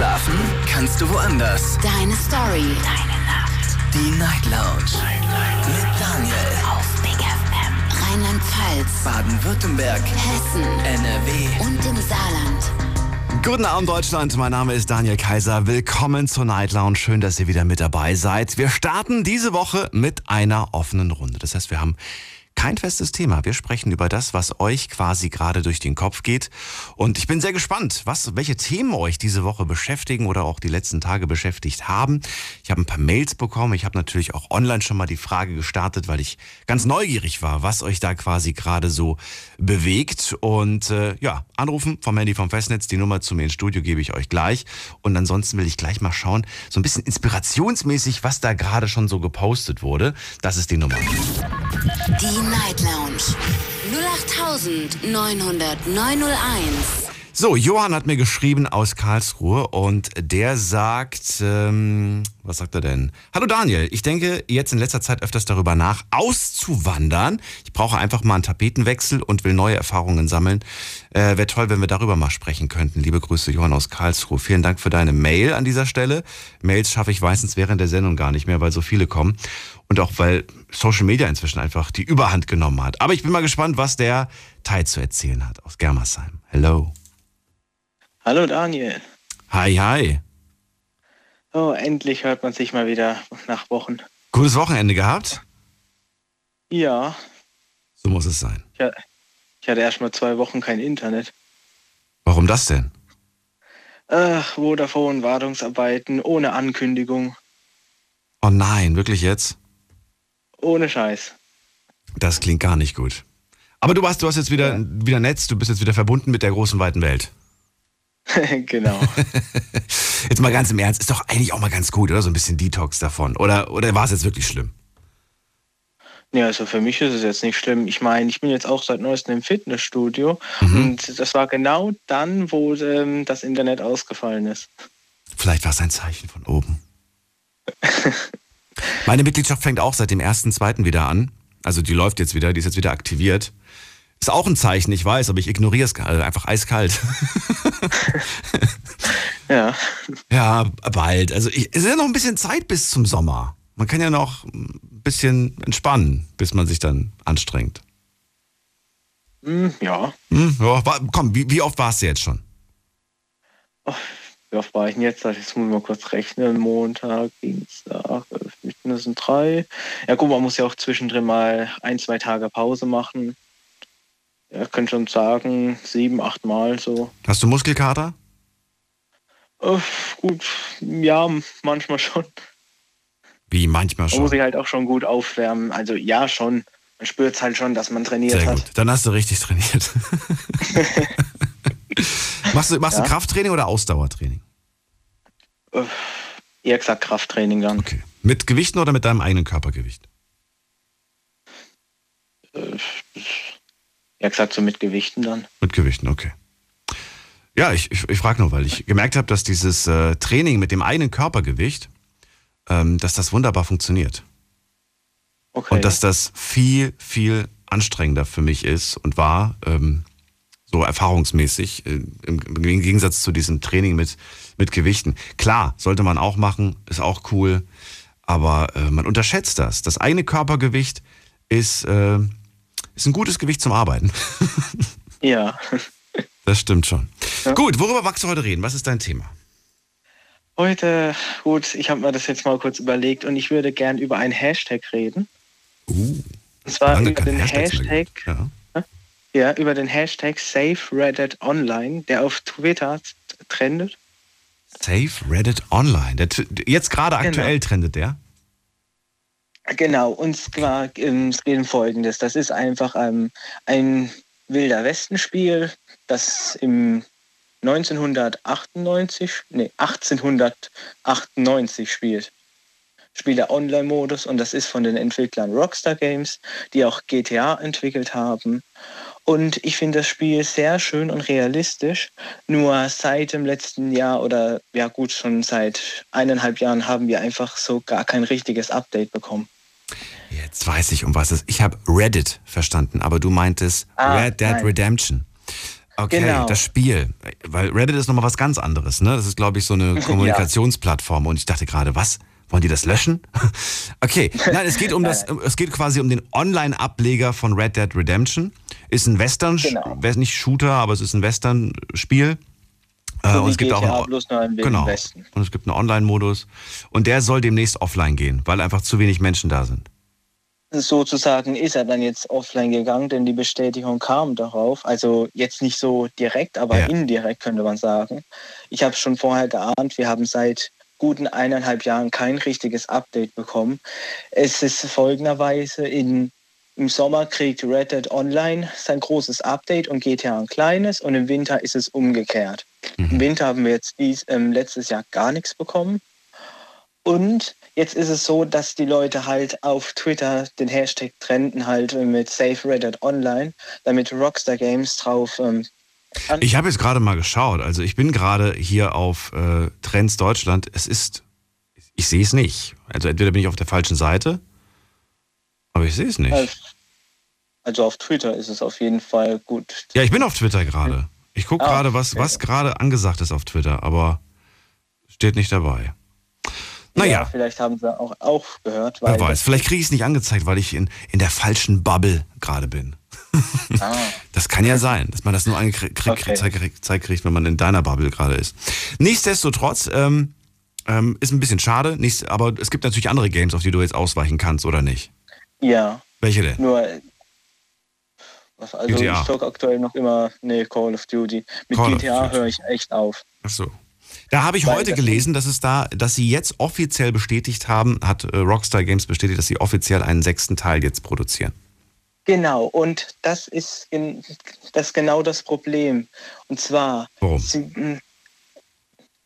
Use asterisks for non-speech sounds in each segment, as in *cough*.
Schlafen kannst du woanders. Deine Story. Deine Nacht. Die Night Lounge. Night, Night. Mit Daniel. Auf Big FM. Rheinland-Pfalz. Baden-Württemberg. Hessen. NRW. Und im Saarland. Guten Abend Deutschland, mein Name ist Daniel Kaiser. Willkommen zur Night Lounge. Schön, dass ihr wieder mit dabei seid. Wir starten diese Woche mit einer offenen Runde. Das heißt, wir haben kein festes Thema. Wir sprechen über das, was euch quasi gerade durch den Kopf geht. Und ich bin sehr gespannt, was, welche Themen euch diese Woche beschäftigen oder auch die letzten Tage beschäftigt haben. Ich habe ein paar Mails bekommen. Ich habe natürlich auch online schon mal die Frage gestartet, weil ich ganz neugierig war, was euch da quasi gerade so bewegt. Und äh, ja, anrufen vom Handy vom Festnetz. Die Nummer zu mir ins Studio gebe ich euch gleich. Und ansonsten will ich gleich mal schauen, so ein bisschen inspirationsmäßig, was da gerade schon so gepostet wurde. Das ist die Nummer. Die Night Lounge. 08901. So, Johann hat mir geschrieben aus Karlsruhe und der sagt, ähm, was sagt er denn? Hallo Daniel, ich denke jetzt in letzter Zeit öfters darüber nach, auszuwandern. Ich brauche einfach mal einen Tapetenwechsel und will neue Erfahrungen sammeln. Äh, Wäre toll, wenn wir darüber mal sprechen könnten. Liebe Grüße, Johann aus Karlsruhe. Vielen Dank für deine Mail an dieser Stelle. Mails schaffe ich meistens während der Sendung gar nicht mehr, weil so viele kommen. Und auch weil Social Media inzwischen einfach die Überhand genommen hat. Aber ich bin mal gespannt, was der Teil zu erzählen hat aus Germersheim. Hello. Hallo Daniel. Hi, hi. Oh, endlich hört man sich mal wieder nach Wochen. Gutes Wochenende gehabt? Ja, So muss es sein. ich ha- ich hatte erst mal zwei Wochen kein Internet. Warum das denn? Ach, Vodafone, Wartungsarbeiten, ohne Ankündigung, Oh nein, wirklich jetzt? Ohne Scheiß. Das klingt gar nicht gut. Aber du hast, du hast jetzt wieder, Ja. wieder Netz, du bist jetzt wieder verbunden mit der großen weiten Welt. *laughs* genau. *laughs* Jetzt mal ganz im Ernst, ist doch eigentlich auch mal ganz gut, oder? So ein bisschen Detox davon. Oder, oder war es jetzt wirklich schlimm? Ja, also für mich ist es jetzt nicht schlimm. Ich meine, ich bin jetzt auch seit neuestem im Fitnessstudio und das war genau dann, wo ähm, das Internet ausgefallen ist. Vielleicht war es ein Zeichen von oben. *laughs* Meine Mitgliedschaft fängt auch seit dem 1.2. wieder an. Also die läuft jetzt wieder, die ist jetzt wieder aktiviert. Ist auch ein Zeichen, ich weiß, aber ich ignoriere es äh, einfach eiskalt. *laughs* Ja, Ja, bald. Also ich, es ist ja noch ein bisschen Zeit bis zum Sommer. Man kann ja noch ein bisschen entspannen, bis man sich dann anstrengt. hm, ja. Hm, ja, komm, wie, wie oft warst du jetzt schon? Wie oft war ich denn jetzt? Jetzt muss ich mal kurz rechnen. Montag, Dienstag, das sind drei. Ja gut, man muss ja auch zwischendrin mal ein, zwei Tage Pause machen. Ja, ich könnte schon sagen, sieben, acht Mal so. Hast du Muskelkater? Äh, gut, ja, manchmal schon. Wie manchmal Man muss schon. sich halt auch schon gut aufwärmen. Also ja, schon. Man spürt halt schon, dass man trainiert Sehr hat. gut. Dann hast du richtig trainiert. *laughs* *laughs* machst du, machst Ja. du Krafttraining oder Ausdauertraining? Äh, eher gesagt Krafttraining dann. Okay. Mit Gewichten oder mit deinem eigenen Körpergewicht? Äh, eher gesagt so mit Gewichten dann. Mit Gewichten, okay. Ja, ich, ich, ich frage nur, weil ich gemerkt habe, dass dieses äh, Training mit dem eigenen Körpergewicht, ähm, dass das wunderbar funktioniert. Okay. Und dass das viel, viel anstrengender für mich ist und war, ähm, so erfahrungsmäßig, äh, im, Gegensatz zu diesem Training mit, mit Gewichten. Klar, sollte man auch machen, ist auch cool, aber äh, man unterschätzt das. Das eigene Körpergewicht ist, äh, ist ein gutes Gewicht zum Arbeiten. *laughs* ja. *laughs* Das stimmt schon. Ja. Gut, worüber magst du heute reden? Was ist dein Thema? Heute, gut, ich habe mir das jetzt mal kurz überlegt und ich würde gern über einen Hashtag reden. Uh, Und zwar über den Hashtags Hashtag. Ja. Ja, über den Hashtag Save Reddit Online, der auf Twitter trendet. Save Reddit Online. Der, jetzt gerade Genau. aktuell trendet der. Genau, und zwar ähm, es geht um Folgendes. Das ist einfach ähm, ein Wilder Westen-Spiel, das im 1998, nee, 1898 spielt. Spielt der Online-Modus und das ist von den Entwicklern Rockstar Games, die auch GTA entwickelt haben. Und ich finde das Spiel sehr schön und realistisch. Nur seit dem letzten Jahr oder ja gut, schon seit eineinhalb Jahren haben wir einfach so gar kein richtiges Update bekommen. Jetzt weiß ich, um was es ist. Ich habe Reddit verstanden, aber du meintest Ah, Red Dead nein. Redemption. Okay, Genau. das Spiel. Weil Reddit ist nochmal was ganz anderes, ne? Das ist, glaube ich, so eine *laughs* Kommunikationsplattform. Und ich dachte gerade, was? Wollen die das löschen? *laughs* okay, nein, es geht um *laughs* das, es geht quasi um den Online-Ableger von Red Dead Redemption. Ist ein Western, Genau. nicht Shooter, aber es ist ein Western-Spiel. Äh, So und es gibt auch einen, genau. Westen. Und es gibt einen Online-Modus. Und der soll demnächst offline gehen, weil einfach zu wenig Menschen da sind. Sozusagen ist er dann jetzt offline gegangen, denn die Bestätigung kam darauf. Also jetzt nicht so direkt, aber Ja. indirekt könnte man sagen. Ich habe schon vorher geahnt, wir haben seit guten eineinhalb Jahren kein richtiges Update bekommen. Es ist folgenderweise in im Sommer kriegt Red Dead Online sein großes Update und GTA ein kleines und im Winter ist es umgekehrt. Im Winter haben wir jetzt dies, ähm, letztes Jahr gar nichts bekommen. Und jetzt ist es so, dass die Leute halt auf Twitter den Hashtag trenden halt mit Save Reddit Online, damit Rockstar Games drauf ähm, Ich habe jetzt gerade mal geschaut. Also ich bin gerade hier auf äh, Trends Deutschland. Es ist, ich sehe es nicht. Also entweder bin ich auf der falschen Seite, aber ich sehe es nicht. also auf Twitter ist es auf jeden Fall gut. Ja, ich bin auf Twitter gerade. Ich gucke Ah, gerade, was, okay. was gerade angesagt ist auf Twitter, aber steht nicht dabei. Naja, vielleicht haben sie auch, auch gehört, wer weiß. Vielleicht kriege ich es nicht angezeigt, weil ich in, in der falschen Bubble gerade bin. Ah, *laughs* Das kann ja sein, dass man das nur angezeigt Okay. kriegt, kriegt, wenn man in deiner Bubble gerade ist. Nichtsdestotrotz ähm, ähm, ist ein bisschen schade, nichts, aber es gibt natürlich andere Games, auf die du jetzt ausweichen kannst, oder nicht? ja, Welche denn? nur was, also GTA. ich zocke aktuell noch immer nee, Call of Duty. Mit Call GTA höre ich echt auf. Ach so. Da habe ich Weil heute gelesen, dass es da, dass sie jetzt offiziell bestätigt haben, hat äh, Rockstar Games bestätigt, dass sie offiziell einen sechsten Teil jetzt produzieren. Genau, und das ist, gen- das ist genau das Problem. Und zwar, sie, mh,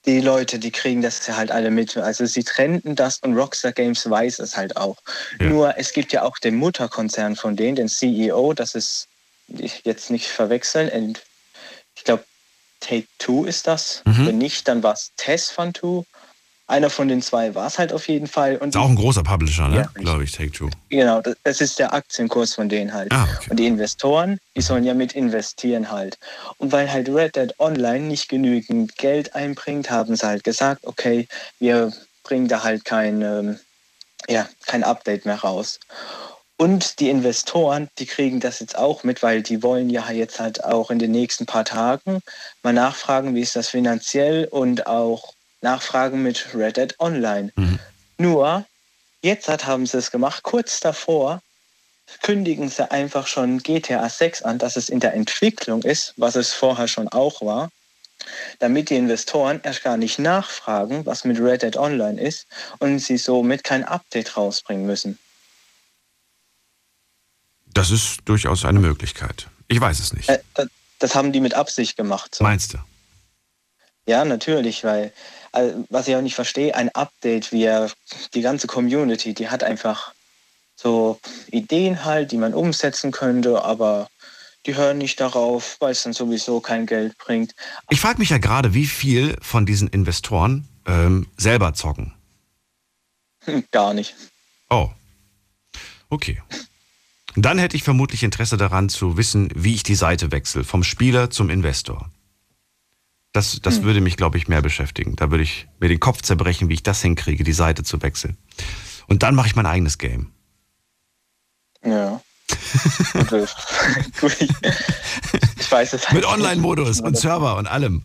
die Leute, die kriegen das ja halt alle mit. Also sie trennten das und Rockstar Games weiß es halt auch. Ja. Nur es gibt ja auch den Mutterkonzern von denen, den CEO, das ist ich jetzt nicht verwechseln. Ich glaube, Take Two ist das. Mhm. Wenn nicht, dann war es Test von Two. Einer von den zwei war es halt auf jeden Fall. Und Ist auch ein großer Publisher, ne? Ja. Glaube ich, Take Two. Genau, das- das ist der Aktienkurs von denen halt. Ah, okay. Und die Investoren, die sollen ja mit investieren halt. Und weil halt Red Dead Online nicht genügend Geld einbringt, haben sie halt gesagt, okay, wir bringen da halt kein, ähm, ja, kein Update mehr raus. Und die Investoren, die kriegen das jetzt auch mit, weil die wollen ja jetzt halt auch in den nächsten paar Tagen mal nachfragen, wie ist das finanziell und auch nachfragen mit Red Dead Online. Mhm. Nur, jetzt hat, haben sie es gemacht, kurz davor kündigen sie einfach schon GTA 6 an, dass es in der Entwicklung ist, was es vorher schon auch war, damit die Investoren erst gar nicht nachfragen, was mit Red Dead Online ist und sie somit kein Update rausbringen müssen. Das ist durchaus eine Möglichkeit. Ich weiß es nicht. Äh, das, das haben die mit Absicht gemacht. So. Meinst du? Ja, natürlich, weil was ich auch nicht verstehe, ein Update, wie er- die ganze Community, die hat einfach so Ideen halt, die man umsetzen könnte, aber die hören nicht darauf, weil es dann sowieso kein Geld bringt. Ich frage mich ja gerade, wie viel von diesen Investoren ähm, selber zocken. *laughs* Gar nicht. Oh. Okay. Dann hätte ich vermutlich Interesse daran zu wissen, wie ich die Seite wechsle, vom Spieler zum Investor. Das, das würde mich, glaube ich, mehr beschäftigen. Da würde ich mir den Kopf zerbrechen, wie ich das hinkriege, die Seite zu wechseln. Und dann mache ich mein eigenes Game. Ja. *laughs* Ich, weiß es Mit. Online-Modus und Server und allem.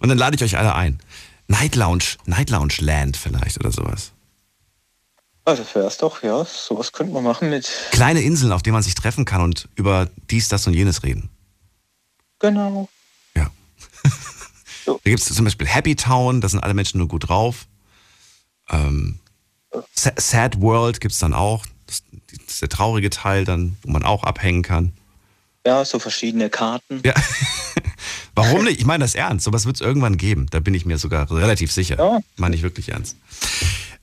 und dann lade ich euch alle ein. Night Lounge, Night Lounge Land vielleicht oder sowas. Ah, das wäre es doch, ja. Sowas könnte man machen mit. Kleine Inseln, auf denen man sich treffen kann und über dies, das und jenes reden. Genau. So. Da gibt es zum Beispiel Happy Town, da sind alle Menschen nur gut drauf. Ähm, Sa- Sad World gibt es dann auch. Das, ist der traurige Teil dann, wo man auch abhängen kann. Ja, so verschiedene Karten. Ja. *laughs* Warum nicht? Ich meine das ernst. Sowas wird es irgendwann geben. Da bin ich mir sogar relativ sicher. Ja. Meine ich wirklich ernst.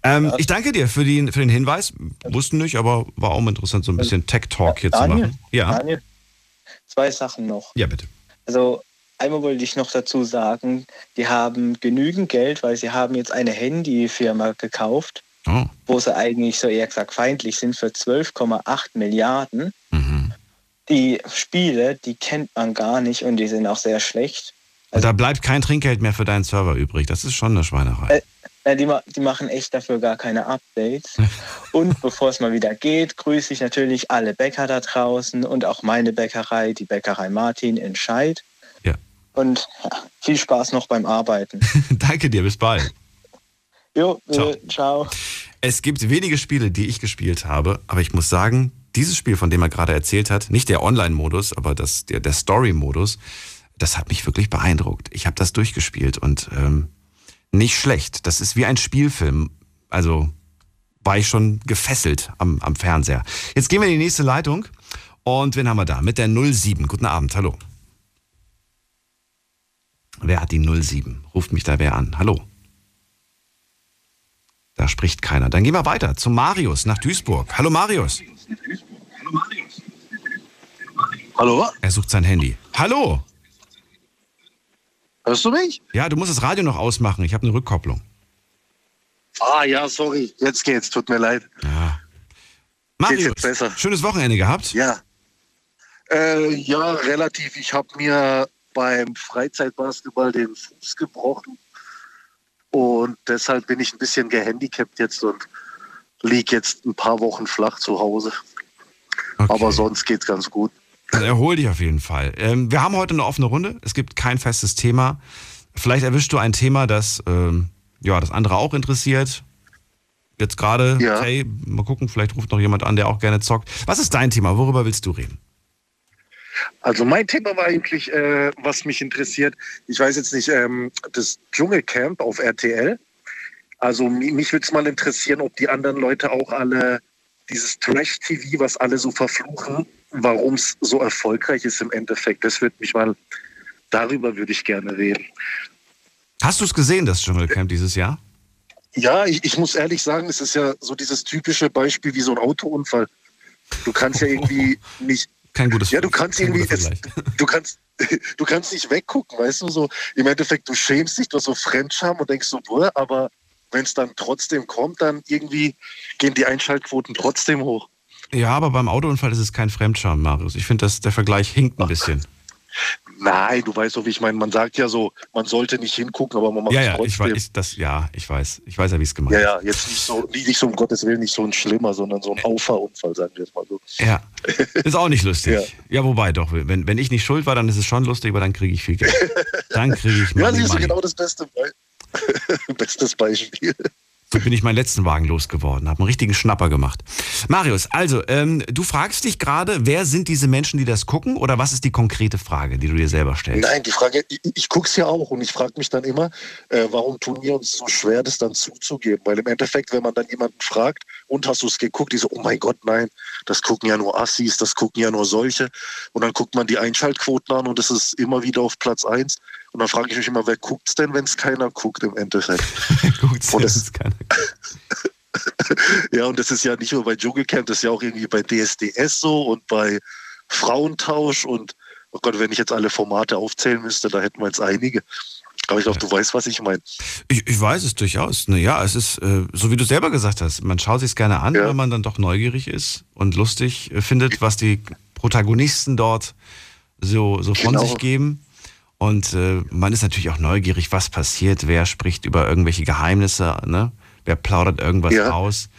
Ähm, Ich danke dir für den, für den Hinweis. Wussten nicht, aber war auch interessant, so ein bisschen Tech-Talk hier zu Daniel, machen. Ja. Daniel, zwei Sachen noch. Ja, bitte. Also einmal wollte ich noch dazu sagen, die haben genügend Geld, weil sie haben jetzt eine Handyfirma gekauft, Oh. wo sie eigentlich so eher gesagt feindlich sind für 12,8 Milliarden. Mhm. die Spiele, die kennt man gar nicht und die sind auch sehr schlecht. Also, da bleibt kein Trinkgeld mehr für deinen Server übrig. Das ist schon eine Schweinerei. Äh, die, die, machen echt dafür gar keine Updates. *laughs* und bevor es mal wieder geht, grüße ich natürlich alle Bäcker da draußen und auch meine Bäckerei, die Bäckerei Martin in Scheid. Und ja, viel Spaß noch beim Arbeiten. *laughs* Danke dir, bis bald. Jo, ciao. Äh, ciao. Es gibt wenige Spiele, die ich gespielt habe, aber ich muss sagen, dieses Spiel, von dem er gerade erzählt hat, nicht der Online-Modus, aber das, der, der Story-Modus, das hat mich wirklich beeindruckt. Ich habe das durchgespielt und ähm, nicht schlecht. Das ist wie ein Spielfilm. Also war ich schon gefesselt am, am Fernseher. Jetzt gehen wir in die nächste Leitung. Und wen haben wir da? Mit der 07. Guten Abend, hallo. Wer hat die 07? Ruft mich da wer an? Hallo. Da spricht keiner. Dann gehen wir weiter zu Marius nach Duisburg. Hallo Marius. Hallo? Er sucht sein Handy. Hallo. Hörst du mich? Ja, du musst das Radio noch ausmachen. Ich habe eine Rückkopplung. Ah ja, sorry. Jetzt geht's. Tut mir leid. Ja. Marius, schönes Wochenende gehabt? Ja. Äh, ja, relativ. Ich habe mir beim Freizeitbasketball den Fuß gebrochen. Und deshalb bin ich ein bisschen gehandicapt jetzt und liege jetzt ein paar Wochen flach zu Hause. Okay. Aber sonst geht's ganz gut. Dann erhol dich auf jeden Fall. Ähm, wir haben heute eine offene Runde. Es gibt kein festes Thema. Vielleicht erwischst du ein Thema, das ähm, ja das andere auch interessiert. Jetzt gerade, ja. hey, mal gucken, vielleicht ruft noch jemand an, der auch gerne zockt. Was ist dein Thema? Worüber willst du reden? Also mein Thema war eigentlich, äh, was mich interessiert. Ich weiß jetzt nicht, ähm, das Dschungelcamp auf RTL. Also mich würde es mal interessieren, ob die anderen Leute auch alle dieses Trash-TV, was alle so verfluchen, warum es so erfolgreich ist im Endeffekt. Das würde mich mal, darüber würde ich gerne reden. Hast du es gesehen, das Dschungelcamp dieses Jahr? Ja, ich, ich muss ehrlich sagen, es ist ja so dieses typische Beispiel wie so ein Autounfall. Du kannst ja irgendwie *laughs* nicht. Kein gutes Ja, du kannst irgendwie. Jetzt, du kannst. Du kannst nicht weggucken, weißt du, so im Endeffekt, du schämst dich, du hast so Fremdscham und denkst so, boah, aber wenn es dann trotzdem kommt, dann irgendwie gehen die Einschaltquoten trotzdem hoch. Ja, aber beim Autounfall ist es kein Fremdscham, Marius. Ich finde, der Vergleich hinkt ein bisschen. Nein, du weißt doch, wie ich meine. Man sagt ja so, man sollte nicht hingucken, aber man macht ja, es ja, trotzdem. Ich weiß, ich, das, ja, ich weiß. Ich weiß ja, wie es gemeint ist. Ja, ja, jetzt nicht so, nicht so um Gottes Willen, nicht so ein schlimmer, sondern so ein Auffahrunfall, sagen wir jetzt mal so. Ja, ist auch nicht lustig. *laughs* ja. ja. wobei doch, wenn, wenn ich nicht schuld war, dann ist es schon lustig, aber dann kriege ich viel Geld. Dann kriege ich mal *laughs* Ja, siehst du genau das Beste. *laughs* Bestes Beispiel. Bin ich meinen letzten Wagen losgeworden, habe einen richtigen Schnapper gemacht. Marius, also, ähm, du fragst dich gerade, wer sind diese Menschen, die das gucken? Oder was ist die konkrete Frage, die du dir selber stellst? Nein, die Frage, ich, ich gucke es ja auch und ich frage mich dann immer, äh, warum tun wir uns so schwer, das dann zuzugeben? Weil im Endeffekt, wenn man dann jemanden fragt, und hast du es geguckt, die so, oh mein Gott, nein, das gucken ja nur Assis, das gucken ja nur solche. Und dann guckt man die Einschaltquoten an und es ist immer wieder auf Platz 1. Und dann frage ich mich immer, wer guckt es denn, wenn es keiner guckt im Endeffekt? *laughs* guckt's wenn es keiner *laughs* ja, und das ist ja nicht nur bei Dschungelcamp, das ist ja auch irgendwie bei DSDS so und bei Frauentausch und oh Gott, wenn ich jetzt alle Formate aufzählen müsste, da hätten wir jetzt einige. Aber ich glaube, du weißt, was ich meine. Ich, ich, weiß es durchaus. Ne, ja, es ist, äh, so wie du selber gesagt hast, man schaut sich es gerne an, ja. wenn man dann doch neugierig ist und lustig äh, findet, was die Protagonisten dort so, so von genau. sich geben. Und äh, man ist natürlich auch neugierig, was passiert, wer spricht über irgendwelche Geheimnisse, ne? wer plaudert irgendwas ja. aus.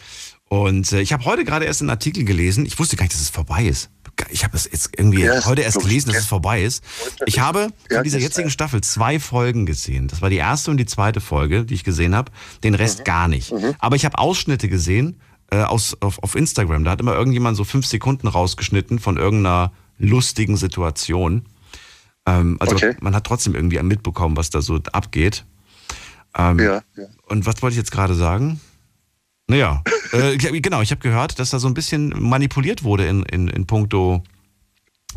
Und äh, ich habe heute gerade erst einen Artikel gelesen. Ich wusste gar nicht, dass es vorbei ist. Ich habe es jetzt irgendwie ja, heute erst gelesen, dass es vorbei ist. Ich habe von dieser jetzigen Staffel zwei Folgen gesehen. Das war die erste und die zweite Folge, die ich gesehen habe. Den Rest mhm. gar nicht. Mhm. Aber ich habe Ausschnitte gesehen äh, aus, auf, auf Instagram. Da hat immer irgendjemand so fünf Sekunden rausgeschnitten von irgendeiner lustigen Situation. Ähm, also okay. man hat trotzdem irgendwie mitbekommen, was da so abgeht. Ähm, ja, ja. Und was wollte ich jetzt gerade sagen? Naja, *laughs* äh, genau, ich habe gehört, dass da so ein bisschen manipuliert wurde in, in, in puncto,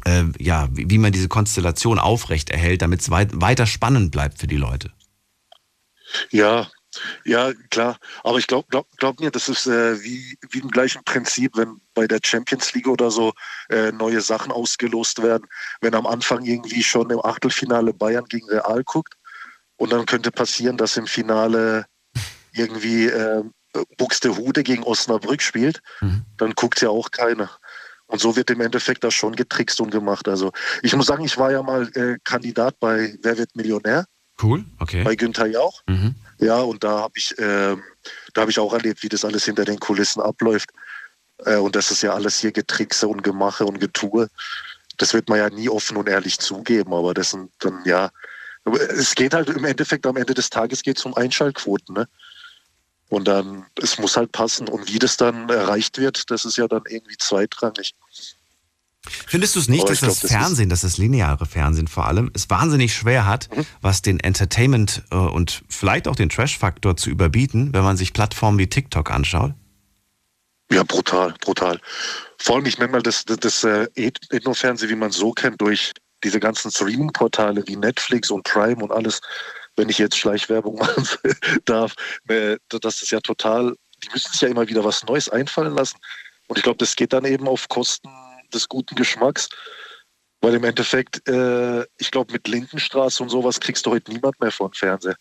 äh, ja, wie, wie, man diese Konstellation aufrecht erhält, damit es weit, weiter spannend bleibt für die Leute. Ja, ja, klar. Aber ich glaube glaub, glaub mir, das ist äh, wie, wie im gleichen Prinzip, wenn bei der Champions League oder so äh, neue Sachen ausgelost werden. Wenn am Anfang irgendwie schon im Achtelfinale Bayern gegen Real guckt und dann könnte passieren, dass im Finale irgendwie äh, Buxtehude gegen Osnabrück spielt, mhm. dann guckt ja auch keiner. Und so wird im Endeffekt das schon getrickst und gemacht. Also ich muss sagen, ich war ja mal äh, Kandidat bei Wer wird Millionär? Cool, okay. Bei Günther Jauch. Mhm. Ja, und da habe ich, äh, da habe ich auch erlebt, wie das alles hinter den Kulissen abläuft. Äh, und das ist ja alles hier Getrickse und Gemache und Getue. Das wird man ja nie offen und ehrlich zugeben, aber das sind dann ja, es geht halt im Endeffekt am Ende des Tages geht es um Einschaltquoten, ne? Und dann, es muss halt passen. Und wie das dann erreicht wird, das ist ja dann irgendwie zweitrangig. Findest du es nicht, dass glaub, das das Fernsehen, dass das lineare Fernsehen vor allem, es wahnsinnig schwer hat, Mhm. was den Entertainment äh, und vielleicht auch den Trash-Faktor zu überbieten, wenn man sich Plattformen wie TikTok anschaut? Ja, brutal, brutal. Vor allem, ich nenne mal das, das, das äh, Ethno-Fernsehen, wie man so kennt, durch diese ganzen Streaming-Portale wie Netflix und Prime und alles, wenn ich jetzt Schleichwerbung *laughs* machen darf, äh, das ist ja total, die müssen sich ja immer wieder was Neues einfallen lassen. Und ich glaube, das geht dann eben auf Kosten des guten Geschmacks. Weil im Endeffekt, äh, ich glaube, mit Lindenstraße und sowas kriegst du heute niemand mehr von Fernseher.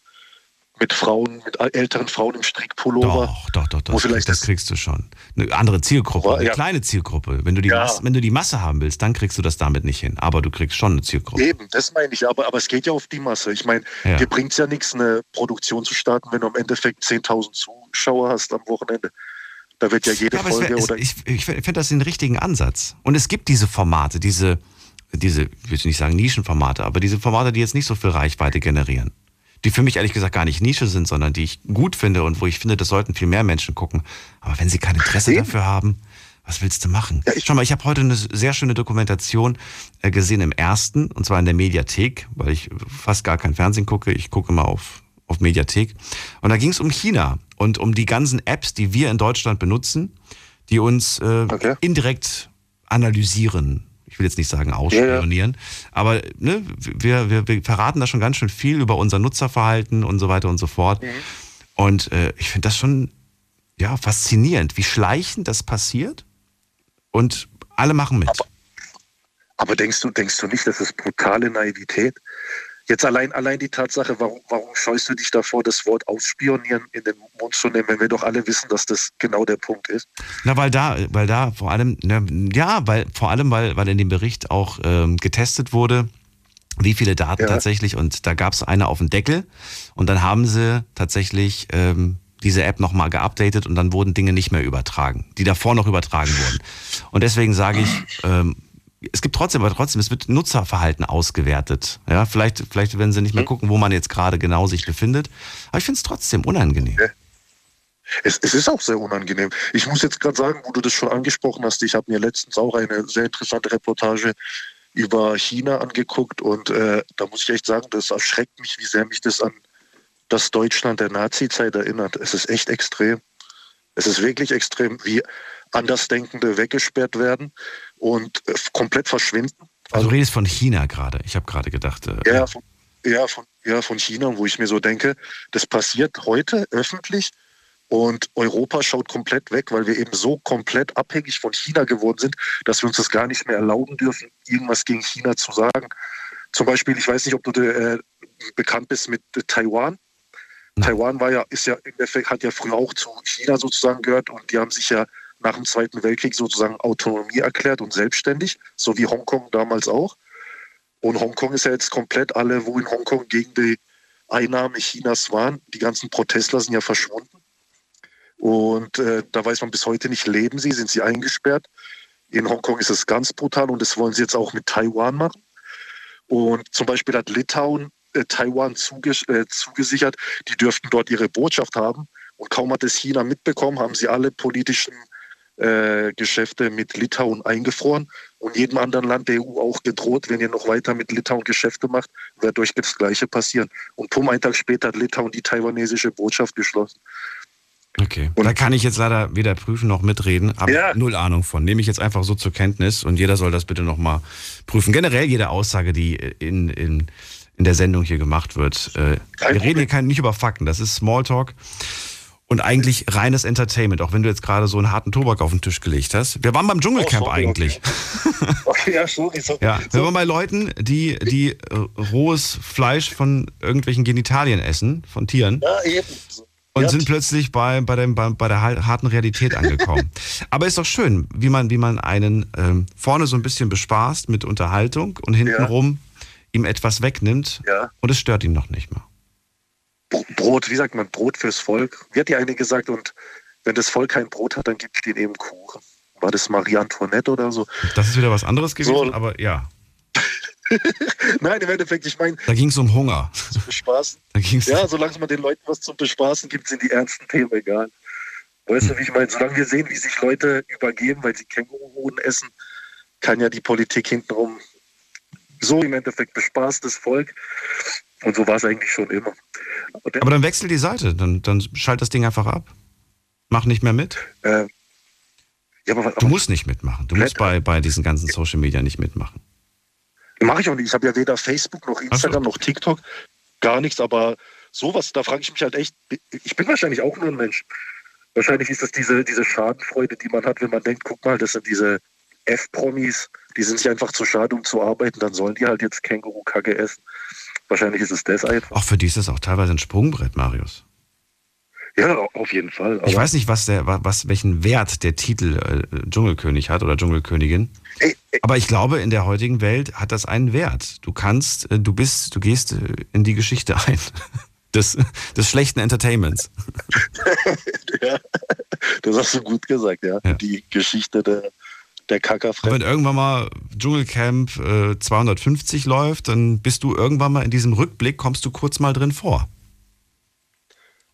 Mit Frauen, mit älteren Frauen im Strickpullover. Doch, doch, doch, doch. Das das- kriegst du schon. Eine andere Zielgruppe, Aber, eine ja. kleine Zielgruppe. Wenn du, die Ja. Masse, wenn du die Masse haben willst, dann kriegst du das damit nicht hin. Aber du kriegst schon eine Zielgruppe. Eben, das meine ich, aber, aber es geht ja auf die Masse. Ich meine, Ja. dir bringt es ja nichts, eine Produktion zu starten, wenn du im Endeffekt 10.000 Zuschauer hast am Wochenende. Da wird ja jede Ja, Folge wär, es, oder. ich, ich finde das den richtigen Ansatz. Und es gibt diese Formate, diese, diese, ich will nicht sagen Nischenformate, aber diese Formate, die jetzt nicht so viel Reichweite generieren. Die für mich ehrlich gesagt gar nicht Nische sind, sondern die ich gut finde und wo ich finde, das sollten viel mehr Menschen gucken. Aber wenn sie kein Interesse Eben. dafür haben, was willst du machen? Ja, ich- Schau mal, ich habe heute eine sehr schöne Dokumentation äh, gesehen im ersten, und zwar in der Mediathek, weil ich fast gar kein Fernsehen gucke. Ich gucke immer auf, auf Mediathek. Und da ging es um China und um die ganzen Apps, die wir in Deutschland benutzen, die uns äh, Okay. indirekt analysieren. Ich will jetzt nicht sagen ausspionieren, aber ne, wir, wir, wir verraten da schon ganz schön viel über unser Nutzerverhalten und so weiter und so fort. Und äh, ich finde das schon ja, faszinierend, wie schleichend das passiert und alle machen mit. Aber denkst du, denkst du nicht, das ist brutale Naivität? Jetzt allein, allein die Tatsache, warum, warum scheust du dich davor, das Wort ausspionieren in den Mund zu nehmen, wenn wir doch alle wissen, dass das genau der Punkt ist? Na, weil da, weil da vor allem, ne, ja, weil vor allem, weil, weil in dem Bericht auch ähm, getestet wurde, wie viele Daten Ja. tatsächlich und da gab es eine auf den Deckel und dann haben sie tatsächlich ähm, diese App nochmal geupdatet und dann wurden Dinge nicht mehr übertragen, die davor noch übertragen wurden. Und deswegen sage ich, ähm, es gibt trotzdem, aber trotzdem, es wird Nutzerverhalten ausgewertet. Ja, vielleicht, vielleicht werden sie nicht mehr gucken, wo man jetzt gerade genau sich befindet. Aber ich finde es trotzdem unangenehm. Es, es ist auch sehr unangenehm. Ich muss jetzt gerade sagen, wo du das schon angesprochen hast, ich habe mir letztens auch eine sehr interessante Reportage über China angeguckt und äh, da muss ich echt sagen, das erschreckt mich, wie sehr mich das an das Deutschland der Nazi-Zeit erinnert. Es ist echt extrem. Es ist wirklich extrem, wie Andersdenkende weggesperrt werden und äh, komplett verschwinden. Also du redest von China gerade. Ich habe gerade gedacht, äh, Ja, von, ja, von, ja, von China, wo ich mir so denke, das passiert heute öffentlich und Europa schaut komplett weg, weil wir eben so komplett abhängig von China geworden sind, dass wir uns das gar nicht mehr erlauben dürfen, irgendwas gegen China zu sagen. Zum Beispiel, ich weiß nicht, ob du äh, bekannt bist mit äh, Taiwan. Taiwan war ja, ist ja im Endeffekt, hat ja früher auch zu China sozusagen gehört und die haben sich ja nach dem Zweiten Weltkrieg sozusagen Autonomie erklärt und selbstständig, so wie Hongkong damals auch. Und Hongkong ist ja jetzt komplett alle, wo in Hongkong gegen die Einnahme Chinas waren. Die ganzen Protestler sind ja verschwunden. Und äh, da weiß man bis heute nicht, leben sie, sind sie eingesperrt. In Hongkong ist es ganz brutal und das wollen sie jetzt auch mit Taiwan machen. Und zum Beispiel hat Litauen äh, Taiwan zuge äh, zugesichert, die dürften dort ihre Botschaft haben. Und kaum hat es China mitbekommen, haben sie alle politischen äh, Geschäfte mit Litauen eingefroren und jedem anderen Land der EU auch gedroht, wenn ihr noch weiter mit Litauen Geschäfte macht, wird euch das Gleiche passieren. Und pum, einen Tag später hat Litauen die taiwanesische Botschaft geschlossen. Okay. Und da kann ich jetzt leider weder prüfen noch mitreden. Habe Ja. null Ahnung von. Nehme ich jetzt einfach so zur Kenntnis und jeder soll das bitte nochmal prüfen. Generell jede Aussage, die in, in, in der Sendung hier gemacht wird. Äh, wir reden hier kein, nicht über Fakten, das ist Smalltalk. Und eigentlich reines Entertainment, auch wenn du jetzt gerade so einen harten Tobak auf den Tisch gelegt hast. Wir waren beim Dschungelcamp Oh, sorry, eigentlich. *laughs* Okay, ja, sorry, sorry. Ja, wir waren bei Leuten, die, die äh, rohes Fleisch von irgendwelchen Genitalien essen, von Tieren. Ja, eben. und Ja. sind plötzlich bei, bei, dem, bei, bei der harten Realität angekommen. *laughs* Aber ist doch schön, wie man, wie man einen ähm, vorne so ein bisschen bespaßt mit Unterhaltung und hintenrum ihm etwas wegnimmt Ja. und es stört ihn noch nicht mal. Br- Brot, wie sagt man, Brot fürs Volk. Wie hat die eine gesagt? Und wenn das Volk kein Brot hat, dann gibt es denen eben Kuchen. War das Marie Antoinette oder so? Das ist wieder was anderes gewesen, So. aber ja, *laughs* Nein, im Endeffekt, ich meine, da ging es um Hunger. zum Bespaßen. *laughs* Da ging's, Ja, solange man den Leuten was zum Bespaßen gibt, sind die ernsten Themen egal. Weißt du, wie ich meine? Solange wir sehen, wie sich Leute übergeben, weil sie Känguruhoden essen, kann ja die Politik hintenrum so im Endeffekt bespaßt das Volk. Und so war es eigentlich schon immer. Der, Aber dann wechsel die Seite, dann, dann schalt das Ding einfach ab. Mach nicht mehr mit. äh, ja, aber, Du aber musst nicht mitmachen. Du musst bei, bei diesen ganzen Social Media nicht mitmachen. mache ich auch nicht. Ich habe ja weder Facebook noch Instagram noch TikTok, gar nichts. Aber sowas, da frage ich mich halt echt, ich bin wahrscheinlich auch nur ein Mensch. Wahrscheinlich ist das diese, diese Schadenfreude, die man hat, wenn man denkt, guck mal, das sind diese F-Promis, die sind sich einfach zu schade, um zu arbeiten, dann sollen die halt jetzt Känguru-Kacke essen. Wahrscheinlich ist es das einfach. Auch für die ist das auch teilweise ein Sprungbrett, Marius. Ja, auf jeden Fall. Ich weiß nicht, was der, was, welchen Wert der Titel äh, Dschungelkönig hat oder Dschungelkönigin. Ey, ey, Aber ich glaube, in der heutigen Welt hat das einen Wert. Du kannst, äh, du bist, du gehst äh, in die Geschichte ein. *laughs* Des, des schlechten Entertainments. *laughs* ja, das hast du gut gesagt, ja. Ja. Die Geschichte der, der Kackerfresse. Wenn irgendwann mal Dschungelcamp äh, 250 läuft, dann bist du irgendwann mal in diesem Rückblick, kommst du kurz mal drin vor.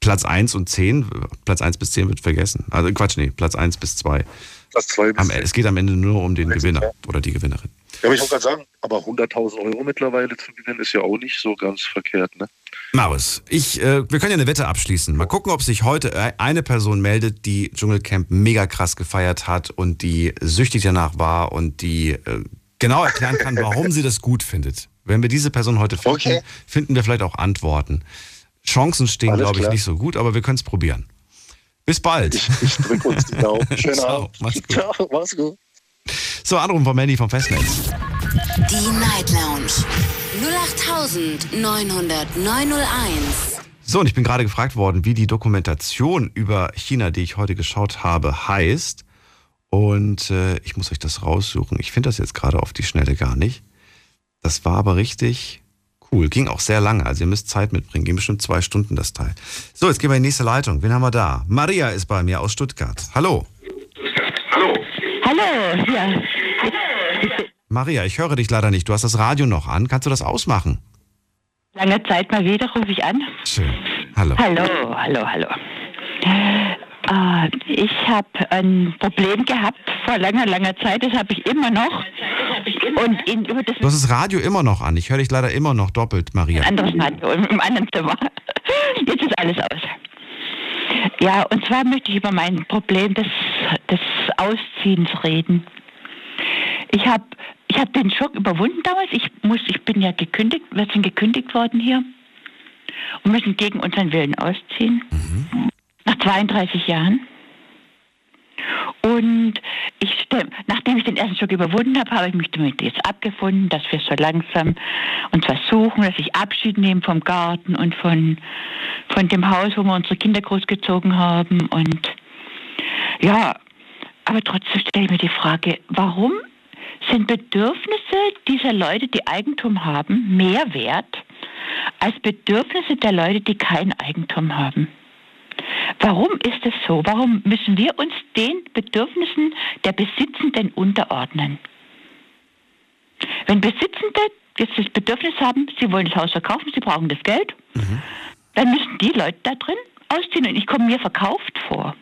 Platz 1 und 10, Platz 1 bis 10 wird vergessen. Also Quatsch, nee, Platz 1 bis 2. Das zwei bis Am, es geht am Ende nur um den Gewinner oder die Gewinnerin. Ja, aber ich wollte gerade sagen, aber 100.000 Euro mittlerweile zu gewinnen ist ja auch nicht so ganz verkehrt, ne? Marius, ich, äh, wir können ja eine Wette abschließen. Mal gucken, ob sich heute äh, eine Person meldet, die Dschungelcamp mega krass gefeiert hat und die süchtig danach war und die äh, genau erklären kann, warum sie das gut findet. Wenn wir diese Person heute finden, Okay. finden wir vielleicht auch Antworten. Chancen stehen, glaube ich, nicht so gut, aber wir können es probieren. Bis bald. Ich, ich drücke uns die Daumen. *laughs* Schönen Ciao, Abend. mach's gut. Ciao, mach's gut. So, Anruf von Mandy vom Festnetz. Die Night Lounge 0890901. So, und ich bin gerade gefragt worden, wie die Dokumentation über China, die ich heute geschaut habe, heißt. Und äh, ich muss euch das raussuchen. Ich finde das jetzt gerade auf die Schnelle gar nicht. Das war aber richtig cool. Ging auch sehr lange. Also ihr müsst Zeit mitbringen. Ging bestimmt zwei Stunden das Teil. So, jetzt gehen wir in die nächste Leitung. Wen haben wir da? Maria ist bei mir aus Stuttgart. Hallo. Hallo, ja. Maria, ich höre dich leider nicht. Du hast das Radio noch an. Kannst du das ausmachen? Lange Zeit mal wieder rufe ich an. Schön. Hallo. Hallo, hallo, hallo. Äh, ich habe ein Problem gehabt vor langer, langer Zeit. Das habe ich immer noch. Und in, über das Du hast das Radio immer noch an. Ich höre dich leider immer noch doppelt, Maria. anderes Radio im anderen Zimmer. Jetzt ist alles aus. Ja, und zwar möchte ich über mein Problem des, des Ausziehens reden. Ich habe ich hab den Schock überwunden damals. Ich, muss, ich bin ja gekündigt, wir sind gekündigt worden hier und müssen gegen unseren Willen ausziehen. Nach 32 Jahren. Und ich, nachdem ich den ersten Schock überwunden habe, habe ich mich damit jetzt abgefunden, dass wir so langsam uns versuchen, dass ich Abschied nehme vom Garten und von, von dem Haus, wo wir unsere Kinder großgezogen haben. Und ja, aber trotzdem stelle ich mir die Frage, warum sind Bedürfnisse dieser Leute, die Eigentum haben, mehr wert als Bedürfnisse der Leute, die kein Eigentum haben? Warum ist es so? Warum müssen wir uns den Bedürfnissen der Besitzenden unterordnen? Wenn Besitzende jetzt das Bedürfnis haben, sie wollen das Haus verkaufen, sie brauchen das Geld, dann müssen die Leute da drin ausziehen und ich komme mir verkauft vor.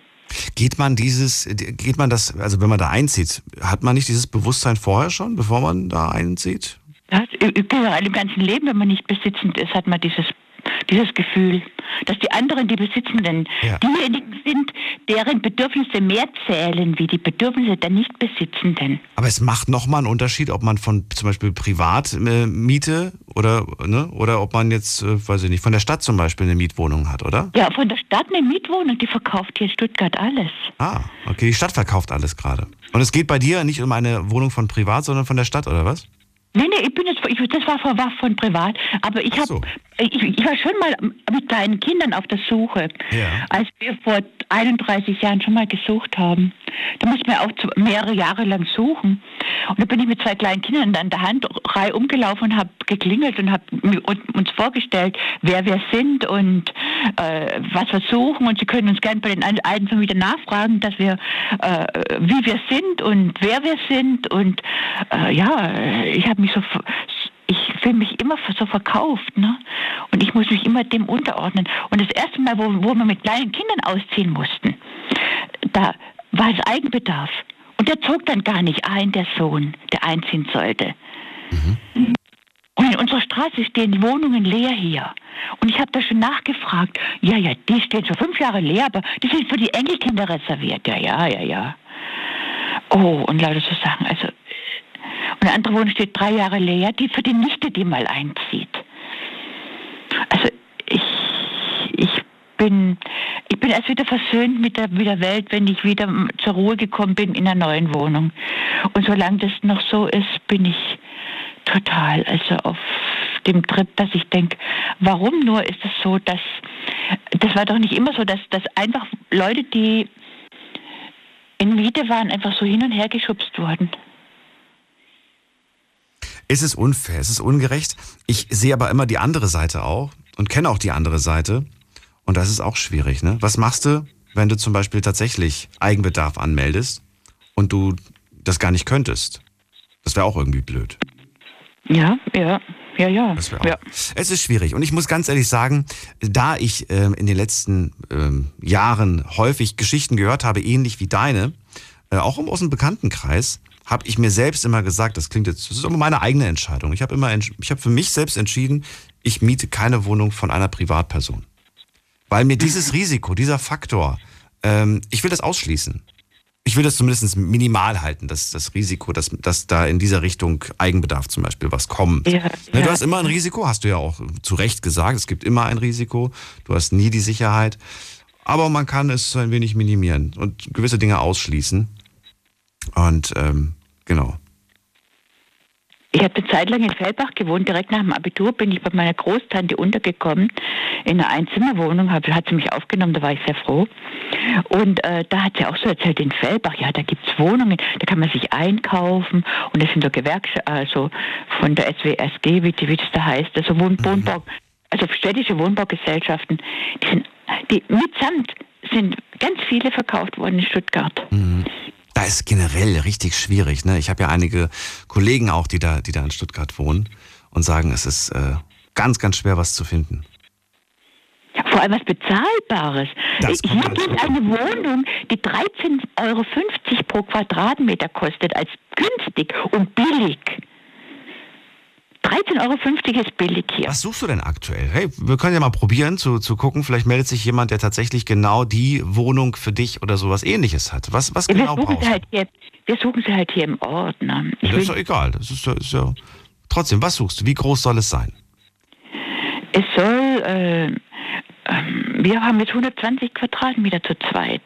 Geht man dieses, geht man das, also wenn man da einzieht, hat man nicht dieses Bewusstsein vorher schon, bevor man da einzieht? Überall im ganzen Leben, wenn man nicht besitzend ist, hat man dieses, dieses Gefühl, dass die anderen, die Besitzenden, Ja. diejenigen sind, deren Bedürfnisse mehr zählen wie die Bedürfnisse der Nichtbesitzenden. Aber es macht nochmal einen Unterschied, ob man von zum Beispiel privat äh, oder, ne, oder ob man jetzt, äh, weiß ich nicht, von der Stadt zum Beispiel eine Mietwohnung hat, oder? Ja, von der Stadt eine Mietwohnung, die verkauft hier in Stuttgart alles. Ah, okay, die Stadt verkauft alles gerade. Und es geht bei dir nicht um eine Wohnung von privat, sondern von der Stadt, oder was? Nee, nee, ich bin jetzt, ich, das war von, war von privat, aber ich habe, so. ich, ich war schon mal mit kleinen Kindern auf der Suche, Ja. als wir vor 31 Jahren schon mal gesucht haben. Da mussten wir auch mehrere Jahre lang suchen. Und da bin ich mit zwei kleinen Kindern an der Hand Reihe umgelaufen und habe geklingelt und habe uns vorgestellt, wer wir sind und äh, was wir suchen. Und Sie können uns gerne bei den Alten wieder nachfragen, dass wir, äh, wie wir sind und wer wir sind. Und äh, ja, ich habe mich so ich fühle mich immer so verkauft, ne? Und ich muss mich immer dem unterordnen. Und das erste Mal, wo, wo wir mit kleinen Kindern ausziehen mussten, da war es Eigenbedarf. Und der zog dann gar nicht ein, der Sohn, der einziehen sollte. Und in unserer Straße stehen die Wohnungen leer hier. Und ich habe da schon nachgefragt. Ja, ja, die stehen schon fünf Jahre leer, aber die sind für die Enkelkinder reserviert. Ja, ja, ja, ja. Oh, und lauter so Sachen. Also, eine andere Wohnung steht drei Jahre leer, die für die Nichte, die mal einzieht. Also ich, ich bin, ich bin erst wieder versöhnt mit der, mit der Welt, wenn ich wieder zur Ruhe gekommen bin in einer neuen Wohnung. Und solange das noch so ist, bin ich total, also auf dem Trip, dass ich denke, warum nur ist es so, dass das war doch nicht immer so, dass, dass einfach Leute, die in Miete waren, einfach so hin und her geschubst wurden. Es ist unfair, es ist ungerecht. Ich sehe aber immer die andere Seite auch und kenne auch die andere Seite. Und das ist auch schwierig. Ne? Was machst du, wenn du zum Beispiel tatsächlich Eigenbedarf anmeldest und du das gar nicht könntest? Das wäre auch irgendwie blöd. Ja, ja, ja, ja. Das auch. ja. Es ist schwierig. Und ich muss ganz ehrlich sagen, da ich ähm, in den letzten ähm, Jahren häufig Geschichten gehört habe, ähnlich wie deine, äh, auch aus dem Bekanntenkreis, habe ich mir selbst immer gesagt, das klingt jetzt, das ist aber meine eigene Entscheidung. Ich habe immer, ich habe für mich selbst entschieden, ich miete keine Wohnung von einer Privatperson. Weil mir dieses *laughs* Risiko, dieser Faktor, ähm, ich will das ausschließen. Ich will das zumindest minimal halten, das, das Risiko, dass, dass da in dieser Richtung Eigenbedarf zum Beispiel was kommt. Ja, Ne, ja. Du hast immer ein Risiko, hast du ja auch zu Recht gesagt. Es gibt immer ein Risiko. Du hast nie die Sicherheit. Aber man kann es so ein wenig minimieren und gewisse Dinge ausschließen. Und ähm, genau. Ich habe eine Zeit lang in Fellbach gewohnt. Direkt nach dem Abitur bin ich bei meiner Großtante untergekommen in einer Einzimmerwohnung. Hab, hat sie mich aufgenommen, da war ich sehr froh. Und äh, da hat sie auch so erzählt, in Fellbach, ja, da gibt's Wohnungen, da kann man sich einkaufen. Und das sind so Gewerkschaften, also von der SWSG, wie, wie das da heißt, also Wohn Wohnbau, also städtische Wohnbaugesellschaften, die sind, die mitsamt sind ganz viele verkauft worden in Stuttgart. Da ist generell richtig schwierig. Ne? Ich habe ja einige Kollegen auch, die da, die da in Stuttgart wohnen und sagen, es ist äh, ganz, ganz schwer, was zu finden. Vor allem was Bezahlbares. Das Hier gibt eine Wohnung, die 13,50 Euro pro Quadratmeter kostet, als günstig und billig. 13,50 Euro ist billig hier. Was suchst du denn aktuell? Hey, wir können ja mal probieren zu, zu gucken. Vielleicht meldet sich jemand, der tatsächlich genau die Wohnung für dich oder sowas ähnliches hat. Was, was wir, genau suchen brauchst du? halt hier, wir suchen sie halt hier im Ort. Ne? Das ist doch egal. Das ist, ja- ist ja. Trotzdem, was suchst du? Wie groß soll es sein? es soll, äh, ähm, wir haben jetzt 120 Quadratmeter zu zweit.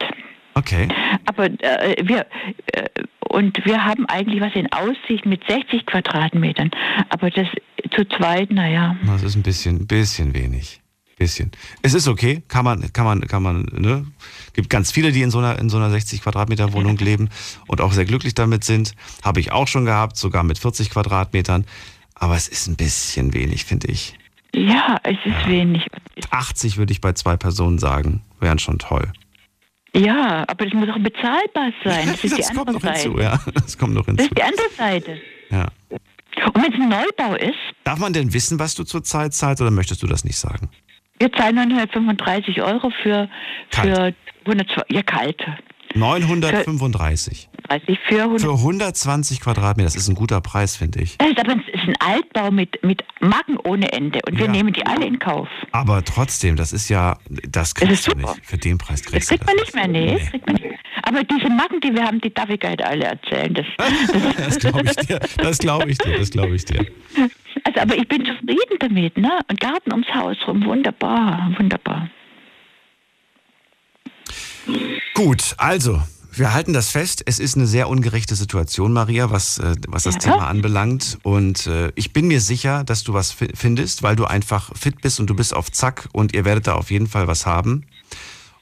Okay. Aber äh, wir äh, und wir haben eigentlich was in Aussicht mit 60 Quadratmetern. Aber das zu zweit, naja. Das ist ein bisschen, bisschen wenig. Bisschen. Es ist okay, kann man, kann man, kann man, ne? Gibt ganz viele, die in so einer, in so einer 60 Quadratmeter Wohnung leben und auch sehr glücklich damit sind. Habe ich auch schon gehabt, sogar mit 40 Quadratmetern. Aber es ist ein bisschen wenig, finde ich. Ja, es ist wenig. 80 würde ich bei zwei Personen sagen, wären schon toll. Ja, aber das muss auch bezahlbar sein. *laughs* Das ist die kommt andere noch Seite. hinzu, ja. Das kommt noch Das hinzu. ist die andere Seite. Ja. Und wenn es ein Neubau ist, Darf man denn wissen, was du zurzeit zahlst oder möchtest du das nicht sagen? wir zahlen 935 Euro für, für Kalt. 102, ja kalt. 935. 30 für 100. Für 120 Quadratmeter, das ist ein guter Preis, finde ich. Das ist aber ein, es ist ein Altbau mit, mit Macken ohne Ende und wir Ja. nehmen die alle in Kauf. Aber trotzdem, das ist ja, das kriegst ist du nicht. Für den Preis Das kriegst kriegt du man das nicht mehr, nee, das kriegt man nicht. Aber diese Macken, die wir haben, die darf ich nicht alle erzählen. Das, Das *laughs* glaube ich dir. Das glaube ich dir. Das glaube ich dir. also, aber ich bin zufrieden damit, ne? Und Garten ums Haus rum, wunderbar, wunderbar. Gut, also, wir halten das fest. Es ist eine sehr ungerechte Situation, Maria, was, äh, was das Ja. Thema anbelangt. Und äh, ich bin mir sicher, dass du was fi- findest, weil du einfach fit bist und du bist auf Zack und ihr werdet da auf jeden Fall was haben.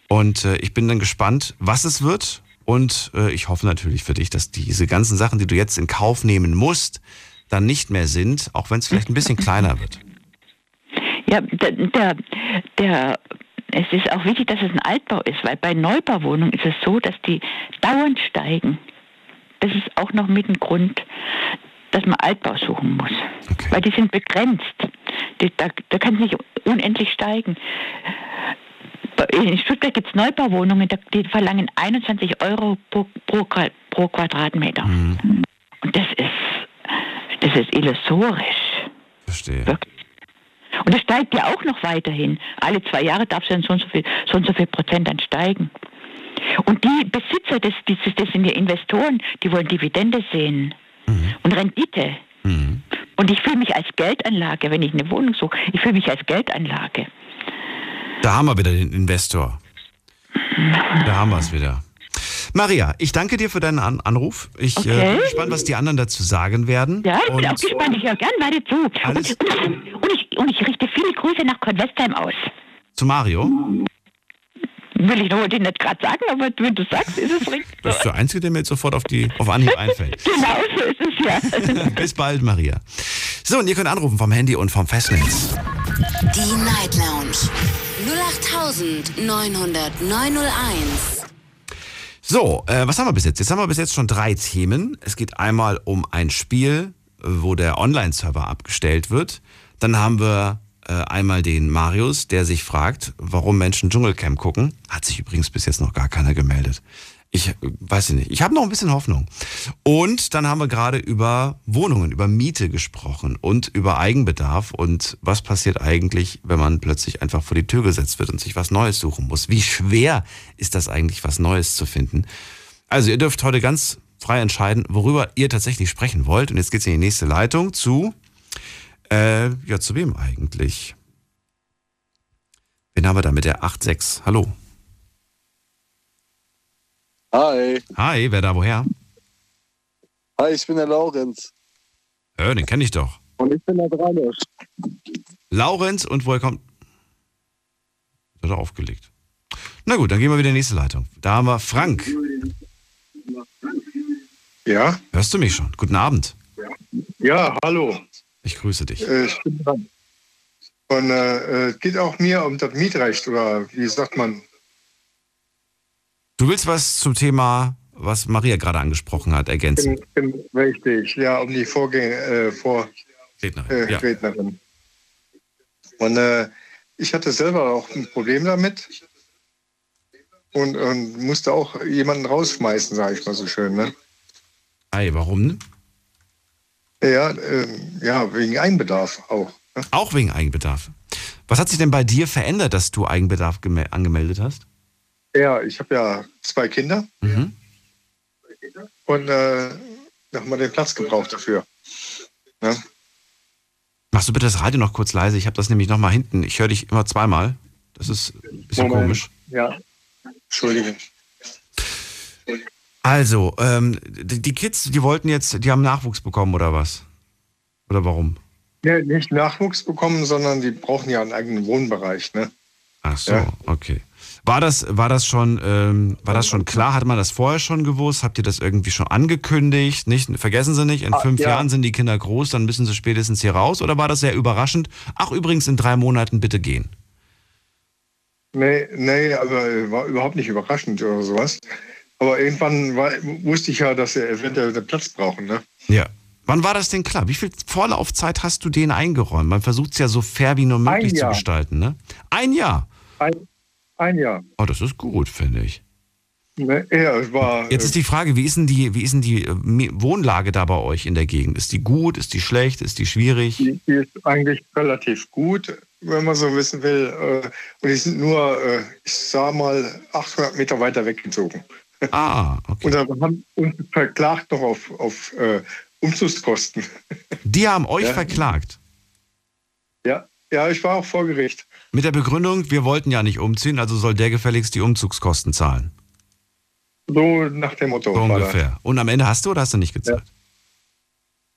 Und äh, ich bin dann gespannt, was es wird. Und äh, ich hoffe natürlich für dich, dass diese ganzen Sachen, die du jetzt in Kauf nehmen musst, dann nicht mehr sind, auch wenn es vielleicht ein bisschen *laughs* kleiner wird. Ja, der, der, der, es ist auch wichtig, dass es ein Altbau ist, weil bei Neubauwohnungen ist es so, dass die dauernd steigen. Das ist auch noch mit ein Grund, dass man Altbau suchen muss. Okay. Weil die sind begrenzt. Die, da, da kann es nicht unendlich steigen. In Stuttgart gibt es Neubauwohnungen, die verlangen 21 Euro pro, pro, pro Quadratmeter. Mhm. Und das ist, das ist illusorisch. Verstehe. Wirklich. Und das steigt ja auch noch weiterhin. Alle zwei Jahre darf es dann so und so viel, so und so viel Prozent dann steigen. Und die Besitzer, das, das, das sind ja Investoren, die wollen Dividende sehen und Rendite. Mhm. Und ich fühle mich als Geldanlage, wenn ich eine Wohnung suche, ich fühle mich als Geldanlage. Da haben wir wieder den Investor. Da haben wir es wieder. Maria, ich danke dir für deinen An Anruf. Ich äh, Okay. bin gespannt, was die anderen dazu sagen werden. Ja, ich bin Und auch gespannt, ich höre gern weiter zu. Alles- Und, und, und, ich, und ich richte viele Grüße nach Convestheim aus. zu Mario. Will ich noch nicht gerade sagen, aber wenn du sagst, ist es richtig. *laughs* Du bist der Einzige, der mir jetzt sofort auf, die, auf Anhieb *laughs* einfällt. Genau so ist es ja. *laughs* Bis bald, Maria. So, und ihr könnt anrufen vom Handy und vom Festnetz. Die Night Lounge 0890901. So, äh, was haben wir bis jetzt? Jetzt haben wir bis jetzt schon drei Themen. Es geht einmal um ein Spiel, äh, wo der Online-Server abgestellt wird. Dann haben wir äh, einmal den Marius, der sich fragt, warum Menschen Dschungelcamp gucken. Hat sich übrigens bis jetzt noch gar keiner gemeldet. Ich weiß nicht. Ich habe noch ein bisschen Hoffnung. Und dann haben wir gerade über Wohnungen, über Miete gesprochen und über Eigenbedarf und was passiert eigentlich, wenn man plötzlich einfach vor die Tür gesetzt wird und sich was Neues suchen muss. Wie schwer ist das eigentlich, was Neues zu finden? Also ihr dürft heute ganz frei entscheiden, worüber ihr tatsächlich sprechen wollt. Und jetzt geht's in die nächste Leitung zu, äh, ja, zu wem eigentlich? Wen haben wir da mit der 8.6? Hallo. Hi, Hi, wer da woher? hi, ich bin der Laurenz Äh, den kenne ich doch. und ich bin der Dranisch. Laurenz und woher kommt. Hat er aufgelegt. Na gut, dann gehen wir wieder in die nächste Leitung. Da haben wir Frank. Ja, Hörst du mich schon? Guten Abend. ja, hallo. Ich grüße dich. Äh, ich bin dran. Und äh, es geht auch mir um das Mietrecht oder wie sagt man? Du willst was zum Thema, was Maria gerade angesprochen hat, ergänzen? Bin, bin richtig, ja, um die Vorgänger, äh, Vor, Rednerin. äh, Ja. Rednerin. Und äh, ich hatte selber auch ein Problem damit und, und musste auch jemanden rausschmeißen, sage ich mal so schön. Ne? Ei, warum? Ja, äh, ja, wegen Einbedarf auch. Ne? Auch wegen Eigenbedarf. Was hat sich denn bei dir verändert, dass du Eigenbedarf geme- angemeldet hast? Ja, ich habe ja zwei Kinder Mhm. und äh, da haben wir den Platz gebraucht dafür. Ne? Machst du bitte das Radio noch kurz leise? Ich habe das nämlich noch mal hinten. Ich höre dich immer zweimal. Das ist ein bisschen Moment. komisch. Ja, Entschuldigung. Also, ähm, die, die Kids, die wollten jetzt, die haben Nachwuchs bekommen oder was? Oder warum? Ja, nicht Nachwuchs bekommen, sondern die brauchen ja einen eigenen Wohnbereich. Ne? Ach so, Ja. okay. War das, war das schon, ähm, war das schon klar? Hat man das vorher schon gewusst? Habt ihr das irgendwie schon angekündigt? Nicht, vergessen Sie nicht, in Ah, fünf ja. Jahren sind die Kinder groß, dann müssen sie spätestens hier raus. Oder war das sehr überraschend? Ach, übrigens in drei Monaten bitte gehen. Nee, nee, aber war überhaupt nicht überraschend oder sowas. Aber irgendwann war, wusste ich ja, dass sie eventuell einen Platz brauchen. Ne? Ja. Wann war das denn klar? Wie viel Vorlaufzeit hast du denen eingeräumt? Man versucht es ja so fair wie nur möglich zu Jahr. gestalten, ne? Ein Jahr. Ein, ein Jahr. Oh, das ist gut, finde ich. Ne? Ja, es war. Jetzt ist die Frage, wie ist denn die, wie ist denn die äh, Wohnlage da bei euch in der Gegend? Ist die gut? Ist die schlecht? Ist die schwierig? die, die ist eigentlich relativ gut, wenn man so wissen will. äh, Und die sind nur, äh, ich sag mal, 800 Meter weiter weggezogen. Ah, okay. Und da haben uns verklagt noch auf, auf äh, Umzugskosten. Die haben euch Ja. verklagt. Ja, ja, ich war auch vor Gericht. Mit der Begründung, wir wollten ja nicht umziehen, also soll der gefälligst die Umzugskosten zahlen. So nach dem Motto. So ungefähr. Und am Ende hast du oder hast du nicht gezahlt?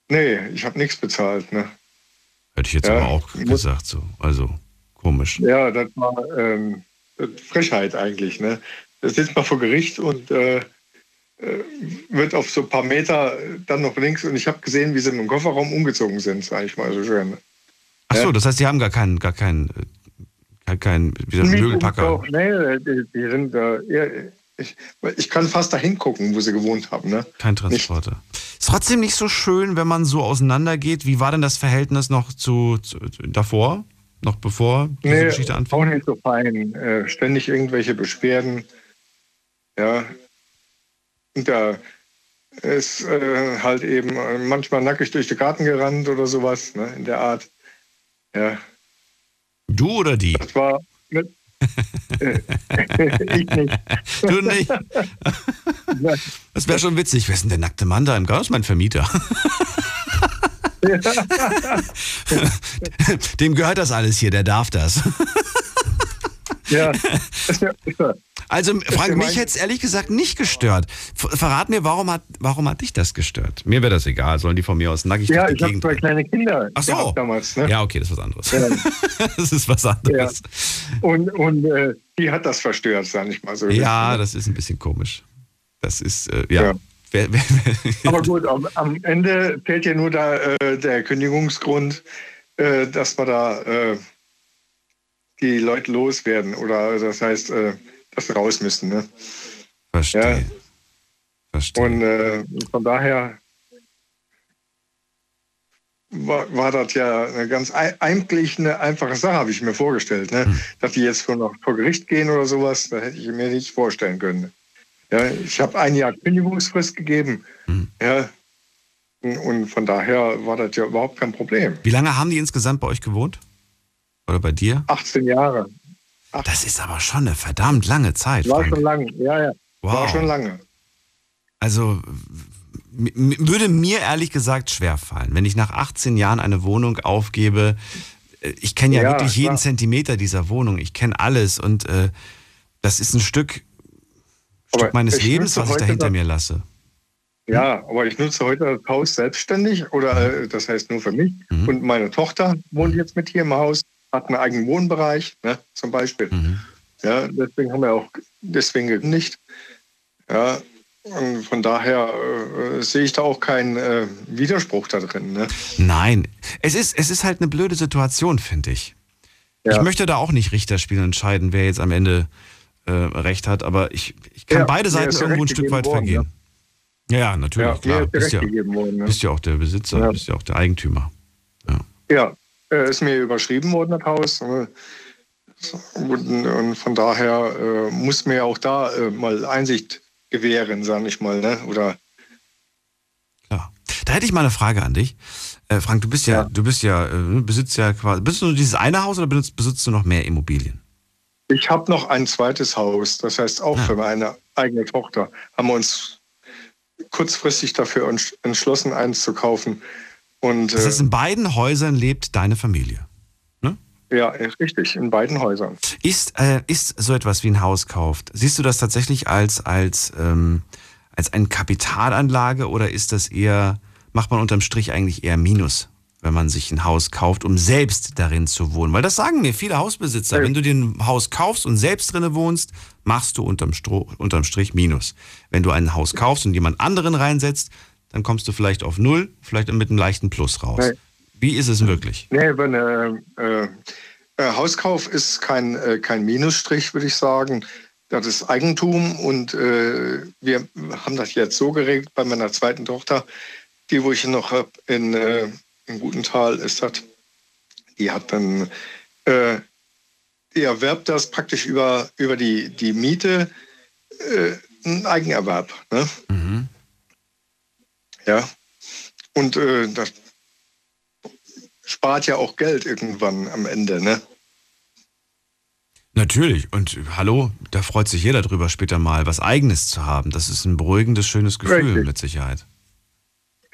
Nee, ich habe nichts bezahlt. Ne? Hätte ich jetzt Ja, aber auch gesagt so. Also komisch. Ja, das war ähm, Frechheit eigentlich. Ne? Da sitzt man vor Gericht und äh, äh, wird auf so ein paar Meter dann noch links und ich habe gesehen, wie sie im Kofferraum umgezogen sind, sage ich mal so schön. Ach so, Ja. das heißt, die haben gar keinen, gar keinen, äh, kein, wie Möbelpacker. Nee, die, sind, äh, ich, ich kann fast dahin gucken, wo sie gewohnt haben. Ne? Kein Transporter. Ist trotzdem nicht so schön, wenn man so auseinandergeht. Wie war denn das Verhältnis noch zu, zu davor? Noch bevor diese Nee, Geschichte anfing? auch nicht so fein. Äh, ständig irgendwelche Beschwerden. Ja. Und da ist äh, halt eben äh, manchmal nackig durch den Garten gerannt oder sowas, ne, in der Art. Ja, Du oder die? das war. *laughs* Ich nicht. Du nicht? *laughs* Das wäre schon witzig. Wer ist denn der nackte Mann da im ist mein Vermieter. *laughs* Dem gehört das alles hier, der darf das. Ja, ja, ja. Also, Frank, ja mich hätte es ehrlich gesagt nicht gestört. Ver- Verrat mir, warum hat, warum hat dich das gestört? Mir wäre das egal, sollen die von mir aus nackig ja ich habe zwei kleine Kinder Ach so. damals. Ne? Ja, okay, das ist was anderes. Ja. *laughs* Das ist was anderes. Und, und äh, die hat das verstört, sag ich mal so. Ja, das ist ein bisschen komisch. Das ist, äh, ja. Ja. Aber gut, am, Ende fehlt ja nur da äh, der Kündigungsgrund, äh, dass wir da äh, die Leute loswerden. Oder das heißt, dass sie raus müssen. Ne? verstehe. Ja. Verstehe. Und äh, von daher war, war das ja eine ganz ei- eigentlich eine einfache Sache, habe ich mir vorgestellt. Ne? Hm. Dass die jetzt vor, noch vor Gericht gehen oder sowas, da hätte ich mir nicht vorstellen können. Ja, ich habe ein Jahr Kündigungsfrist gegeben. Hm. Ja, und von daher war das ja überhaupt kein Problem. Wie lange haben die insgesamt bei euch gewohnt? Oder bei dir? 18 Jahre. Das ist aber schon eine verdammt lange Zeit. War Frank. schon lange. Ja, ja. War Wow. schon lange. Also würde mir ehrlich gesagt schwerfallen, wenn ich nach 18 Jahren eine Wohnung aufgebe. Äh, Ich kenne ja, Ja, wirklich jeden klar. Zentimeter dieser Wohnung. Ich kenne alles und äh, das ist ein Stück, Aber Stück meines Lebens, was ich da hinter mir lasse. Ja, aber ich nutze heute das Haus selbstständig oder äh, das heißt nur für mich. Mhm. Und meine Tochter wohnt jetzt mit hier im Haus, hat einen eigenen Wohnbereich, ne, zum Beispiel. Mhm. Ja, deswegen haben wir auch deswegen nicht. Ja, und von daher äh, sehe ich da auch keinen äh, Widerspruch da drin. Ne? Nein, es ist, es ist halt eine blöde Situation, finde ich. Ja. Ich möchte da auch nicht Richter spielen und entscheiden, wer jetzt am Ende äh, recht hat, aber ich, ich kann Ja, beide Seiten irgendwo ein Stück weit worden, vergehen. Ja, ja, natürlich, klar. Bist ja, worden. Ne? bist ja auch der Besitzer, bist ja auch der Eigentümer. Ja, äh, ist mir überschrieben worden, das Haus. äh, Und, und von daher äh, muss mir auch da äh, mal Einsicht gewähren, sage ich mal. Ne? Oder Klar. Da hätte ich mal eine Frage an dich. Äh, Frank, du bist ja, Ja. du bist ja, äh, besitzt ja quasi, bist du nur dieses eine Haus oder besitzt, besitzt du noch mehr Immobilien? ich habe noch ein zweites Haus, das heißt auch Ja. für meine eigene Tochter. Haben wir uns kurzfristig dafür entsch- entschlossen, eins zu kaufen. Und Das äh, heißt, in beiden Häusern lebt deine Familie. ja, richtig, in beiden Häusern. Ist, äh, ist so etwas wie ein Haus kauft, siehst du das tatsächlich als, als, ähm, als eine Kapitalanlage oder ist das eher, macht man unterm Strich eigentlich eher Minus, wenn man sich ein Haus kauft, um selbst darin zu wohnen? Weil das sagen mir viele Hausbesitzer. Ja. Wenn du dir ein Haus kaufst und selbst drinne wohnst, machst du unterm, Stro unterm Strich Minus. Wenn du ein Haus kaufst und jemand anderen reinsetzt, dann kommst du vielleicht auf Null, vielleicht mit einem leichten Plus raus. Nee. Wie ist es wirklich? Nee, wenn, äh, äh, Hauskauf ist kein, äh, kein Minusstrich, würde ich sagen. Das ist Eigentum und äh, wir haben das jetzt so geregelt bei meiner zweiten Tochter, die, wo ich noch habe, in, äh, in Gutenthal ist das. Die hat dann, äh, die erwerbt das praktisch über, über die, die Miete, äh, ein Eigenerwerb. Ne? Mhm. Ja. Und äh, das spart ja auch Geld irgendwann am Ende, ne? Natürlich. Und äh, hallo, da freut sich jeder drüber, später mal was Eigenes zu haben. Das ist ein beruhigendes, schönes Gefühl Richtig. mit Sicherheit.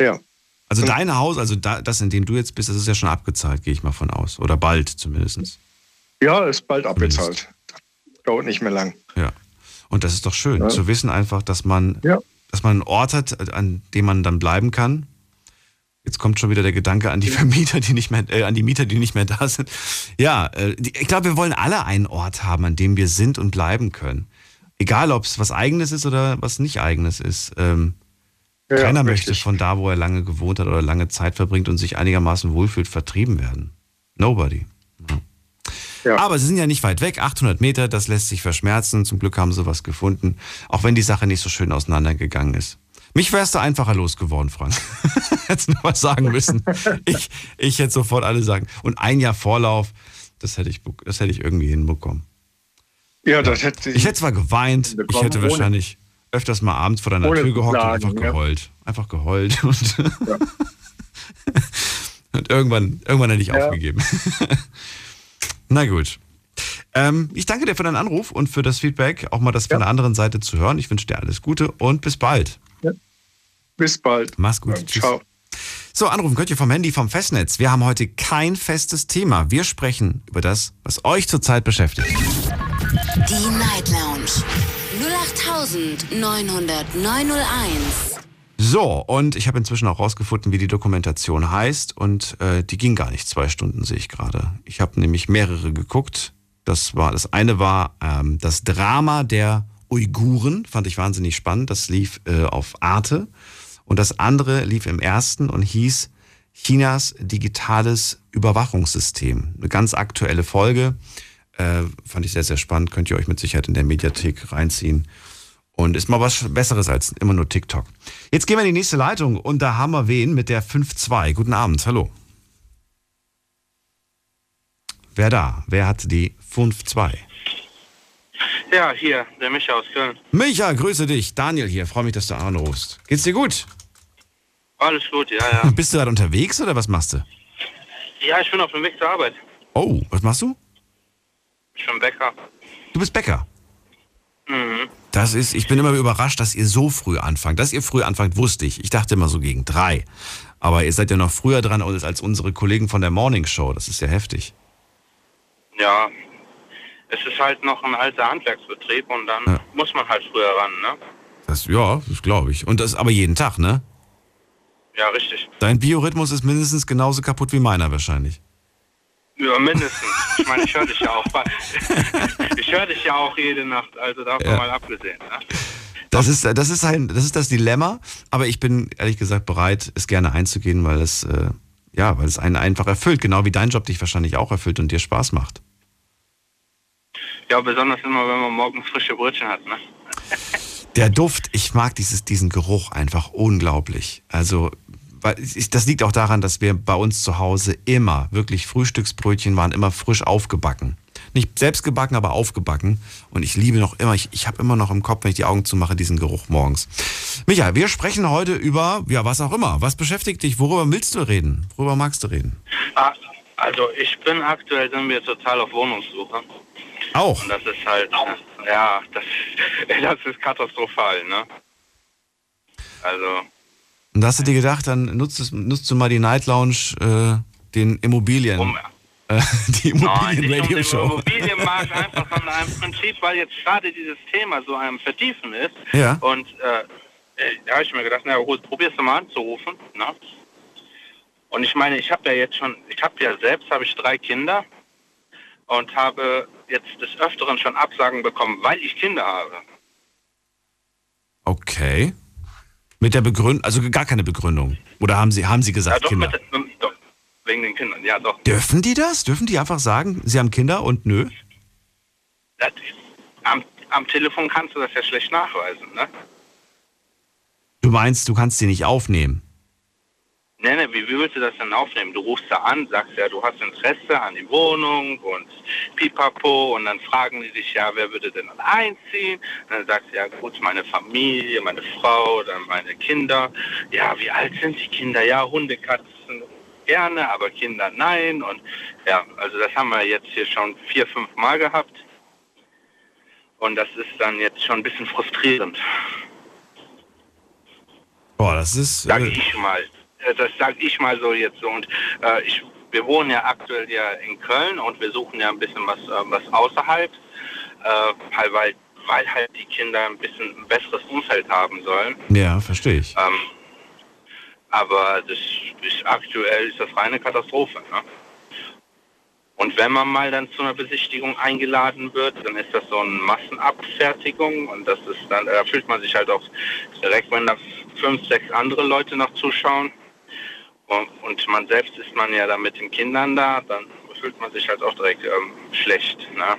Ja. Also Und- dein Haus, also da, das, in dem du jetzt bist, das ist ja schon abgezahlt, gehe ich mal von aus. Oder bald zumindest. Ja, ist bald abbezahlt. Dauert nicht mehr lang. Ja. Und das ist doch schön, Ja. zu wissen einfach, dass man, Ja. Dass man einen Ort hat, an dem man dann bleiben kann. Jetzt kommt schon wieder der Gedanke an die Vermieter, die nicht mehr, äh, an die Mieter, die nicht mehr da sind. Ja, äh, die, ich glaube, wir wollen alle einen Ort haben, an dem wir sind und bleiben können. Egal, ob es was Eigenes ist oder was nicht Eigenes ist. Ähm, Ja, keiner richtig. möchte von da, wo er lange gewohnt hat oder lange Zeit verbringt und sich einigermaßen wohlfühlt, vertrieben werden. Nobody. Ja. Aber sie sind ja nicht weit weg, 800 Meter, das lässt sich verschmerzen. Zum Glück haben sie was gefunden, auch wenn die Sache nicht so schön auseinandergegangen ist. Mich wärst du einfacher losgeworden, Frank. *laughs* Hättest nur was sagen müssen. Ich, ich hätte sofort alle sagen. Und ein Jahr Vorlauf, das hätte ich, das hätte ich irgendwie hinbekommen. Ja, das hätte Ich hätte zwar geweint, ich hätte wahrscheinlich öfters mal abends vor deiner Tür gehockt und Klagen, einfach ja. geheult. Einfach geheult. *laughs* Und, *laughs* und irgendwann, irgendwann hätte ich Ja. aufgegeben. Na gut. Ähm, ich danke dir für deinen Anruf und für das Feedback, auch mal das von Ja. der anderen Seite zu hören. Ich wünsche dir alles Gute und bis bald. Bis bald. Mach's gut. Ja, ciao. So, anrufen könnt ihr vom Handy, vom Festnetz. Wir haben heute kein festes Thema. Wir sprechen über das, was euch zurzeit beschäftigt. Die Night Lounge 0890901. So, und ich habe inzwischen auch rausgefunden, wie die Dokumentation heißt. Und äh, die ging gar nicht zwei Stunden, sehe ich gerade. Ich habe nämlich mehrere geguckt. Das war das eine war ähm, das Drama der Uiguren, fand ich wahnsinnig spannend. Das lief äh, auf Arte. Und das andere lief im ersten und hieß Chinas digitales Überwachungssystem. Eine ganz aktuelle Folge. Äh, fand ich sehr, sehr spannend. Könnt ihr euch mit Sicherheit in der Mediathek reinziehen. Und ist mal was Besseres als immer nur TikTok. Jetzt gehen wir in die nächste Leitung und da haben wir wen mit der 5-2. Guten Abend, hallo. Wer da? Wer hat die 5-2? Ja, hier, der Micha aus Köln. Micha, grüße dich. Daniel hier, freue mich, dass du anrufst. Geht's dir gut? Alles gut, ja, ja. Bist du gerade unterwegs oder was machst du? Ja, ich bin auf dem Weg zur Arbeit. Oh, was machst du? Ich bin Bäcker. Du bist Bäcker. Mhm. Das ist, ich bin immer überrascht, dass ihr so früh anfangt. Dass ihr früh anfangt, wusste ich. Ich dachte immer so gegen drei. Aber ihr seid ja noch früher dran als unsere Kollegen von der Morning Show. Das ist ja heftig. Ja, es ist halt noch ein alter Handwerksbetrieb und dann Ja. muss man halt früher ran, ne? Das, ja, das glaube ich. Und das aber jeden Tag, ne? Ja, richtig. Dein Biorhythmus ist mindestens genauso kaputt wie meiner wahrscheinlich. Ja, mindestens. Ich meine, ich höre dich ja auch. *laughs* Ich höre dich ja auch jede Nacht, also davon Ja. mal abgesehen. Ne? Das ist, das ist ein, das ist das Dilemma. Aber ich bin ehrlich gesagt bereit, es gerne einzugehen, weil es, äh, ja, weil es einen einfach erfüllt. Genau wie dein Job dich wahrscheinlich auch erfüllt und dir Spaß macht. Ja, besonders immer, wenn man morgens frische Brötchen hat, ne? Der Duft, ich mag dieses, diesen Geruch einfach unglaublich. Also, das liegt auch daran, dass wir bei uns zu Hause immer, wirklich Frühstücksbrötchen waren immer frisch aufgebacken. Nicht selbst gebacken, aber aufgebacken. Und ich liebe noch immer, ich, ich habe immer noch im Kopf, wenn ich die Augen zumache, diesen Geruch morgens. Michael, wir sprechen heute über, ja, was auch immer. Was beschäftigt dich? Worüber willst du reden? Worüber magst du reden? Ah, also ich bin aktuell sind wir total auf Wohnungssuche. Auch. Und das ist halt, ja, das, *laughs* das ist katastrophal, ne? Also, Und da hast du dir gedacht, dann nutzt, nutzt du mal die Night Lounge, äh, den Immobilien, *laughs* um, äh, die um Immobilien-Radio-Show. den Immobilienmarkt *laughs* einfach, sondern im Prinzip, weil jetzt gerade dieses Thema so am Vertiefen ist. Ja. Und äh, äh, da habe ich mir gedacht, na gut, probierst du mal anzurufen, ne? Und ich meine, ich habe ja jetzt schon, ich habe ja selbst, habe ich drei Kinder und habe jetzt des Öfteren schon Absagen bekommen, weil ich Kinder habe. Okay. Mit der Begründung, also gar keine Begründung. Oder haben Sie, haben Sie Ja, gesagt doch, Kinder? mit, doch, wegen den Kindern, ja doch. Dürfen die das? Dürfen die einfach sagen, sie haben Kinder und nö? Das, am, am Telefon kannst du das ja schlecht nachweisen, ne? Du meinst, du kannst sie nicht aufnehmen. Nee, nee, wie, wie willst du das denn aufnehmen? Du rufst da an, sagst ja, du hast Interesse an die Wohnung und pipapo und dann fragen die dich, ja, wer würde denn einziehen? Und dann sagst du, ja gut, meine Familie, meine Frau, dann meine Kinder. Ja, wie alt sind die Kinder? Ja, Hunde, Katzen gerne, aber Kinder nein. Und ja, also das haben wir jetzt hier schon vier, fünf Mal gehabt. Und das ist dann jetzt schon ein bisschen frustrierend. Boah, das ist. Sag Äh, ich mal. Äh, Das sag ich mal so jetzt so. Und äh, ich, wir wohnen ja aktuell ja in Köln und wir suchen ja ein bisschen was, äh, was außerhalb, äh, halt weil, weil halt die Kinder ein bisschen ein besseres Umfeld haben sollen. Ja, verstehe ich. Ähm, aber das ist aktuell ist das reine Katastrophe. Ne? Und wenn man mal dann zu einer Besichtigung eingeladen wird, dann ist das so eine Massenabfertigung und das ist dann, da fühlt man sich halt auch direkt, wenn da fünf, sechs andere Leute noch zuschauen und, und man selbst ist man ja da mit den Kindern da, dann fühlt man sich halt auch direkt ähm, schlecht. Ne?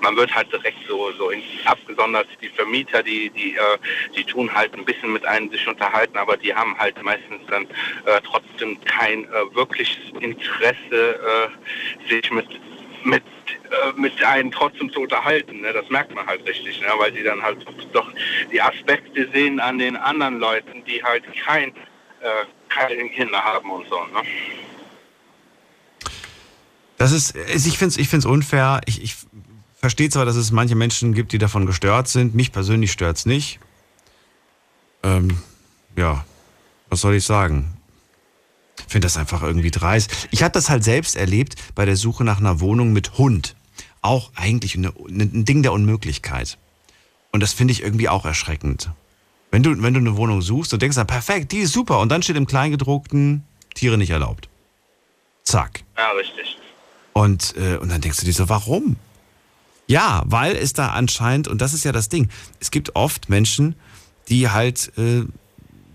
man wird halt direkt so, so abgesondert. Die Vermieter, die, die, äh, die tun halt ein bisschen mit einem sich unterhalten, aber die haben halt meistens dann äh, trotzdem kein äh, wirkliches Interesse, äh, sich mit, mit äh, mit einem trotzdem zu unterhalten. Ne? Das merkt man halt richtig, ne? weil die dann halt doch die Aspekte sehen an den anderen Leuten, die halt kein, äh, keine Kinder haben und so. Ne? Das ist, ich finde es ich find's unfair. Ich, ich verstehe zwar, dass es manche Menschen gibt, die davon gestört sind. Mich persönlich stört es nicht. Ähm, ja, was soll ich sagen? Ich finde das einfach irgendwie dreist. Ich habe das halt selbst erlebt bei der Suche nach einer Wohnung mit Hund. Auch eigentlich eine, ein Ding der Unmöglichkeit. Und das finde ich irgendwie auch erschreckend. Wenn du, wenn du eine Wohnung suchst und denkst, dann perfekt, die ist super. Und dann steht im Kleingedruckten, Tiere nicht erlaubt. Zack. Ja, richtig. Und, äh, und dann denkst du dir so, warum? Ja, weil es da anscheinend, und das ist ja das Ding, es gibt oft Menschen, die halt äh,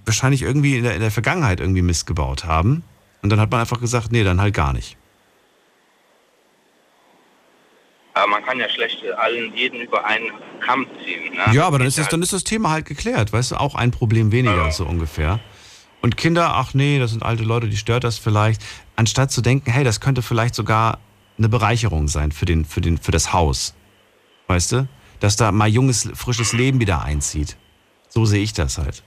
wahrscheinlich irgendwie in der, in der Vergangenheit irgendwie Mist gebaut haben. Und dann hat man einfach gesagt, nee, dann halt gar nicht. Aber man kann ja schlecht allen jeden über einen Kamm ziehen. Ne? Ja, aber dann ist, das, dann ist das Thema halt geklärt, weißt du, auch ein Problem weniger, ja. so ungefähr. Und Kinder, ach nee, das sind alte Leute, die stört das vielleicht. Anstatt zu denken, hey, das könnte vielleicht sogar eine Bereicherung sein für, den, für, den, für das Haus. Weißt du? Dass da mal junges, frisches Leben wieder einzieht. So sehe ich das halt.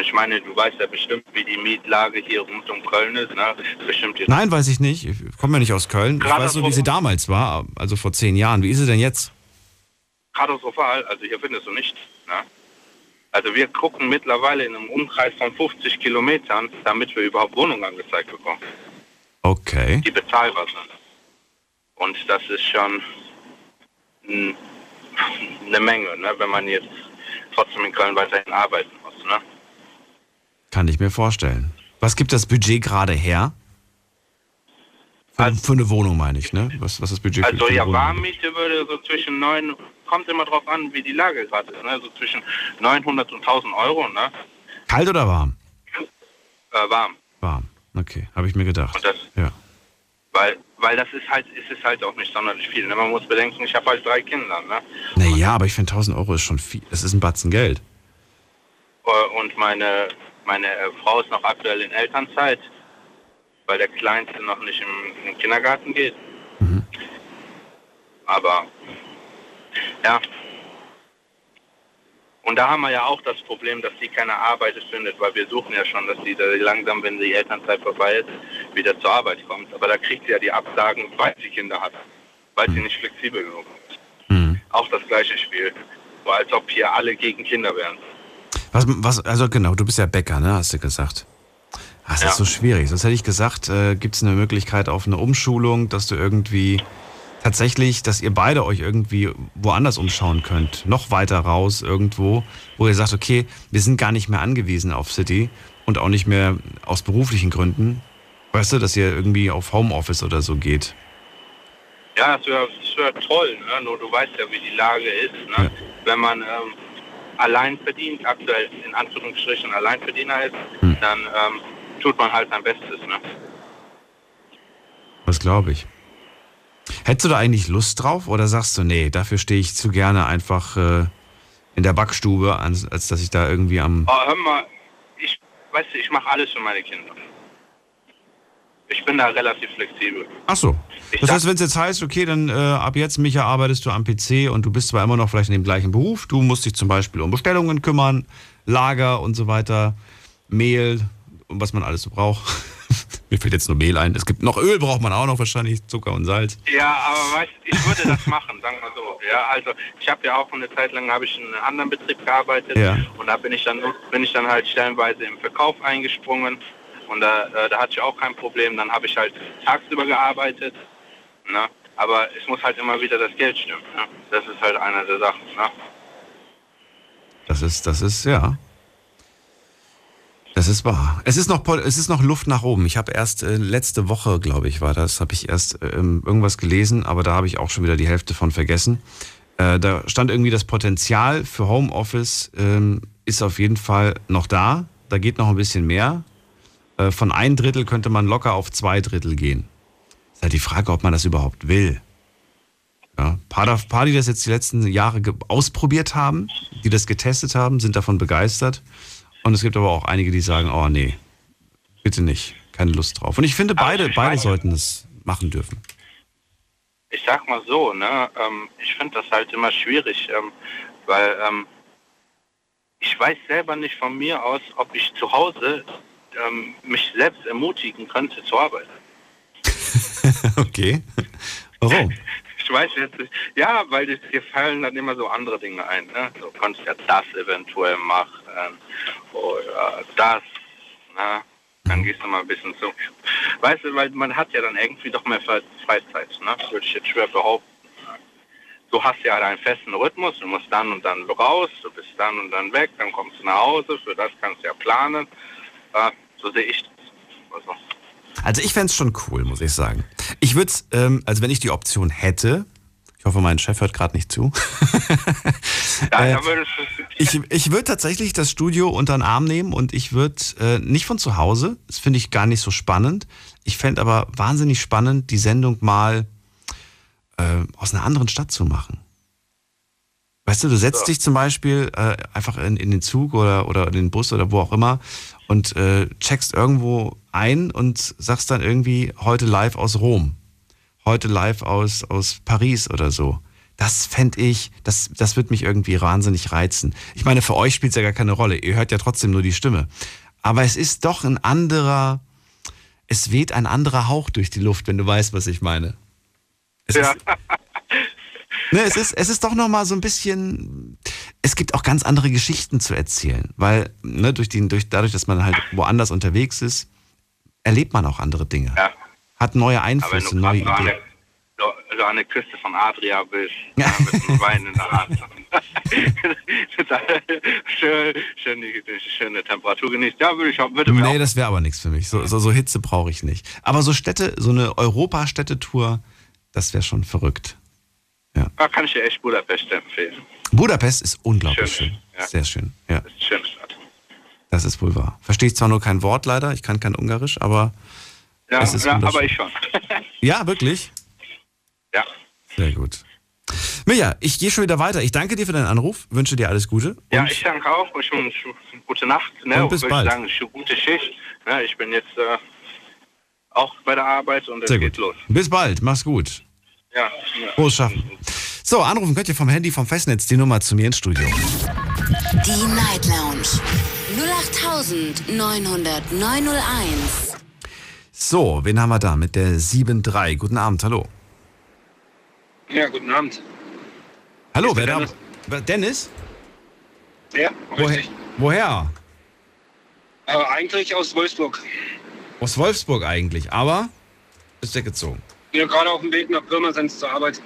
Ich meine, du weißt ja bestimmt, wie die Mietlage hier rund um Köln ist. Ne? Bestimmt jetzt Nein, weiß ich nicht. Ich komme ja nicht aus Köln. Ich weiß nur, wie sie damals war, also vor zehn Jahren. Wie ist sie denn jetzt? Katastrophal. Also hier findest du nichts. Ne? Also wir gucken mittlerweile in einem Umkreis von 50 Kilometern, damit wir überhaupt Wohnungen angezeigt bekommen. Okay. Die bezahlbar sind. Und das ist schon *laughs* eine Menge, ne, wenn man jetzt trotzdem in Köln weiterhin arbeiten muss. Ne? Kann ich mir vorstellen. Was gibt das Budget gerade her? Für, also, für, eine Wohnung meine ich, ne? Was, was das Budget Also für ja, Warmmiete würde so zwischen 9, kommt immer drauf an, wie die Lage gerade ist, ne? So zwischen 900 und 1000 Euro, ne? Kalt oder warm? Äh, warm. Warm, okay, habe ich mir gedacht. Und das, ja. Weil weil das ist halt, ist es halt auch nicht sonderlich viel. Ne? Man muss bedenken, ich habe halt drei Kinder. Ne? Naja, aber ich finde 1000 Euro ist schon viel. Das ist ein Batzen Geld. Äh, und meine, meine äh, Frau ist noch aktuell in Elternzeit, weil der Kleinste noch nicht im, im Kindergarten geht. Mhm. Aber ja, und da haben wir ja auch das Problem, dass sie keine Arbeit findet, weil wir suchen ja schon, dass sie langsam, wenn die Elternzeit vorbei ist, wieder zur Arbeit kommt. Aber da kriegt sie ja die Absagen, weil sie Kinder hat, weil sie nicht flexibel genug ist. Mhm. Auch das gleiche Spiel. So als ob hier alle gegen Kinder wären. Was, was, also genau, du bist ja Bäcker, ne, hast du gesagt. Das ja. ist so schwierig. Sonst hätte ich gesagt, äh, gibt es eine Möglichkeit auf eine Umschulung, dass du irgendwie tatsächlich, dass ihr beide euch irgendwie woanders umschauen könnt, noch weiter raus irgendwo, wo ihr sagt, okay, wir sind gar nicht mehr angewiesen auf City und auch nicht mehr aus beruflichen Gründen. Weißt du, dass ihr irgendwie auf Homeoffice oder so geht? Ja, das wäre wär toll, ne? nur du weißt ja, wie die Lage ist. Ne? Ja. Wenn man ähm, allein verdient, aktuell in Anführungsstrichen Alleinverdiener ist, hm. dann ähm, tut man halt sein Bestes. Ne? Was glaube ich. Hättest du da eigentlich Lust drauf oder sagst du, nee, dafür stehe ich zu gerne einfach äh, in der Backstube, als, als dass ich da irgendwie am. Oh, hör mal, ich, weißt du, ich mache alles für meine Kinder. Ich bin da relativ flexibel. Ach so. Ich das heißt, wenn es jetzt heißt, okay, dann äh, ab jetzt, Micha, arbeitest du am PC und du bist zwar immer noch vielleicht in dem gleichen Beruf, du musst dich zum Beispiel um Bestellungen kümmern, Lager und so weiter, Mehl und was man alles so braucht. *laughs* Mir fällt jetzt nur Mehl ein. Es gibt noch Öl, braucht man auch noch wahrscheinlich, Zucker und Salz. Ja, aber weißt, ich würde das machen, sagen wir so. Ja, also ich habe ja auch eine Zeit lang habe ich in einem anderen Betrieb gearbeitet ja. und da bin ich dann bin ich dann halt stellenweise im Verkauf eingesprungen und da, äh, da hatte ich auch kein Problem. Dann habe ich halt tagsüber gearbeitet. Ne? Aber es muss halt immer wieder das Geld stimmen. Ne? Das ist halt eine der Sachen. Ne? Das ist, das ist, ja. Das ist wahr. Es ist noch, es ist noch Luft nach oben. Ich habe erst äh, letzte Woche, glaube ich, war das, habe ich erst ähm, irgendwas gelesen, aber da habe ich auch schon wieder die Hälfte von vergessen. Äh, da stand irgendwie das Potenzial für Homeoffice ähm, ist auf jeden Fall noch da. Da geht noch ein bisschen mehr. Äh, von ein Drittel könnte man locker auf zwei Drittel gehen. Ist halt die Frage, ob man das überhaupt will. Ja, paar, paar, die das jetzt die letzten Jahre ausprobiert haben, die das getestet haben, sind davon begeistert. Und es gibt aber auch einige, die sagen, oh nee, bitte nicht, keine Lust drauf. Und ich finde, beide, beide sollten es machen dürfen. ich sag mal so, ne, ähm, ich finde das halt immer schwierig, ähm, weil ähm, ich weiß selber nicht von mir aus, ob ich zu Hause ähm, mich selbst ermutigen könnte zur Arbeit. *laughs* okay. Warum? *laughs* Ich weiß jetzt nicht. Ja, weil dir fallen dann immer so andere Dinge ein. Ne? Du kannst ja das eventuell machen oder das. Ne? Dann gehst du mal ein bisschen zu. Weißt du, weil man hat ja dann irgendwie doch mehr Fre- Freizeit. Ne? Würde ich jetzt schwer behaupten. Du hast ja deinen festen Rhythmus. Du musst dann und dann raus. Du bist dann und dann weg. Dann kommst du nach Hause. Für das kannst du ja planen. So sehe ich das. Also, Also ich fände es schon cool, muss ich sagen. Ich würde es, ähm, also wenn ich die Option hätte, ich hoffe, mein Chef hört gerade nicht zu. *laughs* ja, Äh, Ich, ich würde tatsächlich das Studio unter den Arm nehmen und ich würde äh, nicht von zu Hause, das finde ich gar nicht so spannend. Ich fände aber wahnsinnig spannend, die Sendung mal äh, aus einer anderen Stadt zu machen. Weißt du, du setzt Ja. dich zum Beispiel äh, einfach in, in den Zug oder, oder in den Bus oder wo auch immer und äh, checkst irgendwo ein und sagst dann irgendwie heute live aus Rom, heute live aus, aus Paris oder so. Das fände ich, das, das wird mich irgendwie wahnsinnig reizen. Ich meine, für euch spielt es ja gar keine Rolle. Ihr hört ja trotzdem nur die Stimme. Aber es ist doch ein anderer, es weht ein anderer Hauch durch die Luft, wenn du weißt, was ich meine. Es ja. ist, ne, es ist, es ist doch nochmal so ein bisschen, es gibt auch ganz andere Geschichten zu erzählen, weil ne, durch den, durch, dadurch, dass man halt woanders unterwegs ist, erlebt man auch andere Dinge. Ja. Hat neue Einflüsse, neue Ideen. der, so, so an der Küste von Adria bist, ja. mit einem Wein in der Hand. *laughs* schön, schön die, die schöne Temperatur genießt. Ja, würde ich auch, mir Nee, auch. das wäre aber nichts für mich. So, so, so Hitze brauche ich nicht. Aber so Städte, so eine Europa-Städtetour, das wäre schon verrückt. Da kann ich dir echt Budapest empfehlen. Budapest ist unglaublich Schön, schön. ja. Sehr schön. Ja, Das ist eine schöne Stadt. das ist wohl wahr. Verstehe ich zwar nur kein Wort leider, ich kann kein Ungarisch, aber Ja, Es ist ja aber ich schon. *laughs* ja, wirklich. ja. Sehr gut. Mirja, ich gehe schon wieder weiter. Ich danke dir für deinen Anruf, wünsche dir alles Gute. Ja, ich danke auch. Ich wünsche gute Nacht. Ne? Und bis würde bald. Ich sagen, gute Schicht. Ne? Ich bin jetzt äh, auch bei der Arbeit und es geht gut. los. Bis bald, mach's gut. Ja. Frohes Schaffen. So, anrufen könnt ihr vom Handy, vom Festnetz die Nummer zu mir ins Studio. Die Night Lounge 0890901. So, wen haben wir da mit der 7.3? Guten Abend, hallo. Ja, guten Abend. Hallo, wer da? Dennis. Wer- Dennis? Ja, Woher? richtig. Woher? Äh, eigentlich aus Wolfsburg. Aus Wolfsburg eigentlich, aber ist weggezogen. Bin ja gerade auf dem Weg nach Pirmasens zur Arbeit.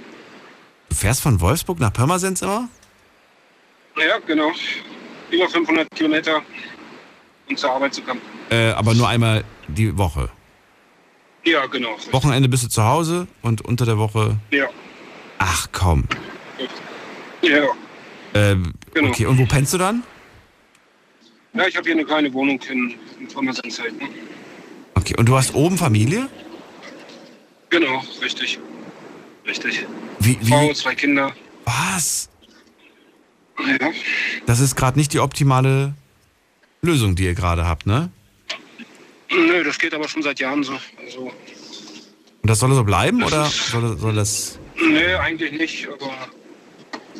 Du fährst von Wolfsburg nach Pirmasens immer? Ja, genau. Über 500 Kilometer, um zur Arbeit zu kommen. Äh, aber nur einmal die Woche. Ja, genau. Wochenende bist du zu Hause und unter der Woche. Ja. Ach komm. Ja. Ähm, Genau. Okay, und wo pennst du dann? Ja, ich habe hier eine kleine Wohnung in, in Pirmasens halt. Ne? Okay, und du hast oben Familie? Genau, richtig. Richtig. Wie, Frau, wie? zwei Kinder. Was? Ja. Das ist gerade nicht die optimale Lösung, die ihr gerade habt, ne? Nö, das geht aber schon seit Jahren so. Also, Und das soll so bleiben oder soll, soll das. nö, eigentlich nicht, aber,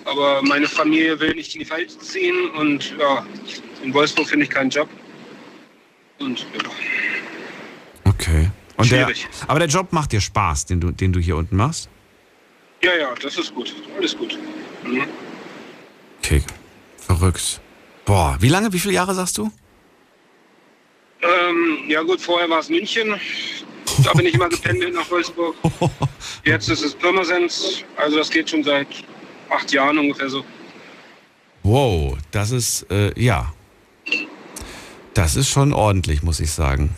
aber meine Familie will nicht in die Welt ziehen und ja, in Wolfsburg finde ich keinen Job. Und ja. Okay. Und der, Schwierig. aber der Job macht dir Spaß, den du, den du hier unten machst? ja, ja, das ist gut. Alles gut. Mhm. Okay. Verrückt. Boah, wie lange, wie viele Jahre sagst du? Ähm, ja gut, vorher war es München. Da bin ich immer *laughs* gependelt nach Wolfsburg. *laughs* Jetzt ist es Pirmasens. Also das geht schon seit acht Jahren ungefähr so. Wow, das ist, äh, ja. Das ist schon ordentlich, muss ich sagen.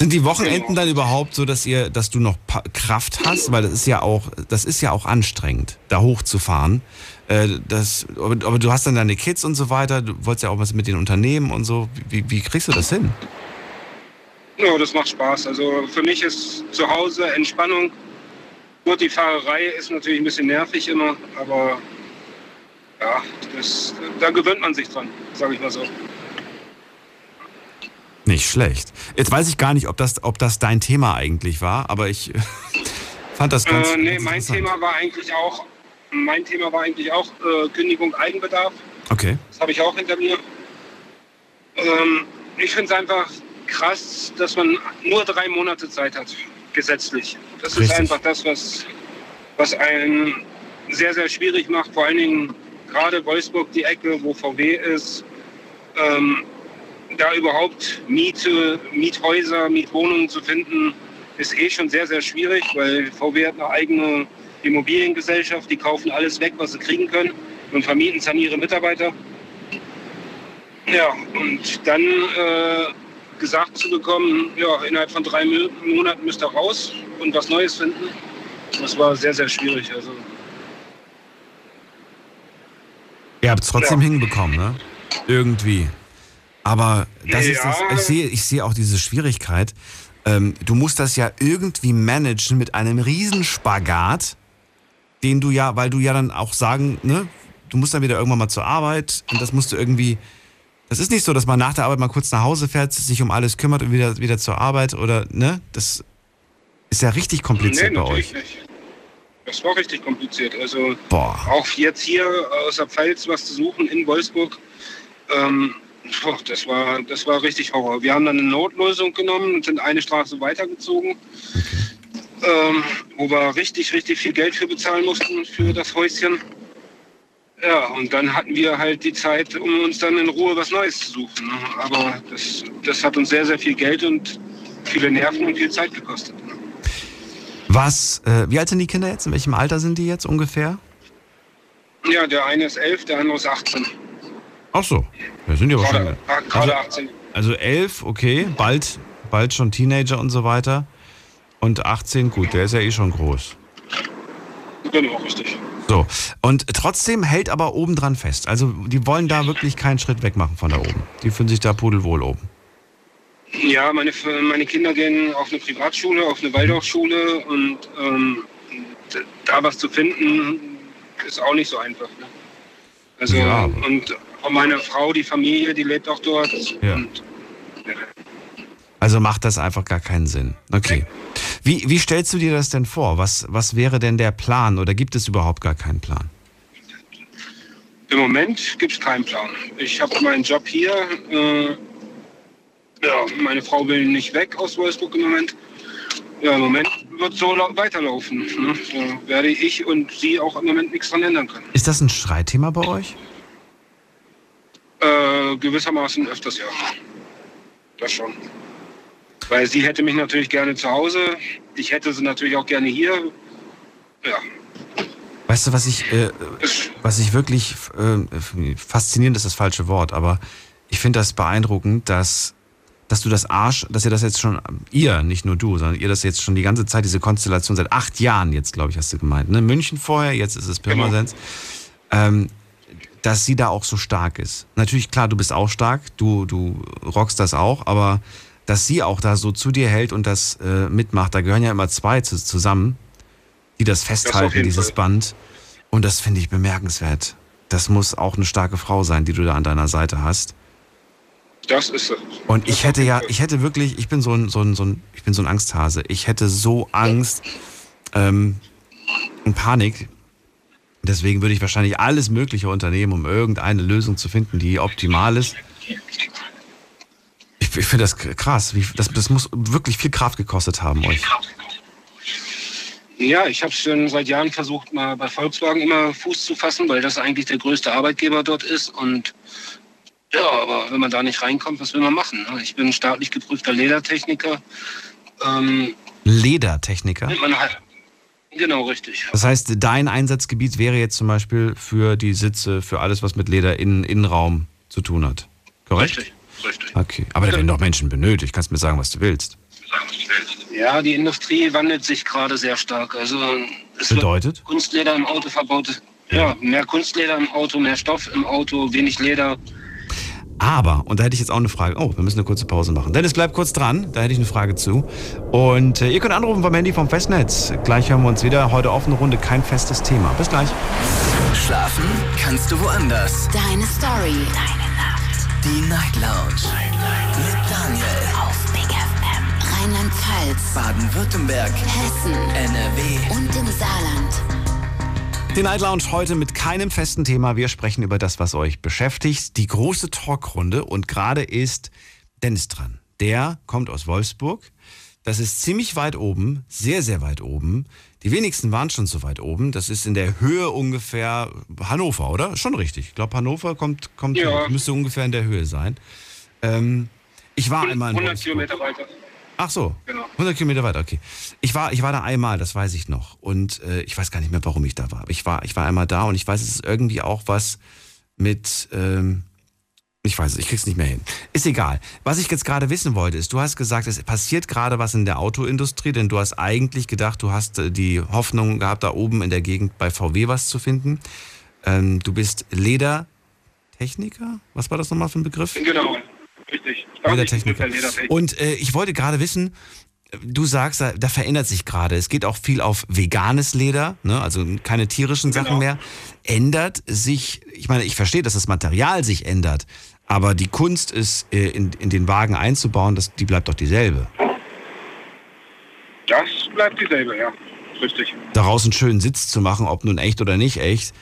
Sind die Wochenenden dann überhaupt so, dass ihr, dass du noch Pa- Kraft hast? Weil das ist ja auch, das ist ja auch anstrengend, da hochzufahren. Äh, das, aber, aber du hast dann deine Kids und so weiter. Du wolltest ja auch was mit den Unternehmen und so. Wie, wie kriegst du das hin? Ja, das macht Spaß. Also für mich ist zu Hause Entspannung. Gut, die Fahrerei ist natürlich ein bisschen nervig immer, aber ja, das, da gewöhnt man sich dran, sage ich mal so. Nicht schlecht. Jetzt weiß ich gar nicht, ob das, ob das dein Thema eigentlich war, aber ich *laughs* fand das ganz. Äh, nee, ganz mein. Thema war eigentlich auch, mein Thema war eigentlich auch äh, Kündigung Eigenbedarf. Okay. Das habe ich auch hinter mir. Ähm, ich finde es einfach krass, dass man nur drei Monate Zeit hat, gesetzlich. Das ist Richtig. einfach das, was, was einen sehr, sehr schwierig macht. Vor allen Dingen gerade Wolfsburg, die Ecke, wo VW ist. Ähm, da überhaupt Miete, Miethäuser, Mietwohnungen zu finden, ist eh schon sehr, sehr schwierig, weil VW hat eine eigene Immobiliengesellschaft, die kaufen alles weg, was sie kriegen können und vermieten es an ihre Mitarbeiter. Ja, und dann äh, gesagt zu bekommen, ja, innerhalb von drei Mo- Monaten müsst ihr raus und was Neues finden, das war sehr, sehr schwierig. Also, Ihr habt es trotzdem hinbekommen, ne? Irgendwie. Aber das ist das, Ja. ich sehe, ich sehe auch diese Schwierigkeit. Ähm, du musst das ja irgendwie managen mit einem Riesenspagat, den du ja, weil du ja dann auch sagen, ne, du musst dann wieder irgendwann mal zur Arbeit und das musst du irgendwie. Das ist nicht so, dass man nach der Arbeit mal kurz nach Hause fährt, sich um alles kümmert und wieder, wieder zur Arbeit oder, ne? Das ist ja richtig kompliziert bei euch. nicht. Das war richtig kompliziert. Also Boah. auch jetzt hier aus der Pfalz was zu suchen in Wolfsburg, ähm, boah, das, war, das war richtig Horror. Wir haben dann eine Notlösung genommen und sind eine Straße weitergezogen, ähm, wo wir richtig, richtig viel Geld für bezahlen mussten für das Häuschen. Ja, und dann hatten wir halt die Zeit, um uns dann in Ruhe was Neues zu suchen. ne? Aber das, das hat uns sehr, sehr viel Geld und viele Nerven und viel Zeit gekostet. Was, äh, wie alt sind die Kinder jetzt? In welchem Alter sind die jetzt ungefähr? Ja, der eine ist elf, der andere ist 18. Ach so, wir sind ja wahrscheinlich. Gerade, gerade 18. Also elf, okay, bald, bald schon Teenager und so weiter. Und 18, gut, der ist ja eh schon groß. Genau, richtig. So, und trotzdem hält aber obendran fest. Also die wollen da wirklich keinen Schritt weg machen von da oben. Die fühlen sich da pudelwohl oben. Ja, meine, meine Kinder gehen auf eine Privatschule, auf eine Waldorfschule und ähm, da was zu finden, ist auch nicht so einfach. Ne? Also, Ja. und auch meine Frau, die Familie, die lebt auch dort. Ja. Und, Also macht das einfach gar keinen Sinn. Okay. Wie, wie stellst du dir das denn vor? Was, was wäre denn der Plan oder gibt es überhaupt gar keinen Plan? Im Moment gibt es keinen Plan. Ich habe meinen Job hier. Äh, ja, meine Frau will nicht weg aus Wolfsburg im Moment. Ja, im Moment wird so lau- weiterlaufen. Ne? Da werde ich und sie auch im Moment nichts dran ändern können. Ist das ein Streitthema bei euch? Äh, gewissermaßen öfters ja. Das schon. Weil sie hätte mich natürlich gerne zu Hause. Ich hätte sie natürlich auch gerne hier. Ja. Weißt du, was ich, äh, was ich wirklich äh, faszinierend ist das falsche Wort, aber ich finde das beeindruckend, dass, dass du das Arsch, dass ihr das jetzt schon, ihr, nicht nur du, sondern ihr das jetzt schon die ganze Zeit, diese Konstellation seit acht Jahren jetzt, glaube ich, hast du gemeint, ne? München vorher, jetzt ist es Pirmasens, ähm, dass sie da auch so stark ist. Natürlich, klar, du bist auch stark, du, du rockst das auch, aber dass sie auch da so zu dir hält und das äh, mitmacht, da gehören ja immer zwei zu, zusammen, die das festhalten, jeden dieses Fall. Band. Und das finde ich bemerkenswert. Das muss auch eine starke Frau sein, die du da an deiner Seite hast. Das ist sie. Und ich hätte ja, ich hätte wirklich, ich bin so ein, so ein, so ein, ich bin so ein Angsthase. Ich hätte so Angst ähm, und Panik. Deswegen würde ich wahrscheinlich alles Mögliche unternehmen, um irgendeine Lösung zu finden, die optimal ist. Ich, ich finde das krass. Wie, das, das muss wirklich viel Kraft gekostet haben, euch. Ja, ich habe schon seit Jahren versucht, mal bei Volkswagen immer Fuß zu fassen, weil das eigentlich der größte Arbeitgeber dort ist. Und ja, aber wenn man da nicht reinkommt, was will man machen? ne? Ich bin staatlich geprüfter Ledertechniker. ähm, Ledertechniker. man halt, genau, richtig. Das heißt, dein Einsatzgebiet wäre jetzt zum Beispiel für die Sitze, für alles, was mit Leder in Innenraum zu tun hat. Korrekt? Richtig, richtig. Okay. Aber da werden doch Menschen benötigt. Kannst mir sagen, was du willst. Ja, die Industrie wandelt sich gerade sehr stark. Also es Bedeutet? Kunstleder im Auto verbaut. Ja, mehr Kunstleder im Auto, mehr Stoff im Auto, wenig Leder. Aber, und da hätte ich jetzt auch eine Frage. Oh, wir müssen eine kurze Pause machen. Dennis, bleib kurz dran. Da hätte ich eine Frage zu. Und äh, ihr könnt anrufen vom Handy vom Festnetz. Gleich hören wir uns wieder. Heute offene Runde, kein festes Thema. Bis gleich. Schlafen kannst du woanders. Deine Story. Deine Nacht. Die Night Lounge. Mit Daniel. Auf Big FM. Rheinland-Pfalz. Baden-Württemberg. Hessen. NRW. Und im Saarland. Die Night Lounge heute mit keinem festen Thema. Wir sprechen über das, was euch beschäftigt. Die große Talkrunde. Und gerade ist Dennis dran. Der kommt aus Wolfsburg. Das ist ziemlich weit oben, sehr, sehr weit oben. Die wenigsten waren schon so weit oben. Das ist in der Höhe ungefähr Hannover, oder? Schon richtig. Ich glaube, Hannover kommt, kommt Ja. müsste ungefähr in der Höhe sein. Ähm, ich war einmal in 100 Wolfsburg. Kilometer weiter. Ach so, Genau. 100 Kilometer weiter, okay. Ich war, ich war da einmal, das weiß ich noch. Und äh, ich weiß gar nicht mehr, warum ich da war. Aber ich war, ich war einmal da und ich weiß, es ist irgendwie auch was mit, ähm, ich weiß es, ich krieg's nicht mehr hin. Ist egal. Was ich jetzt gerade wissen wollte, ist, du hast gesagt, es passiert gerade was in der Autoindustrie, denn du hast eigentlich gedacht, du hast äh, die Hoffnung gehabt, da oben in der Gegend bei VW was zu finden. Ähm, du bist Ledertechniker? Was war das nochmal für ein Begriff? Genau, richtig. Ledertechniker. Ledertechniker. Und äh, ich wollte gerade wissen, du sagst, da, da verändert sich gerade. Es geht auch viel auf veganes Leder, ne? also keine tierischen Sachen Genau. mehr. Ändert sich, ich meine, ich verstehe, dass das Material sich ändert, aber die Kunst ist, äh, in, in den Wagen einzubauen, das, die bleibt doch dieselbe. Das bleibt dieselbe, ja. Richtig. Daraus einen schönen Sitz zu machen, ob nun echt oder nicht echt,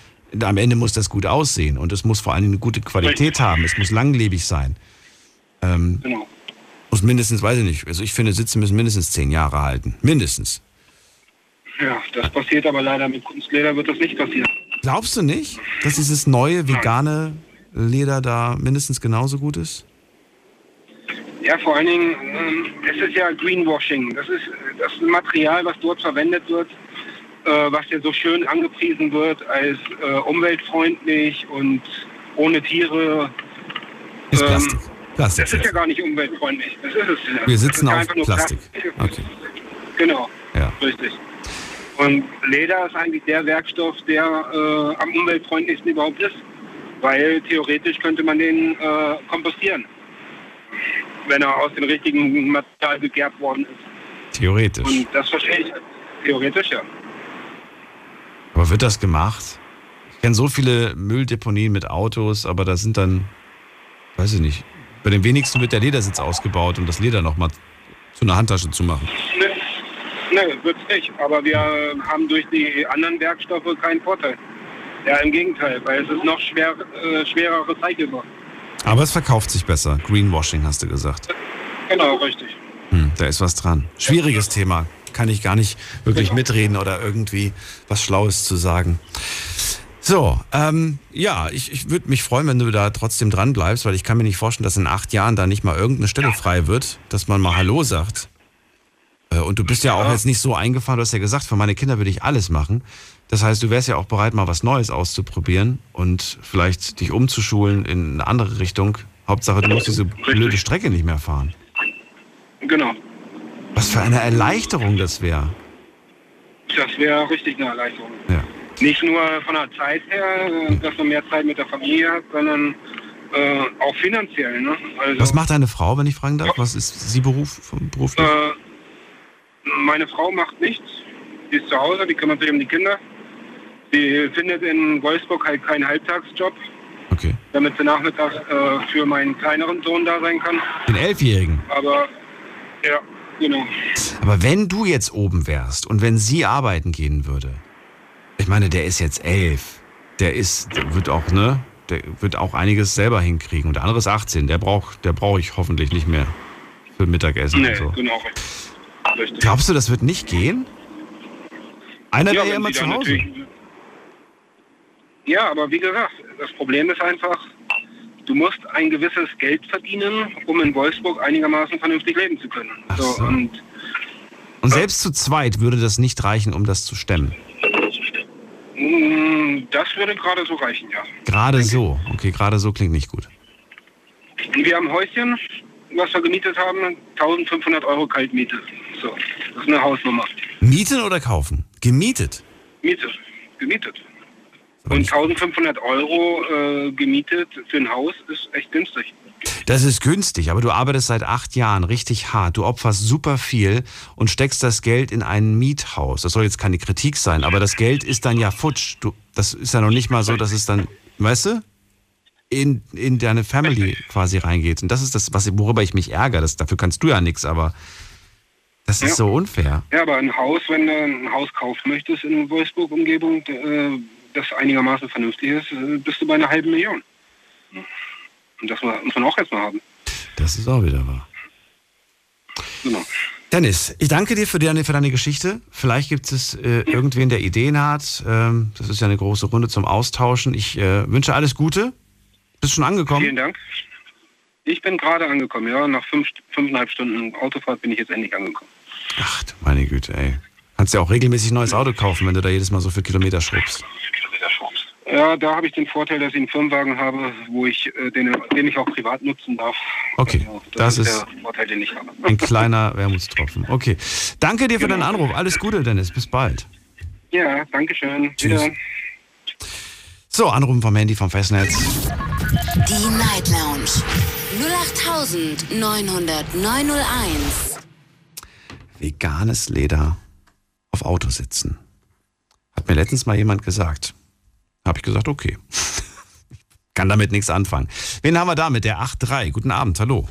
am Ende muss das gut aussehen und es muss vor allem eine gute Qualität Richtig. haben, es muss langlebig sein. Ähm, Genau. muss mindestens, weiß ich nicht, also ich finde, Sitze müssen mindestens zehn Jahre halten. Mindestens. Ja, das passiert aber leider mit Kunstleder wird das nicht passieren. Glaubst du nicht, dass dieses neue vegane Leder da mindestens genauso gut ist? Ja, vor allen Dingen, ähm, es ist ja Greenwashing. Das ist das Material, was dort verwendet wird, äh, was ja so schön angepriesen wird als äh, umweltfreundlich und ohne Tiere. Ist Ähm, Plastik. Plastik. Das ist ja gar nicht umweltfreundlich. Das ist es. ja. Wir sitzen auf nur Plastik. Okay. Genau, Ja. richtig. Und Leder ist eigentlich der Werkstoff, der äh, am umweltfreundlichsten überhaupt ist. Weil theoretisch könnte man den äh, kompostieren, wenn er aus dem richtigen Material gegerbt worden ist. Theoretisch. Und das verstehe ich. Theoretisch ja. Aber wird das gemacht? Ich kenne so viele Mülldeponien mit Autos, aber da sind dann, weiß ich nicht, bei den wenigsten wird der Ledersitz ausgebaut, um das Leder nochmal zu einer Handtasche zu machen. Ne, ne wird's nicht. Aber wir haben durch die anderen Werkstoffe keinen Vorteil. Ja, im Gegenteil, weil es ist noch schwer, äh, schwerer recycelbar. Aber es verkauft sich besser. Greenwashing hast du gesagt. Genau, richtig. Hm, da ist was dran. Schwieriges Thema. Kann ich gar nicht wirklich mitreden oder irgendwie was Schlaues zu sagen. So, ähm, ja, ich, ich würde mich freuen, wenn du da trotzdem dran bleibst, weil ich kann mir nicht vorstellen, dass in acht Jahren da nicht mal irgendeine Stelle frei wird, dass man mal Hallo sagt. Äh, Und du bist ja auch jetzt nicht so eingefahren, du hast ja gesagt, für meine Kinder würde ich alles machen. Das heißt, du wärst ja auch bereit, mal was Neues auszuprobieren und vielleicht dich umzuschulen in eine andere Richtung. Hauptsache, du musst diese blöde Strecke nicht mehr fahren. Genau. Was für eine Erleichterung das wäre. Das wäre richtig eine Erleichterung. Ja. Nicht nur von der Zeit her, äh, dass man mehr Zeit mit der Familie hat, sondern äh, auch finanziell. Ne? Also, Was macht deine Frau, wenn ich fragen darf? Was ist sie Beruf, beruflich? äh, meine Frau macht nichts. Die ist zu Hause, die kümmert sich um die Kinder. Sie findet in Wolfsburg halt keinen Halbtagsjob, Okay. damit sie nachmittags äh, für meinen kleineren Sohn da sein kann. Den Elfjährigen. Aber ja, genau. Aber wenn du jetzt oben wärst und wenn sie arbeiten gehen würde, ich meine, der ist jetzt elf. Der ist, der wird auch, ne? Der wird auch einiges selber hinkriegen. Und der andere ist 18. Der braucht, der brauche ich hoffentlich nicht mehr für Mittagessen Nee, und so. genau. Richtig. Glaubst du, das wird nicht gehen? Einer Ja, wäre ja immer zu Hause. Ja, aber wie gesagt, das Problem ist einfach, du musst ein gewisses Geld verdienen, um in Wolfsburg einigermaßen vernünftig leben zu können. So, so. und Und selbst zu zweit würde das nicht reichen, um das zu stemmen. Das würde gerade so reichen, ja. Gerade so. Okay, gerade so klingt nicht gut. Wir haben ein Häuschen, was wir gemietet haben, 1500 Euro Kaltmiete. So, das ist eine Hausnummer. Mieten oder kaufen? Gemietet. Miete, gemietet. Und 1500 Euro äh, gemietet für ein Haus ist echt günstig. Das ist günstig, aber du arbeitest seit acht Jahren richtig hart. Du opferst super viel und steckst das Geld in ein Miethaus. Das soll jetzt keine Kritik sein, aber das Geld ist dann ja futsch. Du, das ist ja noch nicht mal so, dass es dann, weißt du, in, in deine Family quasi reingeht. Und das ist das, was, worüber ich mich ärgere. Das, dafür kannst du ja nichts, aber das ist Ja. so unfair. Ja, aber ein Haus, wenn du ein Haus kaufen möchtest in Wolfsburg-Umgebung, äh, das einigermaßen vernünftig ist, äh, bist du bei einer halben Million. Und das muss man auch erstmal haben. Das ist auch wieder wahr. Genau. Dennis, ich danke dir für deine, für deine Geschichte. Vielleicht gibt es äh, irgendwen, der Ideen hat. Ähm, das ist ja eine große Runde zum Austauschen. Ich äh, wünsche alles Gute. Bist schon angekommen? Vielen Dank. Ich bin gerade angekommen, ja. Nach fünf, fünfeinhalb Stunden Autofahrt bin ich jetzt endlich angekommen. Ach, du meine Güte, ey. Kannst ja auch regelmäßig ein neues Auto kaufen, wenn du da jedes Mal so viele Kilometer schrubbst. Ja, da habe ich den Vorteil, dass ich einen Firmenwagen habe, wo ich äh, den, den ich auch privat nutzen darf. Okay, das, das ist ist der Vorteil, den ich habe. ein kleiner Wermutstropfen. Okay. Danke dir für Genau. deinen Anruf. Alles Gute, Dennis. Bis bald. Ja, danke schön. Tschüss. Wieder. So, Anrufen vom Handy vom Festnetz. Die Night Lounge 0890901. Veganes Leder auf Auto sitzen. Hat mir letztens mal jemand gesagt. Habe ich gesagt, okay. *laughs* Kann damit nichts anfangen. Wen haben wir da mit der 8.3? Guten Abend, hallo.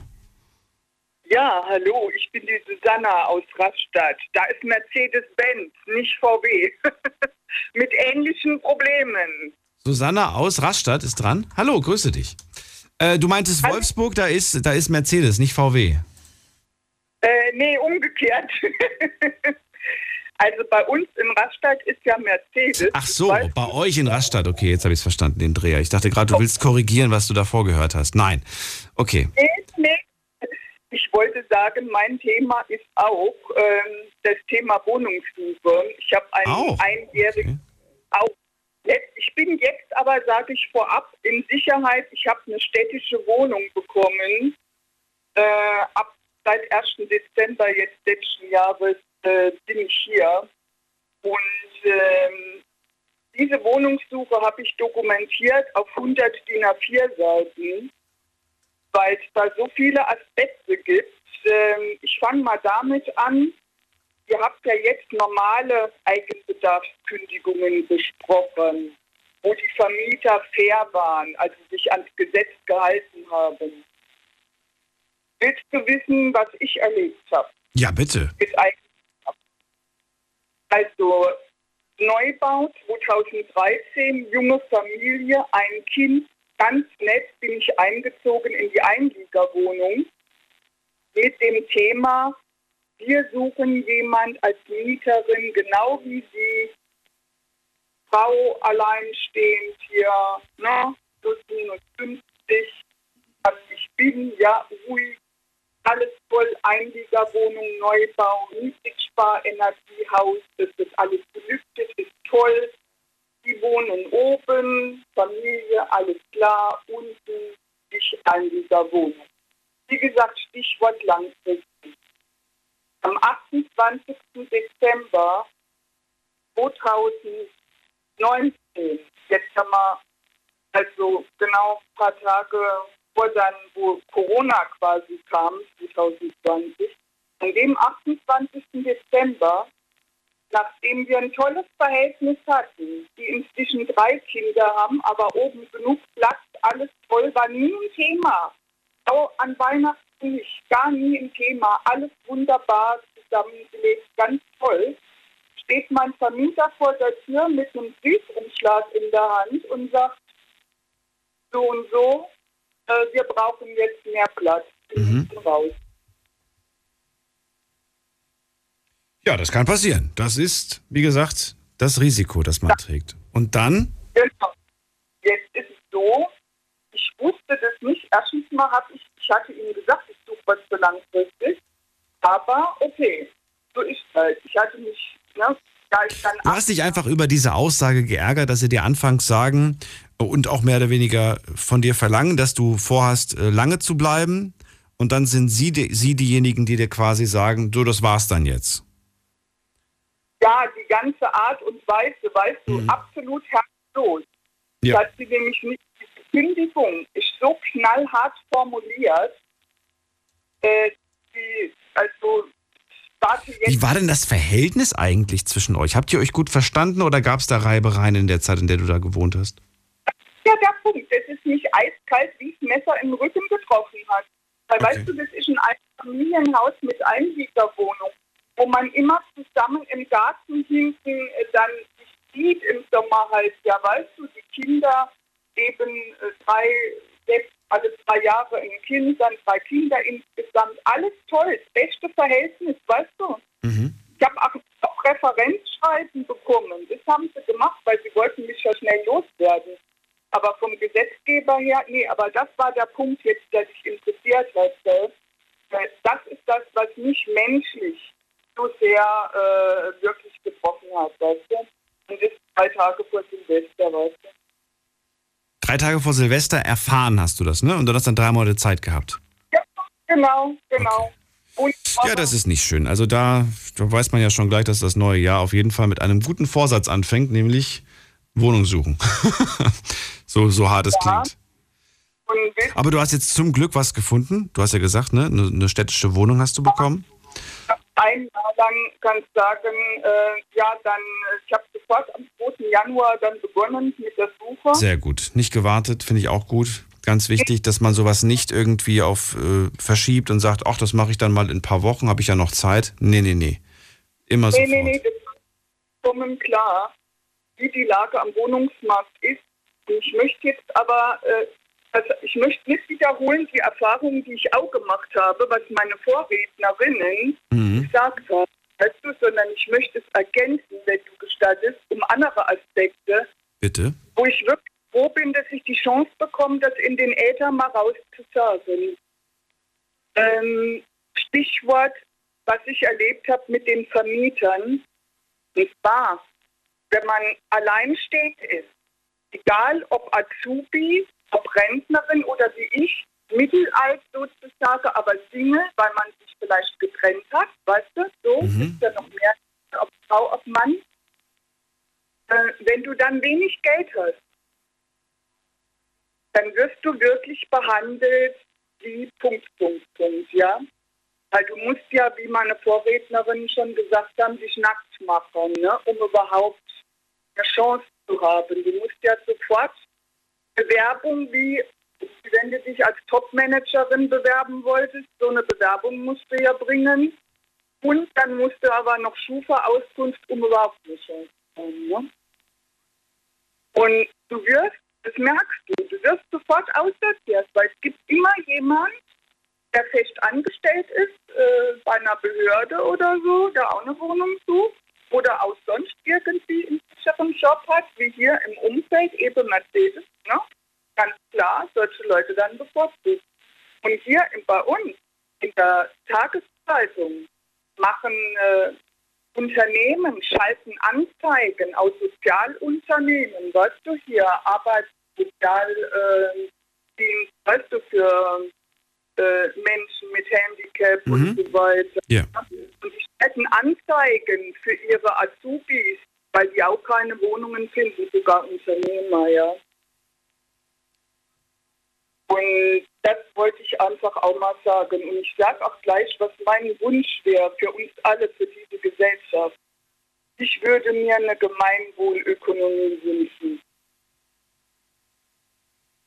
Ja, hallo, ich bin die Susanna aus Rastatt. Da ist Mercedes-Benz, nicht VW. *laughs* Mit ähnlichen Problemen. Susanna aus Rastatt ist dran. Hallo, grüße dich. Äh, du meintest Wolfsburg, da ist, da ist Mercedes, nicht VW. Äh, nee, umgekehrt. *laughs* also bei uns in Rastatt ist ja Mercedes. Ach so, bei euch in Rastatt. Okay, jetzt habe ich es verstanden, den Dreher. Ich dachte gerade, du willst korrigieren, was du davor gehört hast. Nein. Okay. Nee, nee. Ich wollte sagen, mein Thema ist auch ähm, das Thema Wohnungssuche. Ich habe einen Auch? einjährigen auch. Jetzt, ich bin jetzt aber, sage ich vorab, in Sicherheit. Ich habe eine städtische Wohnung bekommen. Äh, ab seit 1. Dezember jetzt letzten Jahres äh, bin ich hier. Und ähm, diese Wohnungssuche habe ich dokumentiert auf 100 DIN A4 Seiten weil es da so viele Aspekte gibt. Ähm, ich fange mal damit an. Ihr habt ja jetzt normale Eigenbedarfskündigungen besprochen, wo die Vermieter fair waren, also sich ans Gesetz gehalten haben. Willst du wissen, was ich erlebt habe? Ja, bitte. Mit Eigenbedarf? Also Neubau 2013, junge Familie, ein Kind, ganz nett bin ich eingezogen in die Einliegerwohnung mit dem Thema, wir suchen jemand als Mieterin, genau wie Sie, Frau alleinstehend hier, ne, plus minus 50, was ich bin, ja, ruhig, alles voll, Einliegerwohnung, Neubau, Niedrigsparenergiehaus, das wird alles belüftet, ist toll. Die wohnen oben, Familie, alles klar, unten, ich Einliegerwohnung. Wie gesagt, Stichwort langfristig. Am 28. Dezember 2019, jetzt haben wir also genau ein paar Tage vor dann, wo Corona quasi kam, 2020, an dem 28. Dezember, nachdem wir ein tolles Verhältnis hatten, die inzwischen drei Kinder haben, aber oben genug Platz, alles toll, war nie ein Thema. Auch an Weihnachten nicht, gar nie ein Thema, alles wunderbar zusammengelegt, ganz toll. Steht mein Vermieter vor der Tür mit einem Briefumschlag in der Hand und sagt, so und so, äh, wir brauchen jetzt mehr Platz. Müssen raus. Ja, das kann passieren. Das ist, wie gesagt, das Risiko, das man trägt. Und dann? Genau. Jetzt ist es so, ich wusste das nicht. Erstens mal habe ich, ich hatte ihm gesagt, ich suche was für langfristig. Aber okay, so ist halt. Ich hatte mich, ne, da ich dann Du hast dich einfach über diese Aussage geärgert, dass sie dir anfangs sagen und auch mehr oder weniger von dir verlangen, dass du vorhast, äh, lange zu bleiben. Und dann sind sie, die, sie diejenigen, die dir quasi sagen, du, das war's dann jetzt. Ja, die ganze Art und Weise, weißt du, absolut herzlos. Ja. Dass sie nämlich nicht, die Kündigung ist so knallhart formuliert, äh, die, also. Wie war denn das Verhältnis eigentlich zwischen euch? Habt ihr euch gut verstanden oder gab es da Reibereien in der Zeit, in der du da gewohnt hast? ja der Punkt. Das ist nicht eiskalt, wie das Messer im Rücken getroffen hat. Weil, weißt du, das ist ein Familienhaus mit Einliegerwohnung, wo man immer zusammen im Garten hinten äh, dann sich sieht im Sommer halt. Ja, weißt du, die Kinder eben äh, drei, sechs, alle drei Jahre ein Kind, dann drei Kinder insgesamt. Alles toll, das beste Verhältnis, weißt du. Ich habe auch, auch Referenzschreiben bekommen. Das haben sie gemacht, weil sie wollten mich ja schnell loswerden. Aber vom Gesetzgeber her, nee, aber das war der Punkt jetzt, der dich interessiert hat. Weil Das ist das, was mich menschlich so sehr äh, wirklich getroffen hat, weißt du? Und das drei Tage vor Silvester, weißt du? Drei Tage vor Silvester erfahren hast du das, ne? Und du hast dann drei Monate Zeit gehabt. Genau, genau. Und Ja, das ist nicht schön. Also da, da weiß man ja schon gleich, dass das neue Jahr auf jeden Fall mit einem guten Vorsatz anfängt, nämlich Wohnung suchen. *laughs* so, so hart es Ja. klingt. Aber du hast jetzt zum Glück was gefunden. Du hast ja gesagt, ne? Eine städtische Wohnung hast du bekommen. Ein Jahr lang kannst sagen, äh, ja, dann, ich habe sofort am 2. Januar dann begonnen mit der Suche. Sehr gut. Nicht gewartet, finde ich auch gut. Ganz wichtig, dass man sowas nicht irgendwie auf äh, verschiebt und sagt, ach, das mache ich dann mal in ein paar Wochen, habe ich ja noch Zeit. Nee, nee, nee. Immer so. nee, nee, nee, das ist vollkommen klar, wie die Lage am Wohnungsmarkt ist. Ich möchte jetzt aber, äh, also ich möchte nicht wiederholen die Erfahrungen, die ich auch gemacht habe, was meine Vorrednerinnen gesagt haben, weißt du, sondern ich möchte es ergänzen, wenn du gestattest, um andere Aspekte, Bitte. wo ich wirklich froh bin, dass ich die Chance bekomme, das in den Äther mal rauszusagen. Ähm, Stichwort, was ich erlebt habe mit den Vermietern. Und zwar, wenn man alleinstehend ist, egal ob Azubi, Rentnerin oder wie ich, mittelalt sozusagen, aber Single, weil man sich vielleicht getrennt hat, weißt du, so, ist ja noch mehr, ob Frau, ob Mann. Äh, wenn du dann wenig Geld hast, dann wirst du wirklich behandelt wie Punkt, Punkt, Punkt, ja. Weil du musst ja, wie meine Vorrednerinnen schon gesagt haben, dich nackt machen, ne, um überhaupt eine Chance zu haben. Du musst ja sofort Bewerbung wie, wenn du dich als Topmanagerin bewerben wolltest, so eine Bewerbung musst du ja bringen. Und dann musst du aber noch Schufa-Auskunft, um überhaupt haben. Ne? Und du wirst, das merkst du, du wirst sofort aussortiert, weil es gibt immer jemand, der fest angestellt ist äh, bei einer Behörde oder so, der auch eine Wohnung sucht oder auch sonst irgendwie einen sicheren Job hat, wie hier im Umfeld eben Mercedes, ne? ganz klar, solche Leute dann bevorzugt. Und hier bei uns in der Tageszeitung machen äh, Unternehmen, schalten Anzeigen aus Sozialunternehmen, weißt du, hier Arbeitssozialdienst, äh, weißt du, für äh, Menschen mit Handicap und so weiter. Ja. Und die schalten Anzeigen für ihre Azubis, weil die auch keine Wohnungen finden, sogar Unternehmer, ja. Und das wollte ich einfach auch mal sagen. Und ich sage auch gleich, was mein Wunsch wäre für uns alle, für diese Gesellschaft. Ich würde mir eine Gemeinwohlökonomie wünschen.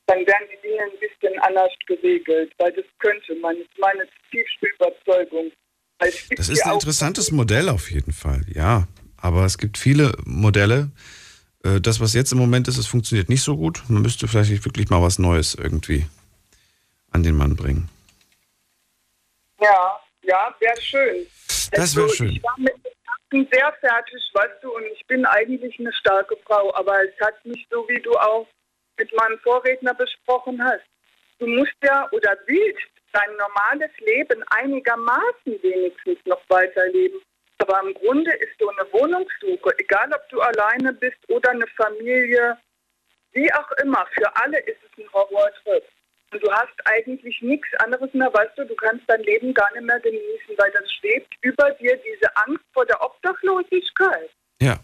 Dann wären die Dinge ein bisschen anders geregelt, weil das könnte man. Das ist meine tiefste Überzeugung. Das ist ein interessantes Modell auf jeden Fall, ja. Aber es gibt viele Modelle. Äh, Das, was jetzt im Moment ist, es funktioniert nicht so gut. Man müsste vielleicht wirklich mal was Neues irgendwie an den Mann bringen. Ja, ja, wäre schön. Das wäre schön. Ich war mit sehr fertig, weißt du, und ich bin eigentlich eine starke Frau, aber es hat mich so, wie du auch mit meinem Vorredner besprochen hast. Du musst ja oder willst dein normales Leben einigermaßen wenigstens noch weiterleben. Aber im Grunde ist so eine Wohnungssuche, egal ob du alleine bist oder eine Familie, wie auch immer, für alle ist es ein Horrortrip. Und du hast eigentlich nichts anderes mehr, weißt du, du kannst dein Leben gar nicht mehr genießen, weil das schwebt über dir, diese Angst vor der Obdachlosigkeit. Ja.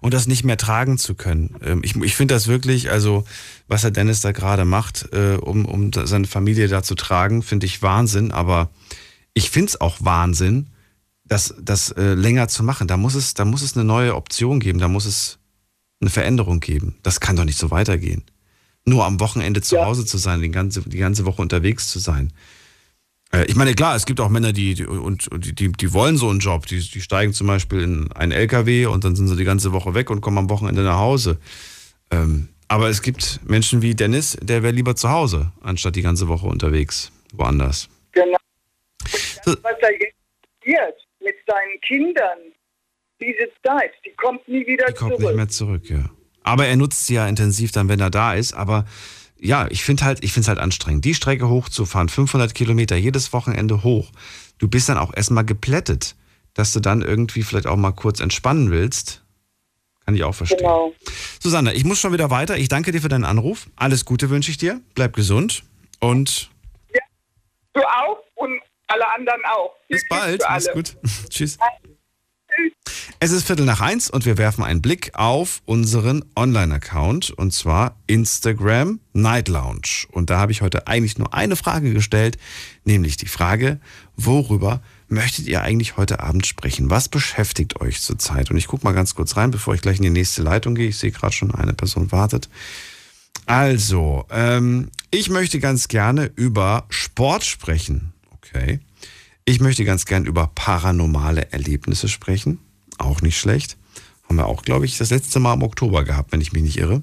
Und das nicht mehr tragen zu können. Ähm, Ich, ich finde das wirklich, also was Herr Dennis da gerade macht, äh, um, um seine Familie da zu tragen, finde ich Wahnsinn. Aber ich finde es auch Wahnsinn, das, das äh, länger zu machen. Da muss, es, da muss es eine neue Option geben, da muss es eine Veränderung geben. Das kann doch nicht so weitergehen. Nur am Wochenende zu Hause zu sein, die ganze, die ganze Woche unterwegs zu sein. Äh, Ich meine, klar, es gibt auch Männer, die, die, und, die, die wollen so einen Job. Die, die steigen zum Beispiel in einen LKW und dann sind sie die ganze Woche weg und kommen am Wochenende nach Hause. Ähm, aber es gibt Menschen wie Dennis, der wäre lieber zu Hause, anstatt die ganze Woche unterwegs, woanders. Genau. Das, was da jetzt passiert mit seinen Kindern, diese Zeit, die kommt nie wieder Die kommt zurück. nicht mehr zurück, ja. Aber er nutzt sie ja intensiv dann, wenn er da ist. Aber ja, ich finde halt, ich finde es halt anstrengend, die Strecke hochzufahren, 500 Kilometer jedes Wochenende hoch. Du bist dann auch erstmal geplättet, dass du dann irgendwie vielleicht auch mal kurz entspannen willst. Kann ich auch verstehen. Genau. Susanne, ich muss schon wieder weiter. Ich danke dir für deinen Anruf. Alles Gute wünsche ich dir. Bleib gesund und Du auch und alle anderen auch. bis bald. für Mach's alle. gut. *laughs* Tschüss. Es ist Viertel nach eins und wir werfen einen Blick auf unseren Online-Account und zwar Instagram Night Lounge. Und da habe ich heute eigentlich nur eine Frage gestellt, nämlich die Frage, worüber möchtet ihr eigentlich heute Abend sprechen? Was beschäftigt euch zurzeit? Und ich gucke mal ganz kurz rein, bevor ich gleich in die nächste Leitung gehe. Ich sehe gerade schon, eine Person wartet. Also, ähm, ich möchte ganz gerne über Sport sprechen. Okay. Ich möchte ganz gern über paranormale Erlebnisse sprechen. Auch nicht schlecht. Haben wir auch, glaube ich, das letzte Mal im Oktober gehabt, wenn ich mich nicht irre.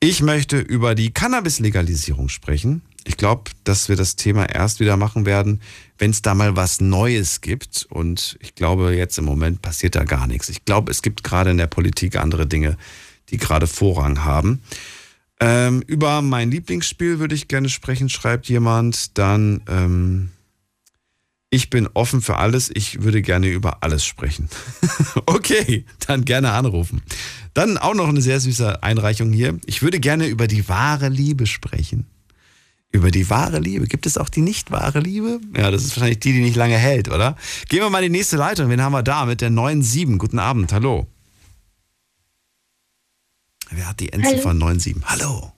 Ich möchte über die Cannabis-Legalisierung sprechen. Ich glaube, dass wir das Thema erst wieder machen werden, wenn es da mal was Neues gibt. Und ich glaube, jetzt im Moment passiert da gar nichts. Ich glaube, es gibt gerade in der Politik andere Dinge, die gerade Vorrang haben. Ähm, über mein Lieblingsspiel würde ich gerne sprechen, schreibt jemand. Dann, ähm, ich bin offen für alles. Ich würde gerne über alles sprechen. *laughs* okay, dann gerne anrufen. Dann auch noch eine sehr süße Einreichung hier. Ich würde gerne über die wahre Liebe sprechen. Über die wahre Liebe. Gibt es auch die nicht wahre Liebe? Ja, das ist wahrscheinlich die, die nicht lange hält, oder? Gehen wir mal in die nächste Leitung. Wen haben wir da mit der 9.7? Guten Abend, hallo. Wer hat die Endziffer 9.7? Hallo.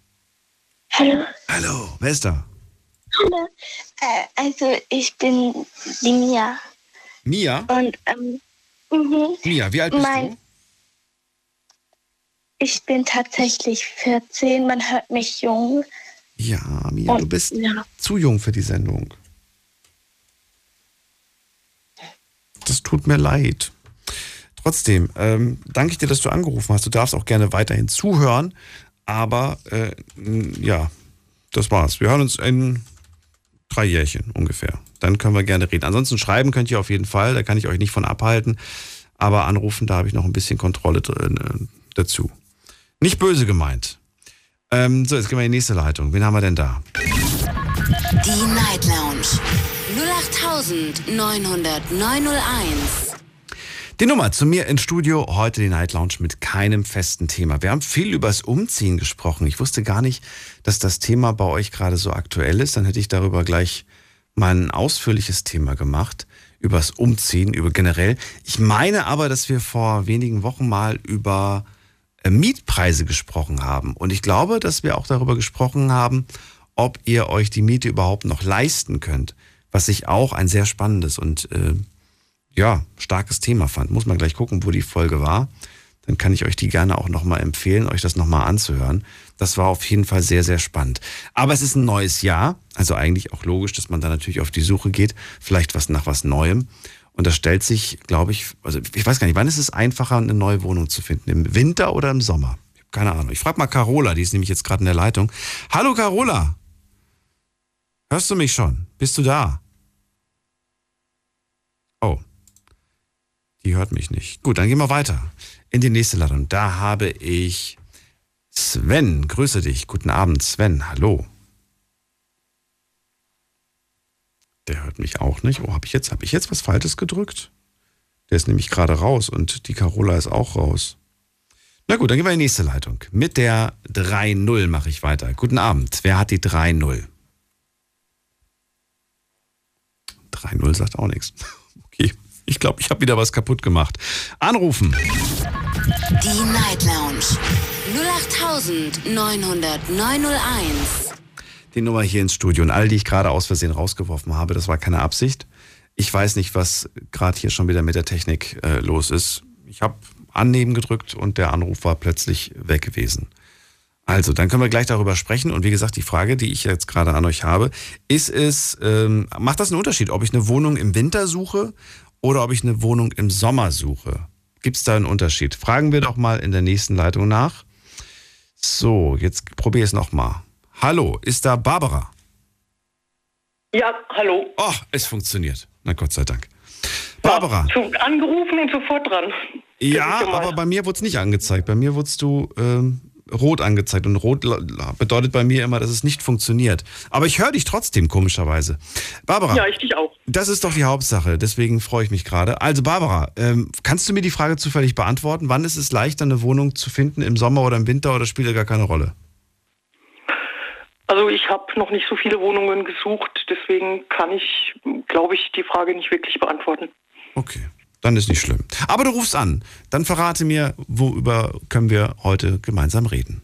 Hallo. Hallo. Wer ist da? Hallo. Äh, also ich bin die Mia. Mia? Und ähm, mhm. Mia, wie alt bist mein, du? Ich bin tatsächlich 14. Man hört mich jung. Ja, Mia, du Und- bist ja. zu jung für die Sendung. Das tut mir leid. Trotzdem, ähm, danke ich dir, dass du angerufen hast. Du darfst auch gerne weiterhin zuhören. Aber äh, ja, das war's. Wir hören uns in drei Jährchen ungefähr. Dann können wir gerne reden. Ansonsten schreiben könnt ihr auf jeden Fall. Da kann ich euch nicht von abhalten. Aber anrufen, da habe ich noch ein bisschen Kontrolle drin, äh, dazu. Nicht böse gemeint. Ähm, so, jetzt gehen wir in die nächste Leitung. Wen haben wir denn da? Die Night Lounge 0890901. Die Nummer zu mir ins Studio, heute die Night Lounge mit keinem festen Thema. Wir haben viel übers Umziehen gesprochen. Ich wusste gar nicht, dass das Thema bei euch gerade so aktuell ist. Dann hätte ich darüber gleich mal ein ausführliches Thema gemacht. Übers Umziehen, über generell. Ich meine aber, dass wir vor wenigen Wochen mal über äh, Mietpreise gesprochen haben. Und ich glaube, dass wir auch darüber gesprochen haben, ob ihr euch die Miete überhaupt noch leisten könnt. Was ich auch ein sehr spannendes und äh, ja, starkes Thema fand. Muss man gleich gucken, wo die Folge war. Dann kann ich euch die gerne auch nochmal empfehlen, euch das nochmal anzuhören. Das war auf jeden Fall sehr, sehr spannend. Aber es ist ein neues Jahr, also eigentlich auch logisch, dass man da natürlich auf die Suche geht, vielleicht was nach was Neuem. Und das stellt sich, glaube ich, also ich weiß gar nicht, wann ist es einfacher, eine neue Wohnung zu finden? Im Winter oder im Sommer? Keine Ahnung. Ich frage mal Carola, die ist nämlich jetzt gerade in der Leitung. Hallo Carola! Hörst du mich schon? Bist du da? Oh, die hört mich nicht. Gut, dann gehen wir weiter in die nächste Ladung. Da habe ich Sven. Grüße dich. Guten Abend, Sven. Hallo. Der hört mich auch nicht. Oh, habe ich jetzt, ich jetzt was Falsches gedrückt? Der ist nämlich gerade raus und die Carola ist auch raus. Na gut, dann gehen wir in die nächste Leitung. Mit der 3-0 mache ich weiter. Guten Abend. Wer hat die 3-0? 3-0 sagt auch nichts. Ich glaube, ich habe wieder was kaputt gemacht. Anrufen. Die Night Lounge 0890901. Die Nummer hier ins Studio und all die ich gerade aus Versehen rausgeworfen habe, das war keine Absicht. Ich weiß nicht, was gerade hier schon wieder mit der Technik äh, los ist. Ich habe Annehmen gedrückt und der Anruf war plötzlich weg gewesen. Also, dann können wir gleich darüber sprechen. Und wie gesagt, die Frage, die ich jetzt gerade an euch habe, ist es, ähm, macht das einen Unterschied, ob ich eine Wohnung im Winter suche oder ob ich eine Wohnung im Sommer suche? Gibt es da einen Unterschied? Fragen wir doch mal in der nächsten Leitung nach. So, jetzt probiere ich es nochmal. Hallo, ist da Barbara? Ja, hallo. Oh, es funktioniert. Na Gott sei Dank. Barbara. Ja, angerufen und sofort dran. Ja, aber bei mir wurde es nicht angezeigt. Bei mir wurdest du ähm, rot angezeigt. Und rot bedeutet bei mir immer, dass es nicht funktioniert. Aber ich höre dich trotzdem, komischerweise. Barbara. Ja, ich dich auch. Das ist doch die Hauptsache. Deswegen freue ich mich gerade. Also, Barbara, ähm, kannst du mir die Frage zufällig beantworten? Wann ist es leichter, eine Wohnung zu finden? Im Sommer oder im Winter oder spielt das gar keine Rolle? Also ich habe noch nicht so viele Wohnungen gesucht, deswegen kann ich, glaube ich, die Frage nicht wirklich beantworten. Okay, dann ist nicht schlimm. Aber du rufst an. Dann verrate mir, worüber können wir heute gemeinsam reden.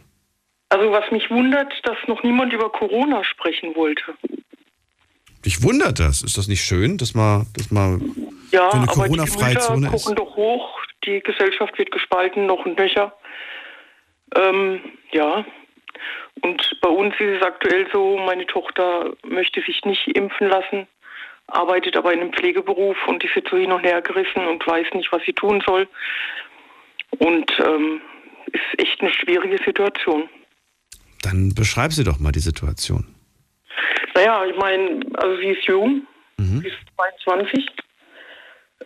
Also was mich wundert, dass noch niemand über Corona sprechen wollte. Dich wundert das? Ist das nicht schön, dass man, dass man ja, so eine aber Corona-freie die Zone ist? gucken doch hoch, die Gesellschaft wird gespalten, noch und nöcher. Ähm, ja, und bei uns ist es aktuell so, meine Tochter möchte sich nicht impfen lassen, arbeitet aber in einem Pflegeberuf und ist jetzt so hin und her gerissen und weiß nicht, was sie tun soll. Und ähm, ist echt eine schwierige Situation. Dann beschreib sie doch mal die Situation. Naja, ich meine, also sie ist jung, sie ist 22,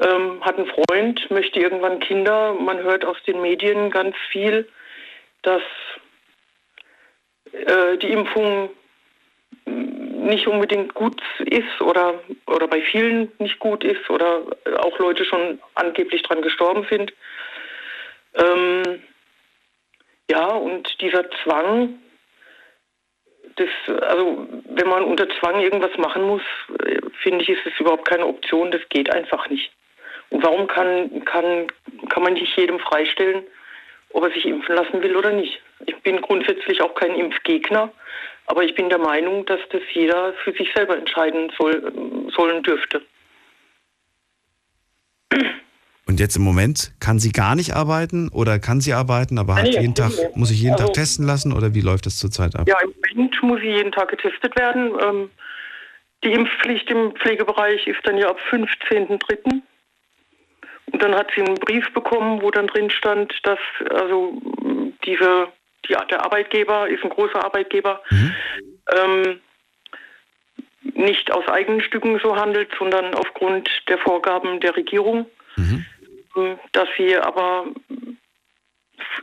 ähm, hat einen Freund, möchte irgendwann Kinder. Man hört aus den Medien ganz viel, dass äh, die Impfung nicht unbedingt gut ist oder, oder bei vielen nicht gut ist oder auch Leute schon angeblich dran gestorben sind. Ähm, ja, und dieser Zwang, das, also wenn man unter Zwang irgendwas machen muss, äh, finde ich, ist es überhaupt keine Option, das geht einfach nicht. Und warum kann, kann, kann man nicht jedem freistellen, ob er sich impfen lassen will oder nicht? Ich bin grundsätzlich auch kein Impfgegner, aber ich bin der Meinung, dass das jeder für sich selber entscheiden soll, sollen dürfte. Und jetzt im Moment kann sie gar nicht arbeiten oder kann sie arbeiten, aber hat Nee, jeden Tag, muss sich jeden Also- Tag testen lassen oder wie läuft das zurzeit ab? Ja, im Moment muss sie jeden Tag getestet werden. Ähm, die Impfpflicht im Pflegebereich ist dann ja ab 15.03. Und dann hat sie einen Brief bekommen, wo dann drin stand, dass also diese, die, der Arbeitgeber ist ein großer Arbeitgeber, ähm, nicht aus eigenen Stücken so handelt, sondern aufgrund der Vorgaben der Regierung. Ähm, Dass sie aber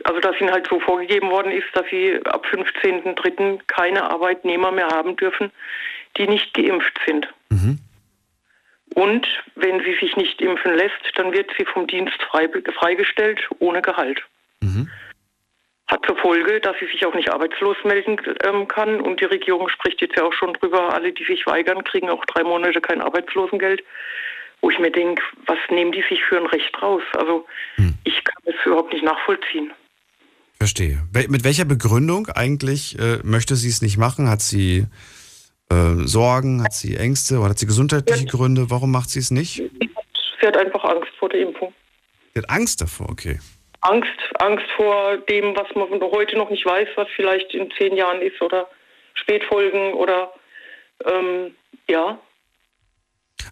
also dass ihnen halt so vorgegeben worden ist, dass sie ab 15.03. keine Arbeitnehmer mehr haben dürfen, die nicht geimpft sind. Und wenn sie sich nicht impfen lässt, dann wird sie vom Dienst frei, freigestellt ohne Gehalt. Hat zur Folge, dass sie sich auch nicht arbeitslos melden ähm, kann. Und die Regierung spricht jetzt ja auch schon drüber, alle, die sich weigern, kriegen auch drei Monate kein Arbeitslosengeld. Wo ich mir denke, was nehmen die sich für ein Recht raus? Also ich kann es überhaupt nicht nachvollziehen. Verstehe. Mit welcher Begründung eigentlich äh, möchte sie es nicht machen? Hat sie äh, Sorgen, hat sie Ängste oder hat sie gesundheitliche Gründe? Warum macht sie es nicht? Sie hat einfach Angst vor der Impfung. Sie hat Angst davor, okay. Angst, Angst vor dem, was man heute noch nicht weiß, was vielleicht in zehn Jahren ist oder Spätfolgen oder ähm, ja.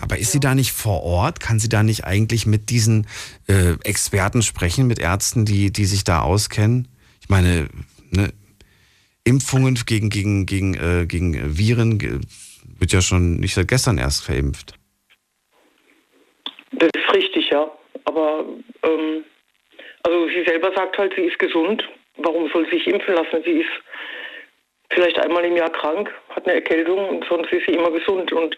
Aber ist sie da nicht vor Ort? Kann sie da nicht eigentlich mit diesen äh, Experten sprechen, mit Ärzten, die, die sich da auskennen? Ich meine, ne, Impfungen gegen, gegen, gegen, äh, gegen Viren wird ja schon nicht seit gestern erst verimpft. Das ist richtig, ja. Aber ähm, also sie selber sagt halt, sie ist gesund. Warum soll sie sich impfen lassen? Sie ist vielleicht einmal im Jahr krank, hat eine Erkältung und sonst ist sie immer gesund. Und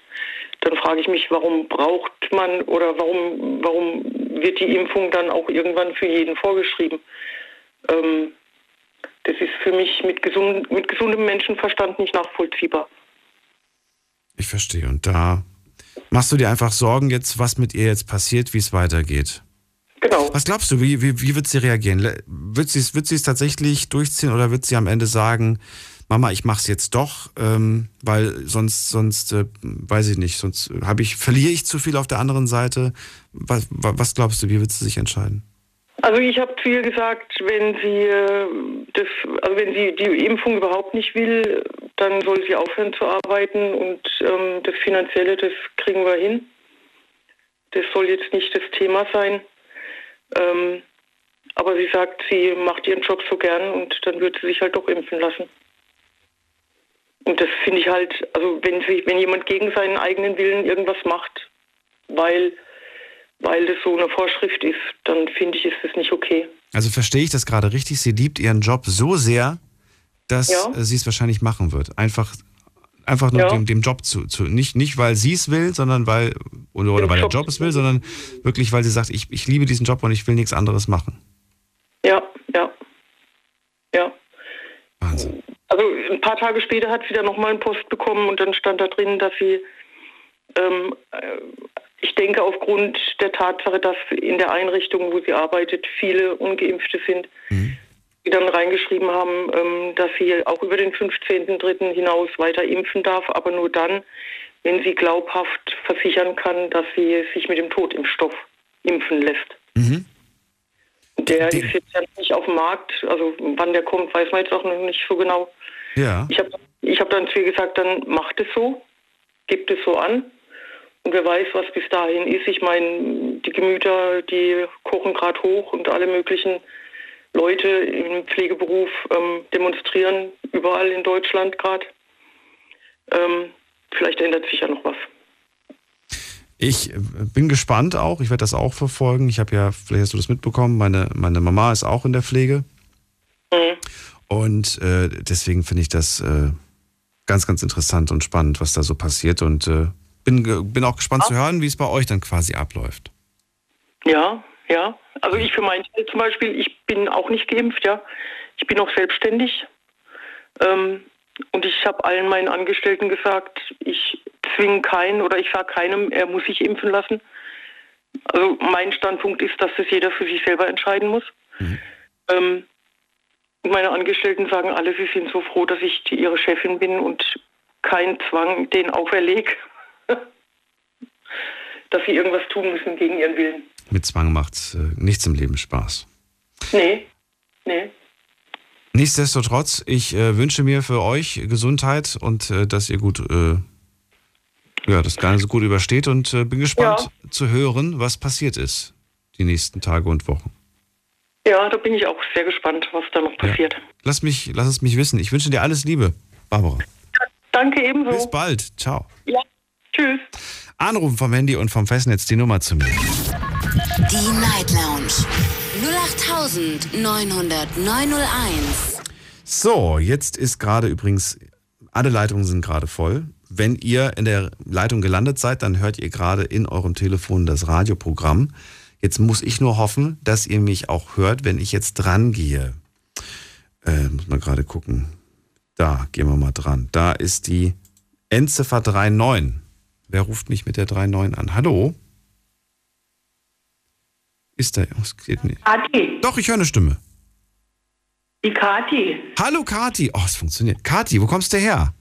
dann frage ich mich, warum braucht man oder warum, warum wird die Impfung dann auch irgendwann für jeden vorgeschrieben. Ähm, das ist für mich mit, gesund, mit gesundem Menschenverstand nicht nachvollziehbar. Ich verstehe. Und da machst du dir einfach Sorgen jetzt, was mit ihr jetzt passiert, wie es weitergeht. Genau. Was glaubst du, wie, wie, wie wird sie reagieren? Wird sie, es- wird es tatsächlich durchziehen oder wird sie am Ende sagen, Mama, ich mach's jetzt doch, ähm, weil sonst, sonst, äh, weiß ich nicht, sonst habe ich, verliere ich zu viel auf der anderen Seite. Was, wa- was glaubst du, wie wird sie sich entscheiden? Also ich habe zu ihr gesagt, wenn sie äh, das, also wenn sie die Impfung überhaupt nicht will, dann soll sie aufhören zu arbeiten und ähm, das Finanzielle, das kriegen wir hin. Das soll jetzt nicht das Thema sein. Ähm, aber sie sagt, sie macht ihren Job so gern und dann wird sie sich halt doch impfen lassen. Und das finde ich halt, also wenn sie, wenn jemand gegen seinen eigenen Willen irgendwas macht, weil weil das so eine Vorschrift ist, dann finde ich, ist das nicht okay. Also verstehe ich das gerade richtig? Sie liebt ihren Job so sehr, dass Ja. sie es wahrscheinlich machen wird. Einfach, einfach nur Ja. dem, dem Job zu, zu nicht, nicht weil sie es will, sondern weil, oder, oder weil der Job Job es will, sondern wirklich, weil sie sagt, ich, ich liebe diesen Job und ich will nichts anderes machen. Ja, ja, ja. Wahnsinn. Also ein paar Tage später hat sie dann nochmal einen Post bekommen und dann stand da drin, dass sie, ähm, äh, ich denke aufgrund der Tatsache, dass in der Einrichtung, wo sie arbeitet, viele Ungeimpfte sind, die dann reingeschrieben haben, ähm, dass sie auch über den 15.03. hinaus weiter impfen darf, aber nur dann, wenn sie glaubhaft versichern kann, dass sie sich mit dem Totimpfstoff impfen lässt. Mhm. Der ist jetzt ja nicht auf dem Markt, also wann der kommt, weiß man jetzt auch noch nicht so genau. Ja. Ich habe ich hab dann zu ihr gesagt, dann macht es so, gebt es so an. Und wer weiß, was bis dahin ist. Ich meine, die Gemüter, die kochen gerade hoch und alle möglichen Leute im Pflegeberuf ähm, demonstrieren überall in Deutschland gerade. Ähm, vielleicht ändert sich ja noch was. Ich äh, bin gespannt auch, ich werde das auch verfolgen. Ich habe ja, vielleicht hast du das mitbekommen, meine, meine Mama ist auch in der Pflege. Und äh, deswegen finde ich das äh, ganz, ganz interessant und spannend, was da so passiert. Und äh, bin, bin auch gespannt zu hören, wie es bei euch dann quasi abläuft. Ja, ja. Also ich für meinen Teil zum Beispiel, ich bin auch nicht geimpft, ja. Ich bin auch selbstständig. Ähm, und ich habe allen meinen Angestellten gesagt, ich zwinge keinen oder ich sage keinem, er muss sich impfen lassen. Also mein Standpunkt ist, dass das jeder für sich selber entscheiden muss. Ähm, und meine Angestellten sagen alle, sie sind so froh, dass ich die, ihre Chefin bin und keinen Zwang denen auferlege, *laughs* dass sie irgendwas tun müssen gegen ihren Willen. Mit Zwang macht äh, nichts im Leben Spaß. Nee, nee. Nichtsdestotrotz, ich äh, wünsche mir für euch Gesundheit und äh, dass ihr gut, äh, ja, das Ganze gut übersteht und äh, bin gespannt zu hören, was passiert ist die nächsten Tage und Wochen. Ja, da bin ich auch sehr gespannt, was da noch passiert. Lass mich, lass es mich wissen. Ich wünsche dir alles Liebe, Barbara. Danke ebenso. Bis bald. Ciao. Ja, tschüss. Anrufen vom Handy und vom Festnetz die Nummer zu mir. Die Night Lounge 0890901. So, jetzt ist gerade übrigens, alle Leitungen sind gerade voll. Wenn ihr in der Leitung gelandet seid, dann hört ihr gerade in eurem Telefon das Radioprogramm. Jetzt muss ich nur hoffen, dass ihr mich auch hört, wenn ich jetzt dran gehe. Äh, muss man gerade gucken. Da, gehen wir mal dran. Da ist die Endziffer 39. Wer ruft mich mit der 39 an? Hallo? Ist da, es geht nicht. Kathi, Doch, ich höre eine Stimme. die Kathi Hallo Kati. Oh, es funktioniert. Kati, wo kommst du her?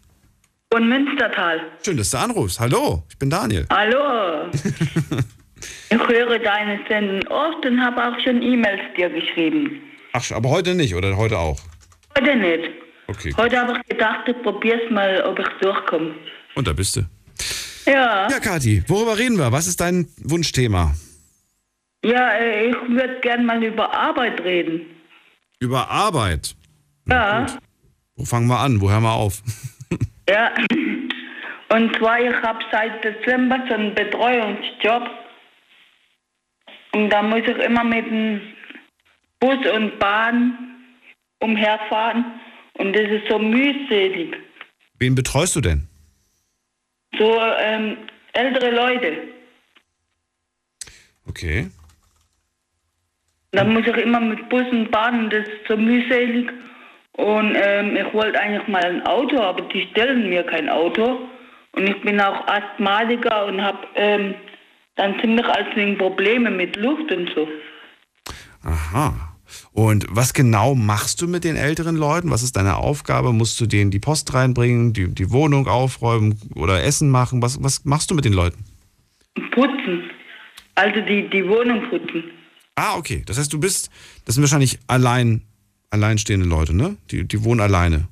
von Münstertal. Schön, dass du anrufst. Hallo, ich bin Daniel. Hallo. *laughs* ich höre deine Sendung oft und habe auch schon E-Mails dir geschrieben. Ach, aber heute nicht oder heute auch? Heute nicht. Okay. Heute habe ich gedacht, ich probier's mal, ob ich durchkomme. Und da bist du. Ja. Ja, Kati, worüber reden wir? Was ist dein Wunschthema? Ja, äh, ich würde gern mal über Arbeit reden. Über Arbeit. Ja. Wo fangen wir an? Wo hören wir auf? *laughs* Ja. Und zwar, ich habe seit Dezember so einen Betreuungsjob. Und da muss ich immer mit dem Bus und Bahn umherfahren. Und das ist so mühselig. Wen betreust du denn? So ähm, ältere Leute. Okay. Dann muss ich immer mit Bus und Bahn und das ist so mühselig. Und ähm, ich wollte eigentlich mal ein Auto, aber die stellen mir kein Auto. Und ich bin auch Asthmatiker und habe ähm, dann ziemlich als Probleme mit Luft und so. Aha. Und was genau machst du mit den älteren Leuten? Was ist deine Aufgabe? Musst du denen die Post reinbringen, die, die Wohnung aufräumen oder Essen machen? Was, was machst du mit den Leuten? Putzen. Also die, die Wohnung putzen. Ah, okay. Das heißt, du bist, das sind wahrscheinlich allein, alleinstehende Leute, ne? Die, die wohnen alleine.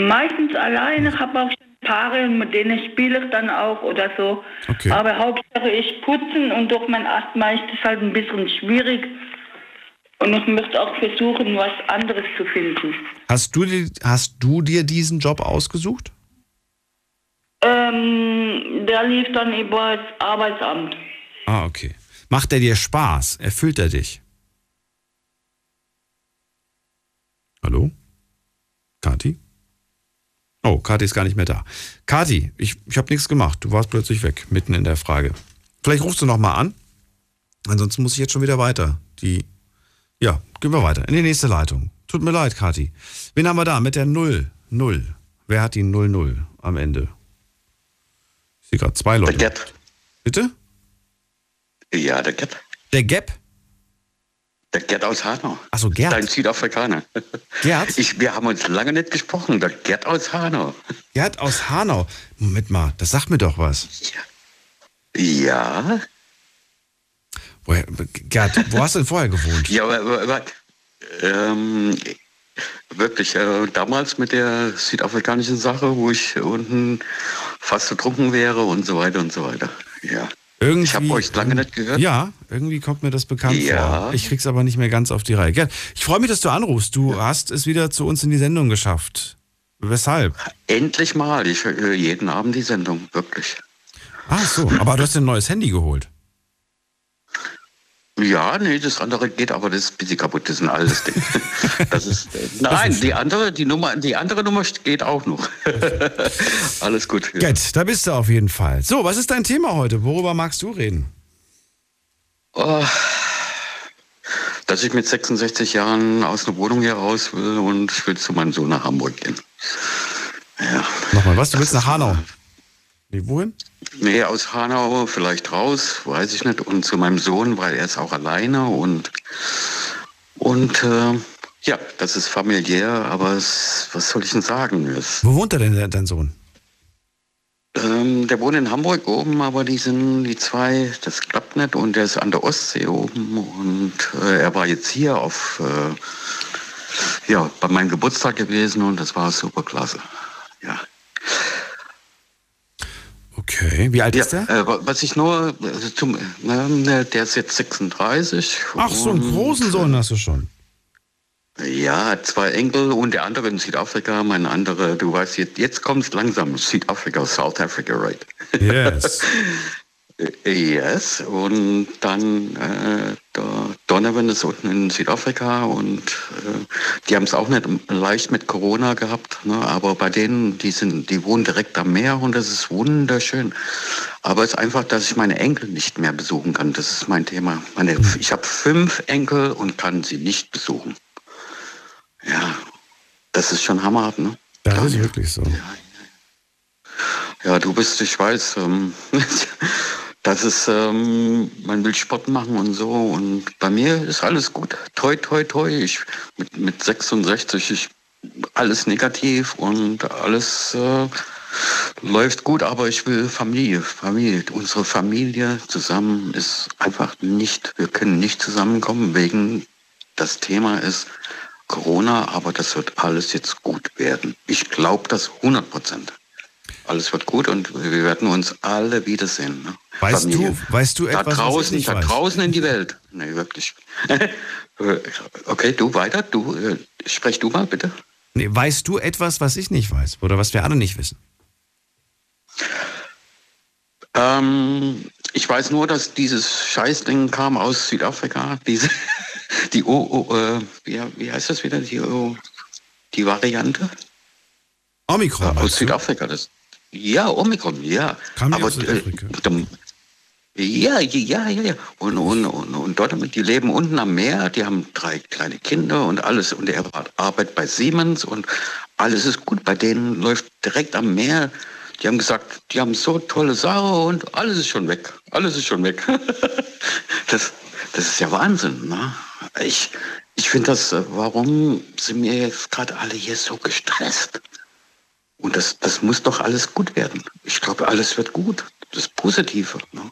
Meistens alleine, ich habe auch schon Paare, mit denen spiele ich dann auch oder so. Okay. Aber Hauptsache ich putzen und durch mein Asthma ist das halt ein bisschen schwierig. Und ich möchte auch versuchen, was anderes zu finden. Hast du, dir- hast du dir diesen Job ausgesucht? Ähm, der lief dann über das Arbeitsamt. Ah, okay. Macht er dir Spaß? Erfüllt er dich? Hallo? Kati? Oh, Kati ist gar nicht mehr da. Kati, ich, ich habe nichts gemacht. Du warst plötzlich weg, mitten in der Frage. Vielleicht rufst du noch mal an. Ansonsten muss ich jetzt schon wieder weiter. Die, ja, gehen wir weiter. In die nächste Leitung. Tut mir leid, Kati. Wen haben wir da mit der 0? 0. Wer hat die 00 am Ende? Ich sehe gerade zwei Leute. Gap. Bitte? Ja, der Gap. Der Gap? Der Gerd aus Hanau. Achso, Gerd. Dein Südafrikaner. Gerd? Ich, wir haben uns lange nicht gesprochen. Der Gerd aus Hanau. Gerd aus Hanau. Moment mal, das sagt mir doch was. Ja. Woher, Gerd, wo hast du denn vorher gewohnt? Ja, aber, aber, aber ähm, wirklich, äh, damals mit der südafrikanischen Sache, wo ich unten fast ertrunken wäre und so weiter und so weiter. Ja. Irgendwie, ich habe euch lange nicht gehört. Ja, irgendwie kommt mir das bekannt Ja. vor. Ich krieg's aber nicht mehr ganz auf die Reihe. Ich freue mich, dass du anrufst. Du hast es wieder zu uns in die Sendung geschafft. Weshalb? Endlich mal. Ich höre jeden Abend die Sendung, wirklich. Ach so, aber du hast dir ein neues Handy geholt. Ja, nee, das andere geht, aber das ist ein bisschen kaputt, das ist ein altes Ding. *laughs* Das ist, äh, nein, die andere, die Nummer, die andere Nummer geht auch noch. *laughs* Alles gut. Ja. Gerd, da bist du auf jeden Fall. So, was ist dein Thema heute? Worüber magst du reden? Oh, dass ich mit 66 Jahren aus einer Wohnung hier raus will und ich will zu meinem Sohn nach Hamburg gehen. Ja. Nochmal, was? Du willst nach Hanau? Nee, wohin? Nee, aus Hanau vielleicht raus, weiß ich nicht. Und zu meinem Sohn, weil er ist auch alleine und, und äh, ja, das ist familiär, aber es, was soll ich denn sagen? Es, Wo wohnt er denn, dein Sohn? ähm, der wohnt in Hamburg oben, aber die sind die zwei, das klappt nicht und der ist an der Ostsee oben und äh, er war jetzt hier auf, äh, ja, bei meinem Geburtstag gewesen und das war super klasse. Ja. Okay, wie alt ja, ist der? Äh, wa- was ich nur, also zum, ähm, der ist jetzt 36. Ach, so einen großen Sohn hast du schon. Ja, zwei Enkel und der andere in Südafrika, mein anderer, du weißt, jetzt, jetzt kommt es langsam, Südafrika, South Africa, right? Yes. *laughs* yes, und dann äh, der Donovan ist unten in Südafrika und äh, die haben es auch nicht leicht mit Corona gehabt, ne? aber bei denen, die sind, die wohnen direkt am Meer und das ist wunderschön. Aber es ist einfach, dass ich meine Enkel nicht mehr besuchen kann. Das ist mein Thema. Meine, ich habe fünf Enkel und kann sie nicht besuchen. Ja, das ist schon hammerhaft, ne? Das ist wirklich so. Ja, du bist, ich weiß, ähm, *laughs* das ist, ähm, man will Sport machen und so und bei mir ist alles gut. Toi, toi, toi. Ich, mit, mit 66, ich, alles negativ und alles äh, läuft gut, aber ich will Familie, Familie. Unsere Familie zusammen ist einfach nicht, wir können nicht zusammenkommen wegen, das Thema ist Corona, aber das wird alles jetzt gut werden. Ich glaube das 100 Prozent. Alles wird gut und wir werden uns alle wiedersehen. Ne? Weißt Familie. du, weißt du da etwas, was ich draußen, da weiß? draußen in die Welt. Nee, wirklich. *laughs* okay, du weiter, du äh, sprech du mal bitte. Nee, weißt du etwas, was ich nicht weiß? Oder was wir alle nicht wissen? Ähm, ich weiß nur, dass dieses Scheißding kam aus Südafrika. Diese, *laughs* die O, o äh, wie, wie heißt das wieder? Die, o, die Variante? Omikron. aus Südafrika. Das, ja, Omikron, ja. Kam Aber aus Südafrika? äh, Ja, ja, ja, ja. Und, und, und, und dort, die leben unten am Meer, die haben drei kleine Kinder und alles. Und er arbeitet bei Siemens und alles ist gut. Bei denen läuft direkt am Meer. Die haben gesagt, die haben so tolle Sache und alles ist schon weg. Alles ist schon weg. *laughs* das, das ist ja Wahnsinn. Ne? Ich, ich finde das, äh, warum sind wir jetzt gerade alle hier so gestresst? Und das, das muss doch alles gut werden. Ich glaube, alles wird gut. Das Positive. Ne?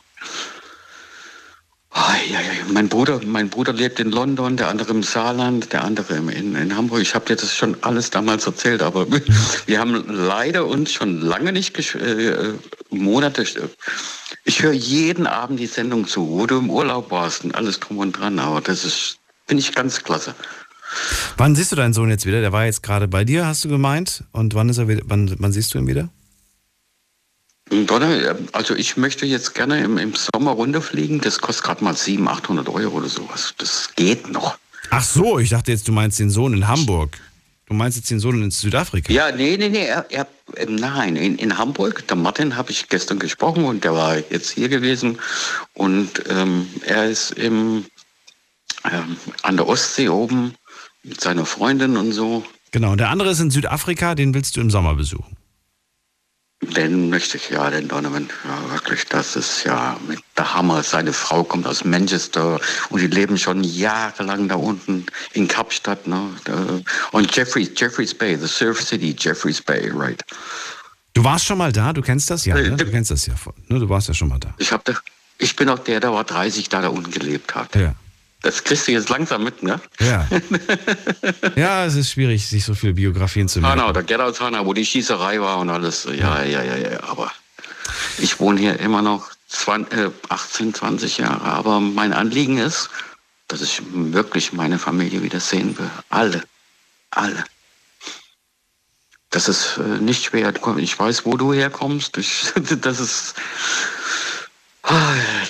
Mein, Bruder, mein Bruder lebt in London, der andere im Saarland, der andere in, in Hamburg. Ich habe dir das schon alles damals erzählt, aber *laughs* wir haben leider uns schon lange nicht, äh, Monate, ich höre jeden Abend die Sendung zu, wo du im Urlaub warst und alles drum und dran, aber das ist, finde ich ganz klasse. Wann siehst du deinen Sohn jetzt wieder? Der war jetzt gerade bei dir, hast du gemeint? Und wann ist er wieder, wann, wann siehst du ihn wieder? Donner, also ich möchte jetzt gerne im, im Sommer runterfliegen. Das kostet gerade mal 700, 800 Euro oder sowas. Das geht noch. Ach so, ich dachte jetzt, du meinst den Sohn in Hamburg. Du meinst jetzt den Sohn in Südafrika? Ja, nee, nee, nee. Er, er, ähm, nein, in, in Hamburg. Der Martin habe ich gestern gesprochen und der war jetzt hier gewesen. Und ähm, er ist im, ähm, an der Ostsee oben mit seiner Freundin und so. Genau, und der andere ist in Südafrika, den willst du im Sommer besuchen. Den möchte ich ja, den Donovan. Ja, wirklich, das ist ja mit der Hammer. Seine Frau kommt aus Manchester und die leben schon jahrelang da unten in Kapstadt. Ne? Und Jeffreys, Jeffreys Bay, the Surf City, Jeffreys Bay, right. Du warst schon mal da, du kennst das ja, ne? Du kennst das ja. Ne? Du warst ja schon mal da. Ich, hab da, ich bin auch der, der war 30 da, da unten gelebt hat. Ja. Das kriegst du jetzt langsam mit, ne? Ja. *laughs* ja, es ist schwierig, sich so viele Biografien zu merken. Hanau, der Gerhard Hanau, wo die Schießerei war und alles. Ja, ja, ja, ja, aber ich wohne hier immer noch 20, äh, 18, 20 Jahre. Aber mein Anliegen ist, dass ich wirklich meine Familie wieder sehen will. Alle. Alle. Das ist äh, nicht schwer. Ich weiß, wo du herkommst. Ich, *laughs* das ist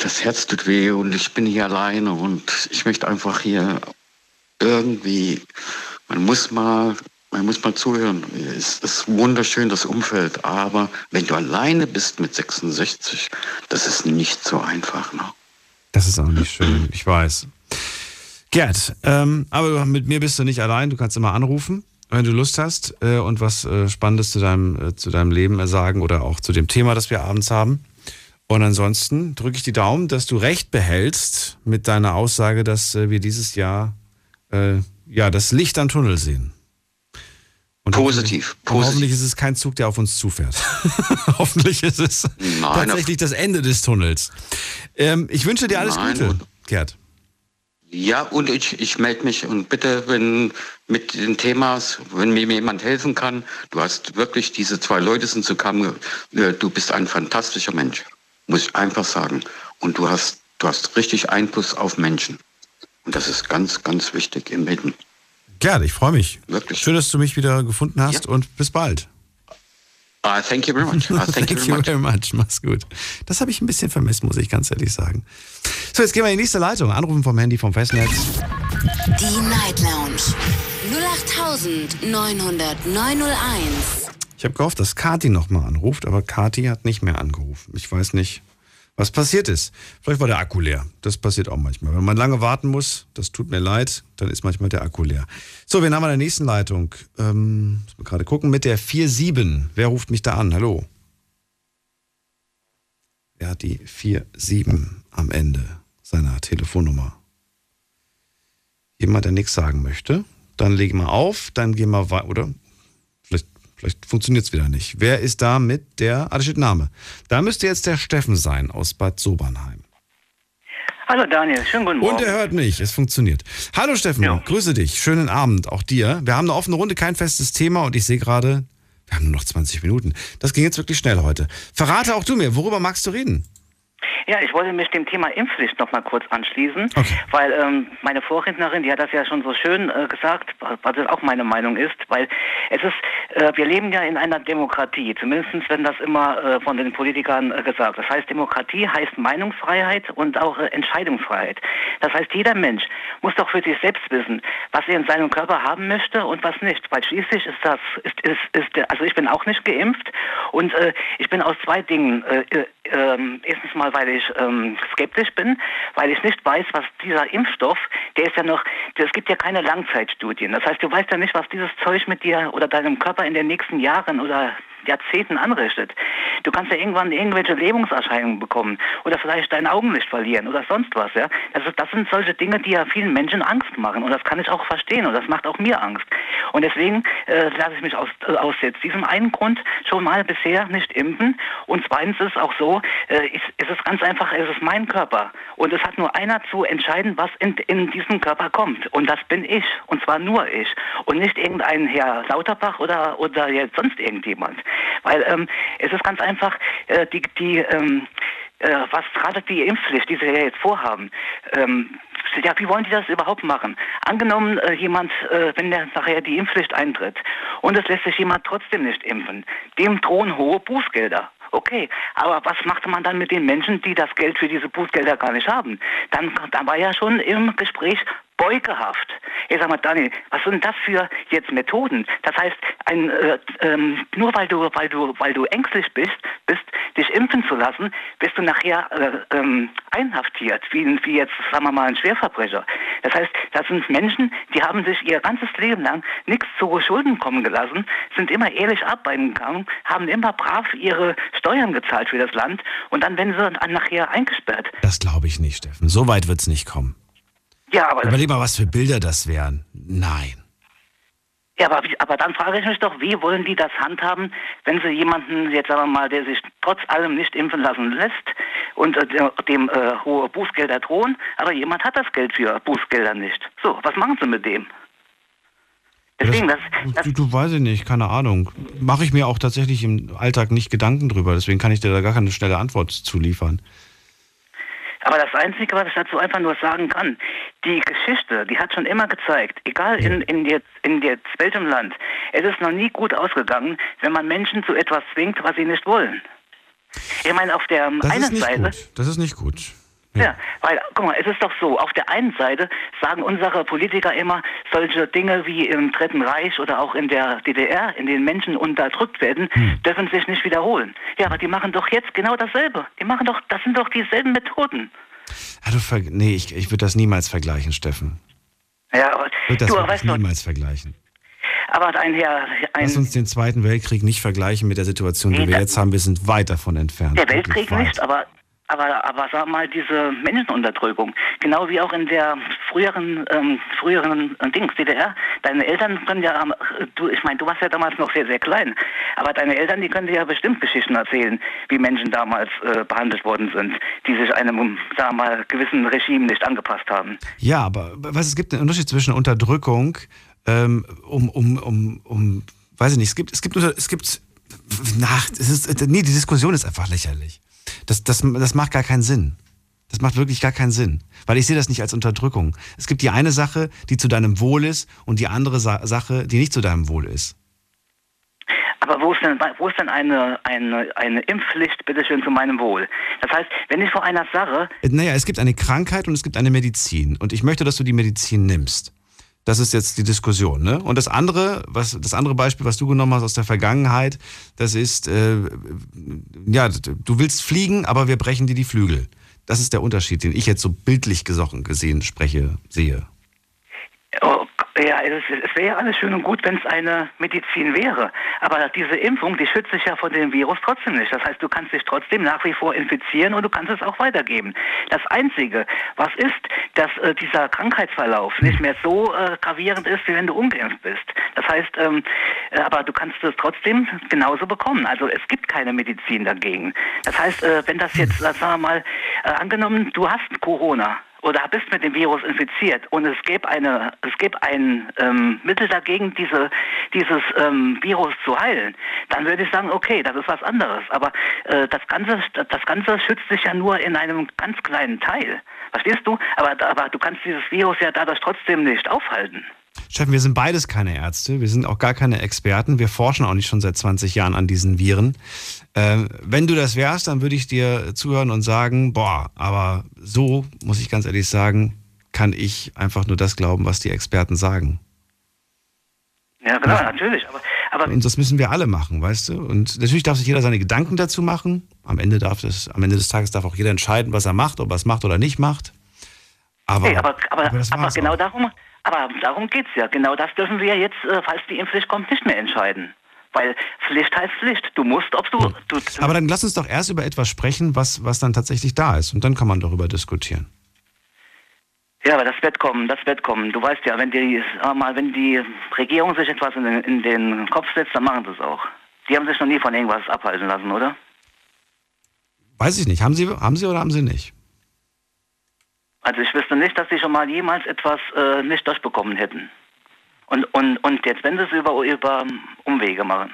das Herz tut weh und ich bin hier alleine und ich möchte einfach hier irgendwie, man muss mal, man muss mal zuhören. Es ist wunderschön, das Umfeld, aber wenn du alleine bist mit 66, das ist nicht so einfach. Ne? Das ist auch nicht schön, ich weiß. Gerd, ähm, aber mit mir bist du nicht allein, du kannst immer anrufen, wenn du Lust hast äh, und was äh, Spannendes zu deinem, äh, zu deinem Leben sagen oder auch zu dem Thema, das wir abends haben. Und ansonsten drücke ich die Daumen, dass du recht behältst mit deiner Aussage, dass äh, wir dieses Jahr äh, ja das Licht am Tunnel sehen. Und positiv, hoffentlich, positiv. hoffentlich ist es kein Zug, der auf uns zufährt. *laughs* hoffentlich ist es Nein, tatsächlich das Ende des Tunnels. Ähm, ich wünsche dir alles Nein, Gute, Gerd. Ja, und ich, ich melde mich und bitte, wenn mit den Themas, wenn mir jemand helfen kann, du hast wirklich diese zwei Leute sind zu kommen, äh, du bist ein fantastischer Mensch muss ich einfach sagen. Und du hast, du hast richtig Einfluss auf Menschen. Und das ist ganz, ganz wichtig im Leben. Gerne, ich freue mich. Wirklich. Schön, dass du mich wieder gefunden hast ja. und bis bald. Uh, thank you very much. Uh, thank, thank, you, very, you much. very much. Mach's gut. Das habe ich ein bisschen vermisst, muss ich ganz ehrlich sagen. So, jetzt gehen wir in die nächste Leitung. Anrufen vom Handy vom Festnetz. Die Night Lounge 0890901. Ich habe gehofft, dass Kati nochmal anruft, aber Kati hat nicht mehr angerufen. Ich weiß nicht, was passiert ist. Vielleicht war der Akku leer. Das passiert auch manchmal. Wenn man lange warten muss, das tut mir leid, dann ist manchmal der Akku leer. So, wir haben an der nächsten Leitung. Ähm, muss man gerade gucken, mit der 47. Wer ruft mich da an? Hallo. Wer hat die 47 am Ende seiner Telefonnummer? Jemand, der nichts sagen möchte? Dann legen wir auf, dann gehen wir weiter, oder? Vielleicht funktioniert es wieder nicht. Wer ist da mit der, ah, da steht Name. Da müsste jetzt der Steffen sein aus Bad Sobernheim. Hallo Daniel, schönen guten Morgen. Und er hört mich, es funktioniert. Hallo Steffen, ja. grüße dich, schönen Abend, auch dir. Wir haben eine offene Runde, kein festes Thema und ich sehe gerade, wir haben nur noch 20 Minuten. Das ging jetzt wirklich schnell heute. Verrate auch du mir, worüber magst du reden? Ja, ich wollte mich dem Thema Impfpflicht noch mal kurz anschließen, okay. weil ähm, meine Vorrednerin, die hat das ja schon so schön äh, gesagt, was auch meine Meinung ist, weil es ist, äh, wir leben ja in einer Demokratie, zumindest wenn das immer äh, von den Politikern äh, gesagt. Das heißt, Demokratie heißt Meinungsfreiheit und auch äh, Entscheidungsfreiheit. Das heißt, jeder Mensch muss doch für sich selbst wissen, was er in seinem Körper haben möchte und was nicht, weil schließlich ist das, ist, ist, ist also ich bin auch nicht geimpft und äh, ich bin aus zwei Dingen, äh, ähm, erstens mal, weil ich ähm, skeptisch bin, weil ich nicht weiß, was dieser Impfstoff, der ist ja noch, es gibt ja keine Langzeitstudien. Das heißt, du weißt ja nicht, was dieses Zeug mit dir oder deinem Körper in den nächsten Jahren oder Jahrzehnten anrichtet. Du kannst ja irgendwann irgendwelche Lähmungserscheinungen bekommen oder vielleicht dein Augenlicht verlieren oder sonst was. Ja? Also das sind solche Dinge, die ja vielen Menschen Angst machen und das kann ich auch verstehen und das macht auch mir Angst. Und deswegen äh, lasse ich mich aus, äh, aus jetzt diesem einen Grund schon mal bisher nicht impfen und zweitens ist es auch so, äh, ist, ist es ganz einfach, es ist mein Körper und es hat nur einer zu entscheiden, was in, in diesen Körper kommt und das bin ich und zwar nur ich und nicht irgendein Herr Lauterbach oder, oder jetzt sonst irgendjemand. Weil ähm, es ist ganz einfach, äh, die, die ähm, äh, was gerade die Impfpflicht, die sie ja jetzt vorhaben, ähm, ja, wie wollen die das überhaupt machen? Angenommen, äh, jemand, äh, wenn der nachher die Impfpflicht eintritt und es lässt sich jemand trotzdem nicht impfen, dem drohen hohe Bußgelder. Okay, aber was macht man dann mit den Menschen, die das Geld für diese Bußgelder gar nicht haben? Dann, dann war ja schon im Gespräch beugehaft. Ich sag mal, Daniel, was sind das für jetzt Methoden? Das heißt, ein, äh, ähm, nur weil du, weil du, weil du ängstlich bist, bist, dich impfen zu lassen, bist du nachher äh, ähm, einhaftiert, wie, wie jetzt, sagen wir mal, ein Schwerverbrecher. Das heißt, das sind Menschen, die haben sich ihr ganzes Leben lang nichts zu Schulden kommen gelassen, sind immer ehrlich arbeiten gegangen, haben immer brav ihre Steuern gezahlt für das Land und dann werden sie dann nachher eingesperrt. Das glaube ich nicht, Steffen. So weit wird es nicht kommen. Ja, aber Überleg mal, was für Bilder das wären. Nein. Ja, aber, aber dann frage ich mich doch, wie wollen die das handhaben, wenn sie jemanden, jetzt sagen wir mal, der sich trotz allem nicht impfen lassen lässt und äh, dem äh, hohe Bußgelder drohen, aber jemand hat das Geld für Bußgelder nicht. So, was machen sie mit dem? Deswegen, das, das, Du, du weiß ich nicht, keine Ahnung. Mache ich mir auch tatsächlich im Alltag nicht Gedanken drüber, deswegen kann ich dir da gar keine schnelle Antwort zuliefern. Aber das Einzige, was ich dazu einfach nur sagen kann, die Geschichte, die hat schon immer gezeigt, egal in, in, jetzt, in jetzt welchem Land, es ist noch nie gut ausgegangen, wenn man Menschen zu etwas zwingt, was sie nicht wollen. Ich meine, auf der Das einen ist nicht Seite. gut. Das ist nicht gut. Ja. weil, guck mal, es ist doch so, auf der einen Seite sagen unsere Politiker immer, solche Dinge wie im Dritten Reich oder auch in der DDR, in denen Menschen unterdrückt werden, Hm. dürfen sich nicht wiederholen. Ja, aber die machen doch jetzt genau dasselbe. Die machen doch, das sind doch dieselben Methoden. Ja, du nee, ich, ich würde das niemals vergleichen, Steffen. Ja, aber Ich würde das du weißt doch, niemals vergleichen. aber ein Herr, Lass ein, uns den Zweiten Weltkrieg nicht vergleichen mit der Situation, die Nee, wir jetzt haben. Wir sind weit davon entfernt. der Weltkrieg nicht, aber aber, aber sag mal, diese Menschenunterdrückung, genau wie auch in der früheren, ähm, früheren Dings, DDR, deine Eltern können ja, ähm, du, ich meine, du warst ja damals noch sehr, sehr klein, aber deine Eltern, die können dir ja bestimmt Geschichten erzählen, wie Menschen damals äh, behandelt worden sind, die sich einem, sag mal, gewissen Regime nicht angepasst haben. Ja, aber was, es gibt einen Unterschied zwischen Unterdrückung, ähm, um, um, um, um, weiß ich nicht, es gibt, es gibt, es gibt, nach, es ist, nee, die Diskussion ist einfach lächerlich. Das, das, das macht gar keinen Sinn. Das macht wirklich gar keinen Sinn. Weil ich sehe das nicht als Unterdrückung. Es gibt die eine Sache, die zu deinem Wohl ist und die andere Sa Sache, die nicht zu deinem Wohl ist. Aber wo ist denn, wo ist denn eine, eine, eine Impfpflicht, bitteschön, zu meinem Wohl? Das heißt, wenn ich vor einer Sache Naja, es gibt eine Krankheit und es gibt eine Medizin. Und ich möchte, dass du die Medizin nimmst. Das ist jetzt die Diskussion. Ne? Und das andere, was, das andere Beispiel, was du genommen hast aus der Vergangenheit, das ist, äh, ja, du willst fliegen, aber wir brechen dir die Flügel. Das ist der Unterschied, den ich jetzt so bildlich gesochen gesehen spreche, sehe. Oh, ja, es, es wäre alles schön und gut, wenn es eine Medizin wäre. Aber diese Impfung, die schützt sich ja vor dem Virus trotzdem nicht. Das heißt, du kannst dich trotzdem nach wie vor infizieren und du kannst es auch weitergeben. Das Einzige, was ist, dass äh, dieser Krankheitsverlauf nicht mehr so äh, gravierend ist, wie wenn du ungeimpft bist. Das heißt, ähm, äh, aber du kannst es trotzdem genauso bekommen. Also es gibt keine Medizin dagegen. Das heißt, äh, wenn das jetzt, äh, sagen wir mal, äh, angenommen, du hast Corona oder bist mit dem Virus infiziert und es gäbe eine, es gäbe ein ähm, Mittel dagegen, diese, dieses ähm, Virus zu heilen, dann würde ich sagen, okay, das ist was anderes. Aber äh, das Ganze, das Ganze schützt sich ja nur in einem ganz kleinen Teil. Verstehst du? Aber, aber du kannst dieses Virus ja dadurch trotzdem nicht aufhalten. Steffen, wir sind beides keine Ärzte, wir sind auch gar keine Experten, wir forschen auch nicht schon seit 20 Jahren an diesen Viren. Ähm, wenn du das wärst, dann würde ich dir zuhören und sagen, boah, aber so, muss ich ganz ehrlich sagen, kann ich einfach nur das glauben, was die Experten sagen. Ja, genau, natürlich. Aber, Aber und das müssen wir alle machen, weißt du? Und natürlich darf sich jeder seine Gedanken dazu machen. Am Ende, darf das, am Ende des Tages darf auch jeder entscheiden, was er macht, ob er es macht oder nicht macht. Aber, hey, aber, aber, aber genau auch. darum, aber darum geht's ja. Genau das dürfen wir jetzt, äh, falls die Impfpflicht kommt, nicht mehr entscheiden. Weil Pflicht heißt Pflicht. Du musst, ob du. du Aber dann lass uns doch erst über etwas sprechen, was, was dann tatsächlich da ist. Und dann kann man darüber diskutieren. Ja, aber das wird kommen, das wird kommen. Du weißt ja, wenn die, mal, wenn die Regierung sich etwas in den, in den Kopf setzt, dann machen sie es auch. Die haben sich noch nie von irgendwas abhalten lassen, oder? Weiß ich nicht. Haben Sie, haben Sie oder haben Sie nicht? Also ich wüsste nicht, dass sie schon mal jemals etwas äh, nicht durchbekommen hätten. Und, und, und jetzt, wenn sie es über, über Umwege machen.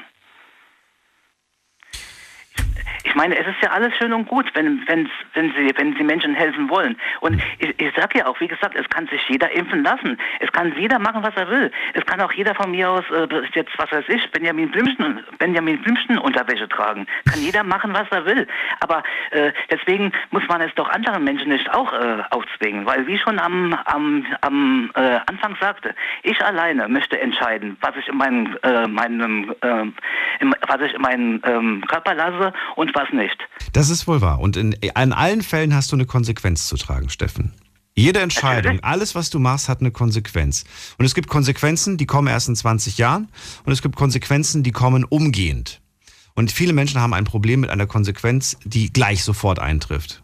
Meine, es ist ja alles schön und gut, wenn, wenn's, wenn, sie, wenn sie Menschen helfen wollen. Und ich, ich sage ja auch, wie gesagt, es kann sich jeder impfen lassen. Es kann jeder machen, was er will. Es kann auch jeder von mir aus, äh, jetzt, was weiß ich, Benjamin Blümchen, Benjamin Blümchen Unterwäsche tragen. Kann jeder machen, was er will. Aber äh, deswegen muss man es doch anderen Menschen nicht auch äh, aufzwingen. Weil, wie schon am, am, am äh, Anfang sagte, ich alleine möchte entscheiden, was ich in meinen, äh, meinem, äh, in, was ich in meinen ähm, Körper lasse und was nicht. Das ist wohl wahr. Und in, in allen Fällen hast du eine Konsequenz zu tragen, Steffen. Jede Entscheidung, alles, was du machst, hat eine Konsequenz. Und es gibt Konsequenzen, die kommen erst in 20 Jahren. Und es gibt Konsequenzen, die kommen umgehend. Und viele Menschen haben ein Problem mit einer Konsequenz, die gleich sofort eintrifft.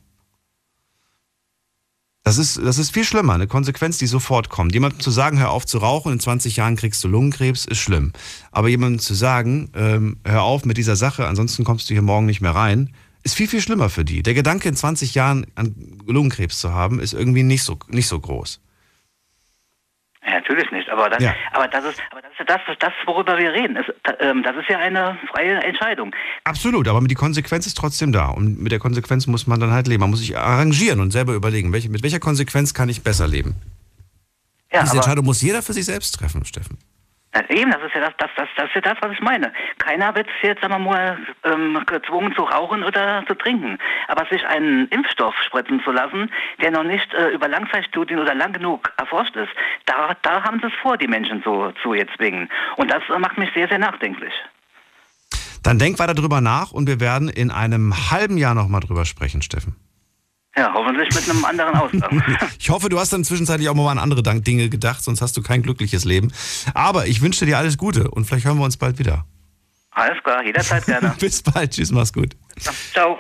Das ist, das ist viel schlimmer, eine Konsequenz, die sofort kommt. Jemandem zu sagen, hör auf zu rauchen, in 20 Jahren kriegst du Lungenkrebs, ist schlimm. Aber jemandem zu sagen, ähm, hör auf mit dieser Sache, ansonsten kommst du hier morgen nicht mehr rein, ist viel, viel schlimmer für die. Der Gedanke, in 20 Jahren an Lungenkrebs zu haben, ist irgendwie nicht so, nicht so groß. Ja, natürlich nicht, aber das, Ja. aber das ist, aber das ist ja das, das, worüber wir reden. Ähm, das ist ja eine freie Entscheidung. Absolut, aber die Konsequenz ist trotzdem da. Und mit der Konsequenz muss man dann halt leben. Man muss sich arrangieren und selber überlegen, welche, mit welcher Konsequenz kann ich besser leben. Ja, Diese Entscheidung muss jeder für sich selbst treffen, Steffen. Ja, eben, das ist ja das, das, das, das ist ja das, was ich meine. Keiner wird jetzt, sagen wir mal, ähm, gezwungen zu rauchen oder zu trinken. Aber sich einen Impfstoff spritzen zu lassen, der noch nicht äh, über Langzeitstudien oder lang genug erforscht ist, da, da haben sie es vor, die Menschen zu, zu jetzt zwingen. Und das äh, macht mich sehr, sehr nachdenklich. Dann denk weiter drüber nach und wir werden in einem halben Jahr nochmal drüber sprechen, Steffen. Ja, hoffentlich mit einem anderen Ausgang. *laughs* Ich hoffe, du hast dann zwischenzeitlich auch mal an andere Dank- Dinge gedacht, sonst hast du kein glückliches Leben. Aber ich wünsche dir alles Gute und vielleicht hören wir uns bald wieder. Alles klar, jederzeit gerne. *laughs* Bis bald. Tschüss, mach's gut. Ciao.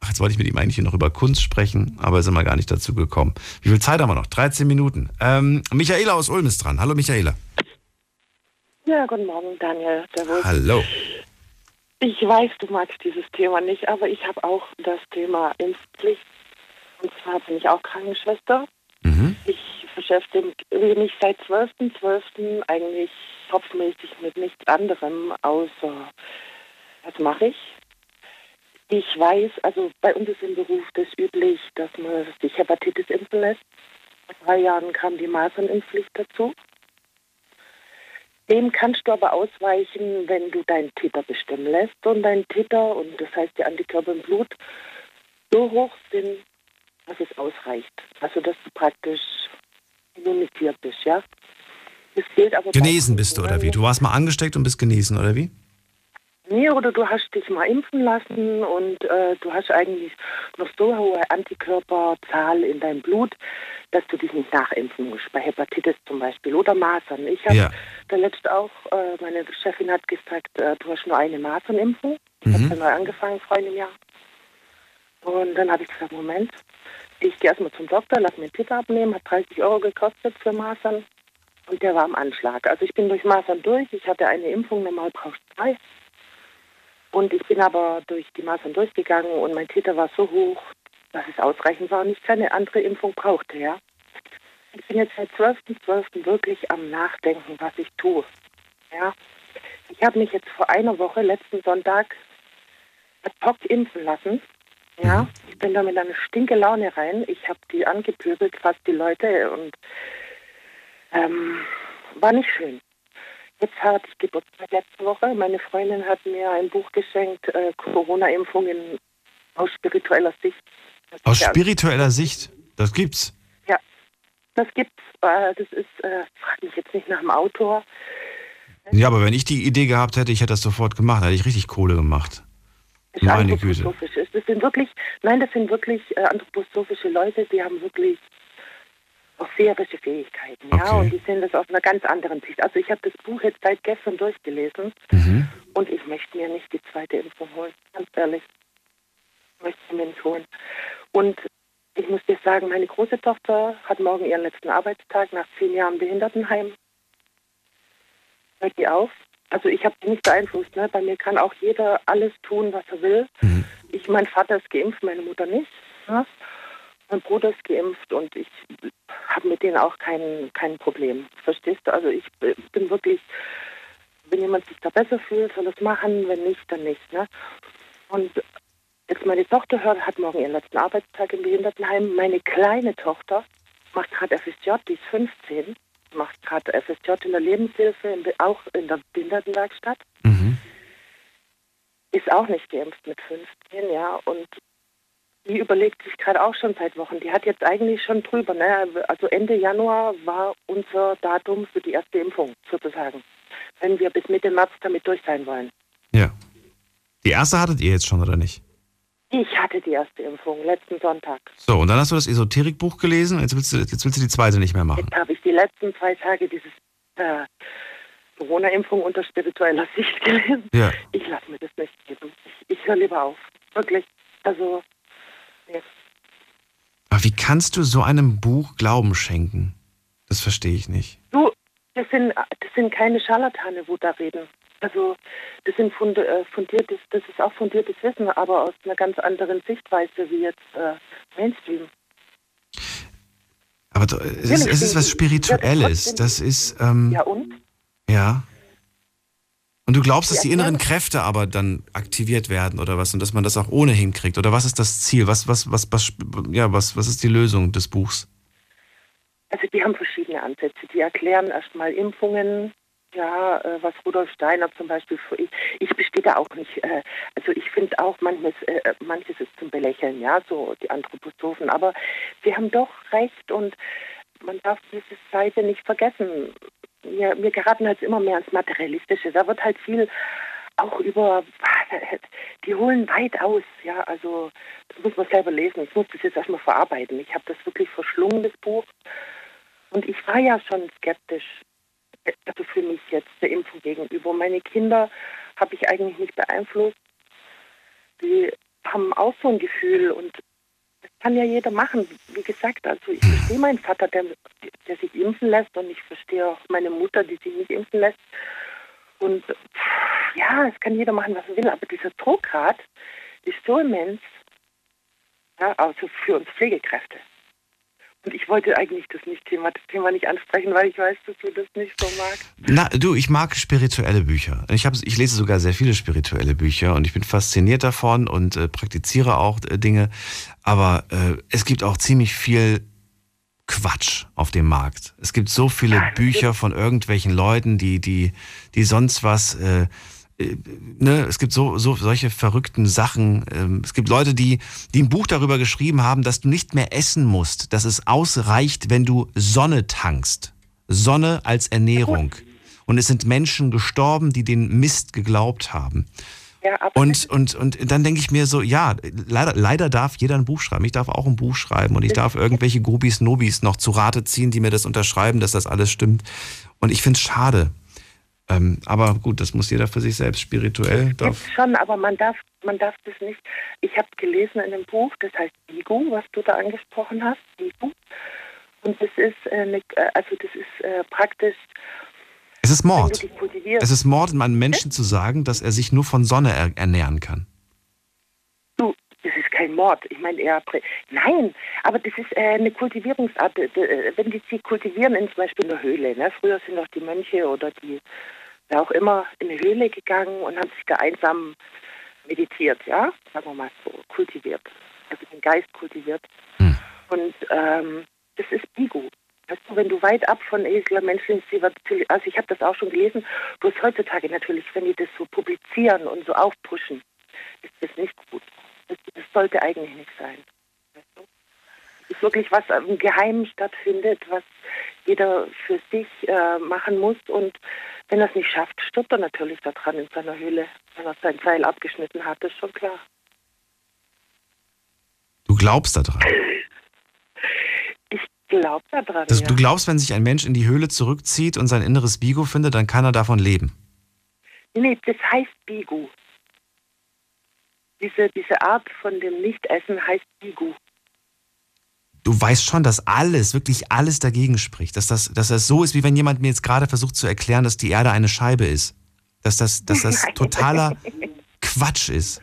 Ach, jetzt wollte ich mit ihm eigentlich noch über Kunst sprechen, aber sind wir gar nicht dazu gekommen. Wie viel Zeit haben wir noch? 13 Minuten. Ähm, Michaela aus Ulm ist dran. Hallo, Michaela. Ja, guten Morgen, Daniel. Hallo. Ich weiß, du magst dieses Thema nicht, aber ich habe auch das Thema Impfpflicht. Und zwar bin ich auch Krankenschwester. Ich beschäftige mich seit 12.12. eigentlich kopfmäßig mit nichts anderem, außer was mache ich? Ich weiß, also bei uns ist im Beruf das üblich, dass man sich Hepatitis impfen lässt. Vor drei Jahren kam die Masernimpfpflicht dazu. Dem kannst du aber ausweichen, wenn du deinen Titer bestimmen lässt und dein Titer, und das heißt die Antikörper im Blut, so hoch sind, dass es ausreicht. Also dass du praktisch immunisiert bist, ja. Das gilt aber Genesen bist du, oder wie? Du warst mal angesteckt und bist genesen, oder wie? Nee, oder du hast dich mal impfen lassen und äh, du hast eigentlich noch so hohe Antikörperzahl in deinem Blut, dass du dich nicht nachimpfen musst. Bei Hepatitis zum Beispiel oder Masern. Ich habe Ja. da letzt auch, äh, meine Chefin hat gesagt, äh, du hast nur eine Masernimpfung. Ich habe Mhm. ja neu angefangen vor einem Jahr. Und dann habe ich gesagt, Moment, ich gehe erstmal zum Doktor, lass mir einen Titel abnehmen, hat 30 Euro gekostet für Masern. Und der war am Anschlag. Also ich bin durch Masern durch, ich hatte eine Impfung, normal brauchst drei. Und ich bin aber durch die Masern durchgegangen und mein Titer war so hoch, dass es ausreichend war und ich keine andere Impfung brauchte, ja. Ich bin jetzt seit 12.12. wirklich am Nachdenken, was ich tue. Ja. Ich habe mich jetzt vor einer Woche, letzten Sonntag, ad hoc impfen lassen. Ja. Ich bin da mit einer stinke Laune rein. Ich habe die angepöbelt, fast die Leute und ähm, war nicht schön. Jetzt hatte ich Geburtstag letzte Woche. Meine Freundin hat mir ein Buch geschenkt, äh, Corona-Impfungen aus spiritueller Sicht. Das Aus spiritueller Sicht, das gibt's. Ja, das gibt's. Äh, das ist, äh, frag mich jetzt nicht nach dem Autor. Ja, aber wenn ich die Idee gehabt hätte, ich hätte das sofort gemacht, hätte ich richtig Kohle gemacht. Ist Meine Güte. anthroposophisch ist. Das sind wirklich, nein, das sind wirklich äh, anthroposophische Leute, die haben wirklich auch seherische Fähigkeiten, ja, Okay. und die sehen das aus einer ganz anderen Sicht. Also ich habe das Buch jetzt seit gestern durchgelesen Mhm. und ich möchte mir nicht die zweite Impfung holen, ganz ehrlich. Ich möchte mir nicht holen. Und ich muss dir sagen, meine große Tochter hat morgen ihren letzten Arbeitstag nach zehn Jahren Behindertenheim. Hört die auf? Also ich habe die nicht beeinflusst. Ne? Bei mir kann auch jeder alles tun, was er will. Ich, mein Vater ist geimpft, meine Mutter nicht. Ne? Mein Bruder ist geimpft und ich habe mit denen auch kein, kein Problem. Verstehst du? Also ich bin wirklich, wenn jemand sich da besser fühlt, soll es machen, wenn nicht, dann nicht. Ne? Und jetzt meine Tochter hört, hat morgen ihren letzten Arbeitstag im Behindertenheim. Meine kleine Tochter macht gerade FSJ, die ist 15, macht gerade FSJ in der Lebenshilfe, auch in der Behindertenwerkstatt. Ist auch nicht geimpft mit 15, ja. Und die überlegt sich gerade auch schon seit Wochen. Die hat jetzt eigentlich schon drüber, ne? Also Ende Januar war unser Datum für die erste Impfung, sozusagen. Wenn wir bis Mitte März damit durch sein wollen. Ja. Die erste hattet ihr jetzt schon, oder nicht? Ich hatte die erste Impfung letzten Sonntag. So, und dann hast du das Esoterikbuch gelesen und jetzt willst du, jetzt willst du die zweite nicht mehr machen. Jetzt habe ich die letzten zwei Tage dieses äh, Corona-Impfung unter spiritueller Sicht *laughs* gelesen. Ja. Ich lasse mir das nicht geben. Ich, ich höre lieber auf. Wirklich. Also, nee. Aber wie kannst du so einem Buch Glauben schenken? Das verstehe ich nicht. Du, das sind, das sind keine Scharlatane, wo da reden. Also, das sind funde, äh, fundiertes, das ist auch fundiertes Wissen, aber aus einer ganz anderen Sichtweise wie jetzt äh, Mainstream. Aber es ist, es ist was Spirituelles. Das ist, ähm, Ja, und? ja. Und du glaubst, dass Die die inneren Kräfte aber dann aktiviert werden oder was und dass man das auch ohne hinkriegt? Oder was ist das Ziel? Was, was, was, was, ja, was, was ist die Lösung des Buchs? Also die haben verschiedene Ansätze. Die erklären erstmal Impfungen, ja, äh, was Rudolf Steiner zum Beispiel, ich, ich bestehe da auch nicht, äh, also ich finde auch manches, äh, manches ist zum Belächeln, ja, so die Anthroposophen, aber sie haben doch recht und man darf diese Seite nicht vergessen. Wir, wir geraten halt immer mehr ins Materialistische. Da wird halt viel auch über, die holen weit aus, ja, also das muss man selber lesen. Ich muss das jetzt erstmal verarbeiten. Ich habe das wirklich verschlungen, das Buch. Und ich war ja schon skeptisch, also für mich jetzt der Impfung gegenüber. Meine Kinder habe ich eigentlich nicht beeinflusst. Die haben auch so ein Gefühl und das kann ja jeder machen. Wie gesagt, also ich verstehe meinen Vater, der, der sich impfen lässt und ich verstehe auch meine Mutter, die sich nicht impfen lässt. Und ja, es kann jeder machen, was er will, aber dieser Druckgrad ist so immens, ja, also für uns Pflegekräfte. Und ich wollte eigentlich das nicht Thema, das Thema nicht ansprechen, weil ich weiß, dass du das nicht so magst. Na, du, ich mag spirituelle Bücher. Ich, hab, ich lese sogar sehr viele spirituelle Bücher und ich bin fasziniert davon und äh, praktiziere auch äh, Dinge. Aber äh, es gibt auch ziemlich viel Quatsch auf dem Markt. Es gibt so viele Bücher von irgendwelchen Leuten, die, die, die sonst was. Äh, ne, es gibt so, so solche verrückten Sachen. Ähm, es gibt Leute, die, die ein Buch darüber geschrieben haben, dass du nicht mehr essen musst, dass es ausreicht, wenn du Sonne tankst. Sonne als Ernährung. Und es sind Menschen gestorben, die den Mist geglaubt haben. Ja, Und, und, und dann denke ich mir so, ja, leider, leider darf jeder ein Buch schreiben. Ich darf auch ein Buch schreiben und ich darf irgendwelche Grubis, Nobis noch zu Rate ziehen, die mir das unterschreiben, dass das alles stimmt. Und ich finde es schade. Ähm, aber gut, das muss jeder für sich selbst spirituell. Darf, Jetzt schon, aber man darf, man darf das nicht. Ich habe gelesen in einem Buch, das heißt Bigu, was du da angesprochen hast, Bigu. Und das ist, äh, eine, äh, also das ist äh, praktisch. es ist Mord. Es ist Mord, einem Menschen zu sagen, dass er sich nur von Sonne er ernähren kann. Du, das ist kein Mord. Ich meine eher. Prä Nein, aber das ist äh, eine Kultivierungsart. Wenn die sie kultivieren in zum Beispiel einer Höhle. Ne? Früher sind doch die Mönche oder die, wer auch immer, in eine Höhle gegangen und haben sich da einsam meditiert, ja? Sagen wir mal so, kultiviert. Also den Geist kultiviert. Und ähm, das ist Bigu. Weißt du, wenn du weit ab von menschlichen Zivilisation, also ich habe das auch schon gelesen, bloß heutzutage natürlich, wenn die das so publizieren und so aufpushen, ist das nicht gut. Das, das sollte eigentlich nicht sein. Ist wirklich was im Geheimen stattfindet, was jeder für sich äh, machen muss. Und wenn er es nicht schafft, stirbt er natürlich daran in seiner Höhle, wenn er sein Seil abgeschnitten hat, ist schon klar. Du glaubst daran? Ich glaube daran. Das, ja. Du glaubst, wenn sich ein Mensch in die Höhle zurückzieht und sein inneres Bigo findet, dann kann er davon leben. Nee, das heißt Bigu. Diese, diese Art von dem Nichtessen heißt Bigu. Du weißt schon, dass alles, wirklich alles dagegen spricht. Dass das, dass das so ist, wie wenn jemand mir jetzt gerade versucht zu erklären, dass die Erde eine Scheibe ist. Dass das, dass das *laughs* totaler Quatsch ist.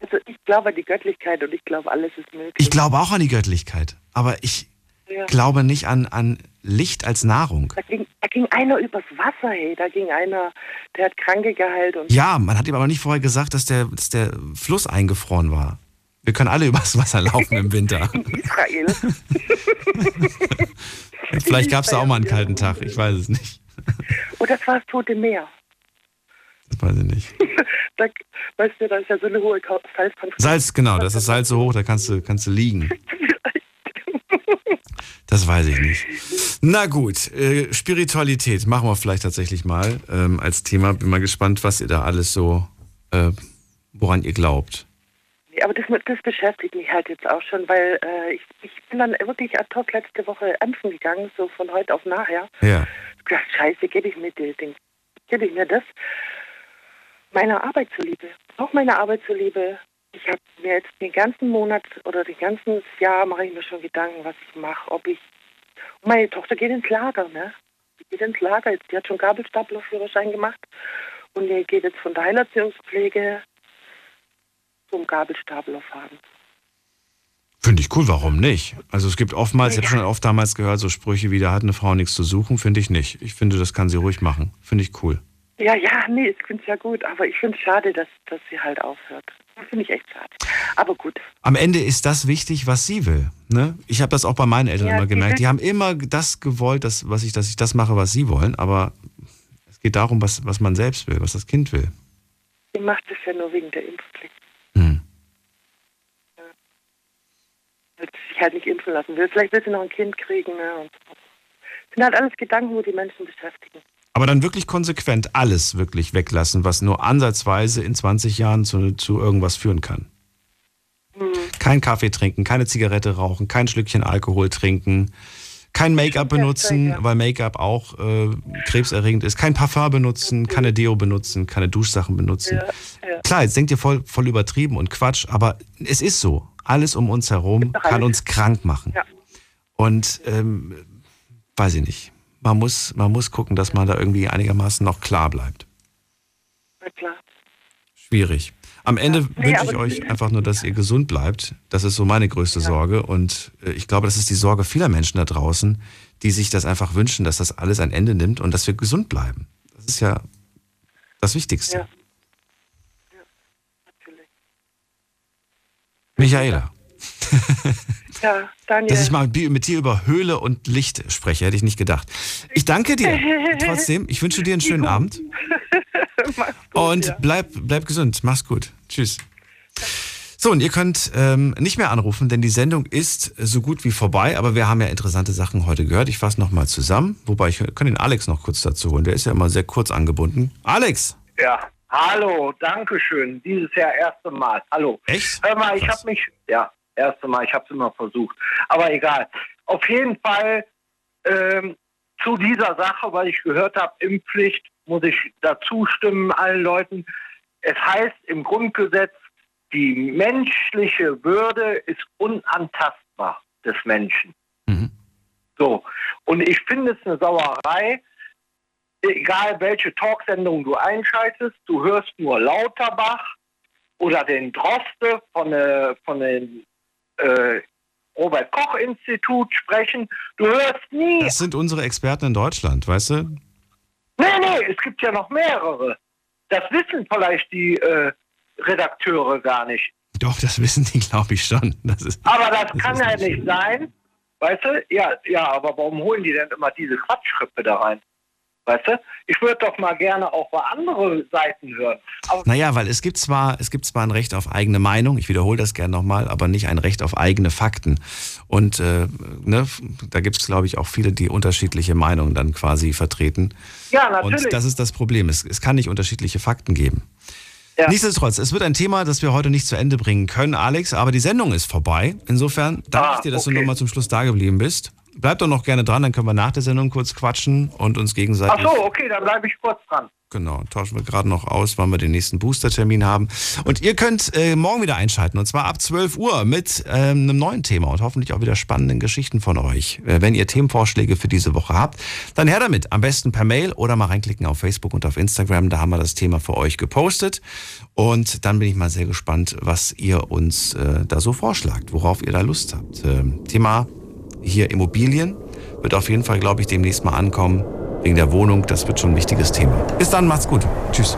Also ich glaube an die Göttlichkeit und ich glaube, alles ist möglich. Ich glaube auch an die Göttlichkeit. Aber ich Ja. glaube nicht an, an Licht als Nahrung. Da ging, da ging einer übers Wasser, hey. Da ging einer, der hat Kranke geheilt und Ja, man hat ihm aber nicht vorher gesagt, dass der, dass der Fluss eingefroren war. Wir können alle *laughs* übers Wasser laufen im Winter. Israel. *laughs* Vielleicht gab es da auch mal einen kalten Tag. Ich weiß es nicht. *laughs* Oh, das war das Tote Meer. Das weiß ich nicht. Da, weißt du, da ist ja so eine hohe Salzkonzentration. Salz, genau, das ist Salz so hoch, da kannst du, kannst du liegen. Das weiß ich nicht. Na gut, äh, Spiritualität machen wir vielleicht tatsächlich mal ähm, als Thema. Bin mal gespannt, was ihr da alles so, äh, woran ihr glaubt. Aber das, das beschäftigt mich halt jetzt auch schon, weil äh, ich, ich bin dann wirklich ad hoc letzte Woche impfen gegangen, so von heute auf nachher. Ja. Ich gedacht, scheiße, gebe ich mir das Ding, gebe ich mir das meiner Arbeit zuliebe, auch meiner Arbeit zuliebe. Ich habe mir jetzt den ganzen Monat oder den ganzen Jahr mache ich mir schon Gedanken, was ich mache, ob ich. Und meine Tochter geht ins Lager, ne? Die geht ins Lager jetzt. Die hat schon Gabelstaplerführerschein gemacht und die geht jetzt von der Heilerziehungspflege zum Gabelstaplerfahren. Finde ich cool, warum nicht? Also es gibt oftmals, ich habe schon oft damals gehört, so Sprüche wie, da hat eine Frau nichts zu suchen, finde ich nicht. Ich finde, das kann sie ruhig machen. Finde ich cool. Ja, ja, nee, ich finde es ja gut, aber ich finde es schade, dass, dass sie halt aufhört. Das finde ich echt schade. Aber gut. Am Ende ist das wichtig, was sie will. Ne? Ich habe das auch bei meinen Eltern Ja, immer gemerkt. Die haben immer das gewollt, dass, was ich, dass ich das mache, was sie wollen. Aber es geht darum, was, was man selbst will, was das Kind will. Sie macht es ja nur wegen der Impfpflicht. Hm. Wird sich halt nicht impfen lassen will. Vielleicht will sie noch ein Kind kriegen. Ne? Sind halt alles Gedanken, wo die Menschen beschäftigen. Aber dann wirklich konsequent alles wirklich weglassen, was nur ansatzweise in 20 Jahren zu, zu irgendwas führen kann. Hm. Kein Kaffee trinken, keine Zigarette rauchen, kein Schlückchen Alkohol trinken, kein Make-up benutzen, weil Make-up auch äh, krebserregend ist, kein Parfum benutzen, keine Deo benutzen, keine Duschsachen benutzen. Klar, jetzt denkt ihr voll, voll übertrieben und Quatsch, aber es ist so. Alles um uns herum kann uns krank machen. Ja. Und ähm, weiß ich nicht. Man muss, man muss gucken, dass man da irgendwie einigermaßen noch klar bleibt. Na klar. Schwierig. Am Ende Nee, wünsche ich euch einfach nur, dass ihr gesund bleibt. Das ist so meine größte Sorge. Und äh, ich glaube, das ist die Sorge vieler Menschen da draußen, die sich das einfach wünschen, dass das alles ein Ende nimmt und dass wir gesund bleiben. Das ist ja das Wichtigste. Ja. Michaela, *laughs* Ja, Daniel. dass ich mal mit dir über Höhle und Licht spreche, hätte ich nicht gedacht. Ich danke dir trotzdem. Ich wünsche dir einen *laughs* schönen Abend. *laughs* Und bleib, bleib gesund. Mach's gut. Tschüss. So, und ihr könnt ähm, nicht mehr anrufen, denn die Sendung ist so gut wie vorbei, aber wir haben ja interessante Sachen heute gehört. Ich fasse nochmal zusammen, wobei ich kann den Alex noch kurz dazu holen. Der ist ja immer sehr kurz angebunden. Alex! Ja, hallo, danke schön. Dieses Jahr erste Mal. Hallo. Echt? Hör mal, ich habe mich, ja, erste Mal, ich habe es immer versucht. Aber egal. Auf jeden Fall ähm, zu dieser Sache, weil ich gehört habe, Impfpflicht, muss ich dazu stimmen allen Leuten. Es heißt im Grundgesetz, die menschliche Würde ist unantastbar des Menschen. So. Und ich finde es eine Sauerei, egal welche Talksendung du einschaltest, du hörst nur Lauterbach oder den Droste von, äh, von dem äh, Robert Koch Institut sprechen. Du hörst nie. Das sind unsere Experten in Deutschland, weißt du? Nee, nee, es gibt ja noch mehrere. Das wissen vielleicht die äh, Redakteure gar nicht. Doch, das wissen die, glaube ich schon. Das ist, Aber das, kann ja nicht sein. Weißt du? Ja, ja, aber warum holen die denn immer diese Quatschschrippe da rein? Weißt du? Ich würde doch mal gerne auch mal andere Seiten hören. Aber Naja, weil es gibt zwar, es gibt zwar ein Recht auf eigene Meinung, ich wiederhole das gerne nochmal, aber nicht ein Recht auf eigene Fakten. Und äh, ne, da gibt es, glaube ich, auch viele, die unterschiedliche Meinungen dann quasi vertreten. Ja, natürlich. Und das ist das Problem. Es, es kann nicht unterschiedliche Fakten geben. Nichtsdestotrotz, es wird ein Thema, das wir heute nicht zu Ende bringen können, Alex, aber die Sendung ist vorbei. Insofern danke ich dir, dass du nochmal zum Schluss da geblieben bist. Bleib doch noch gerne dran, dann können wir nach der Sendung kurz quatschen und uns gegenseitig. Ach so, okay, dann bleibe ich kurz dran. Genau, tauschen wir gerade noch aus, wann wir den nächsten Booster-Termin haben. Und ihr könnt äh, morgen wieder einschalten, und zwar ab 12 Uhr mit ähm, einem neuen Thema und hoffentlich auch wieder spannenden Geschichten von euch. Äh, wenn ihr Themenvorschläge für diese Woche habt, dann her damit. Am besten per Mail oder mal reinklicken auf Facebook und auf Instagram. Da haben wir das Thema für euch gepostet. Und dann bin ich mal sehr gespannt, was ihr uns äh, da so vorschlagt, worauf ihr da Lust habt. Ähm, Thema hier Immobilien wird auf jeden Fall, glaube ich, demnächst mal ankommen. Wegen der Wohnung, das wird schon ein wichtiges Thema. Bis dann, macht's gut. Tschüss.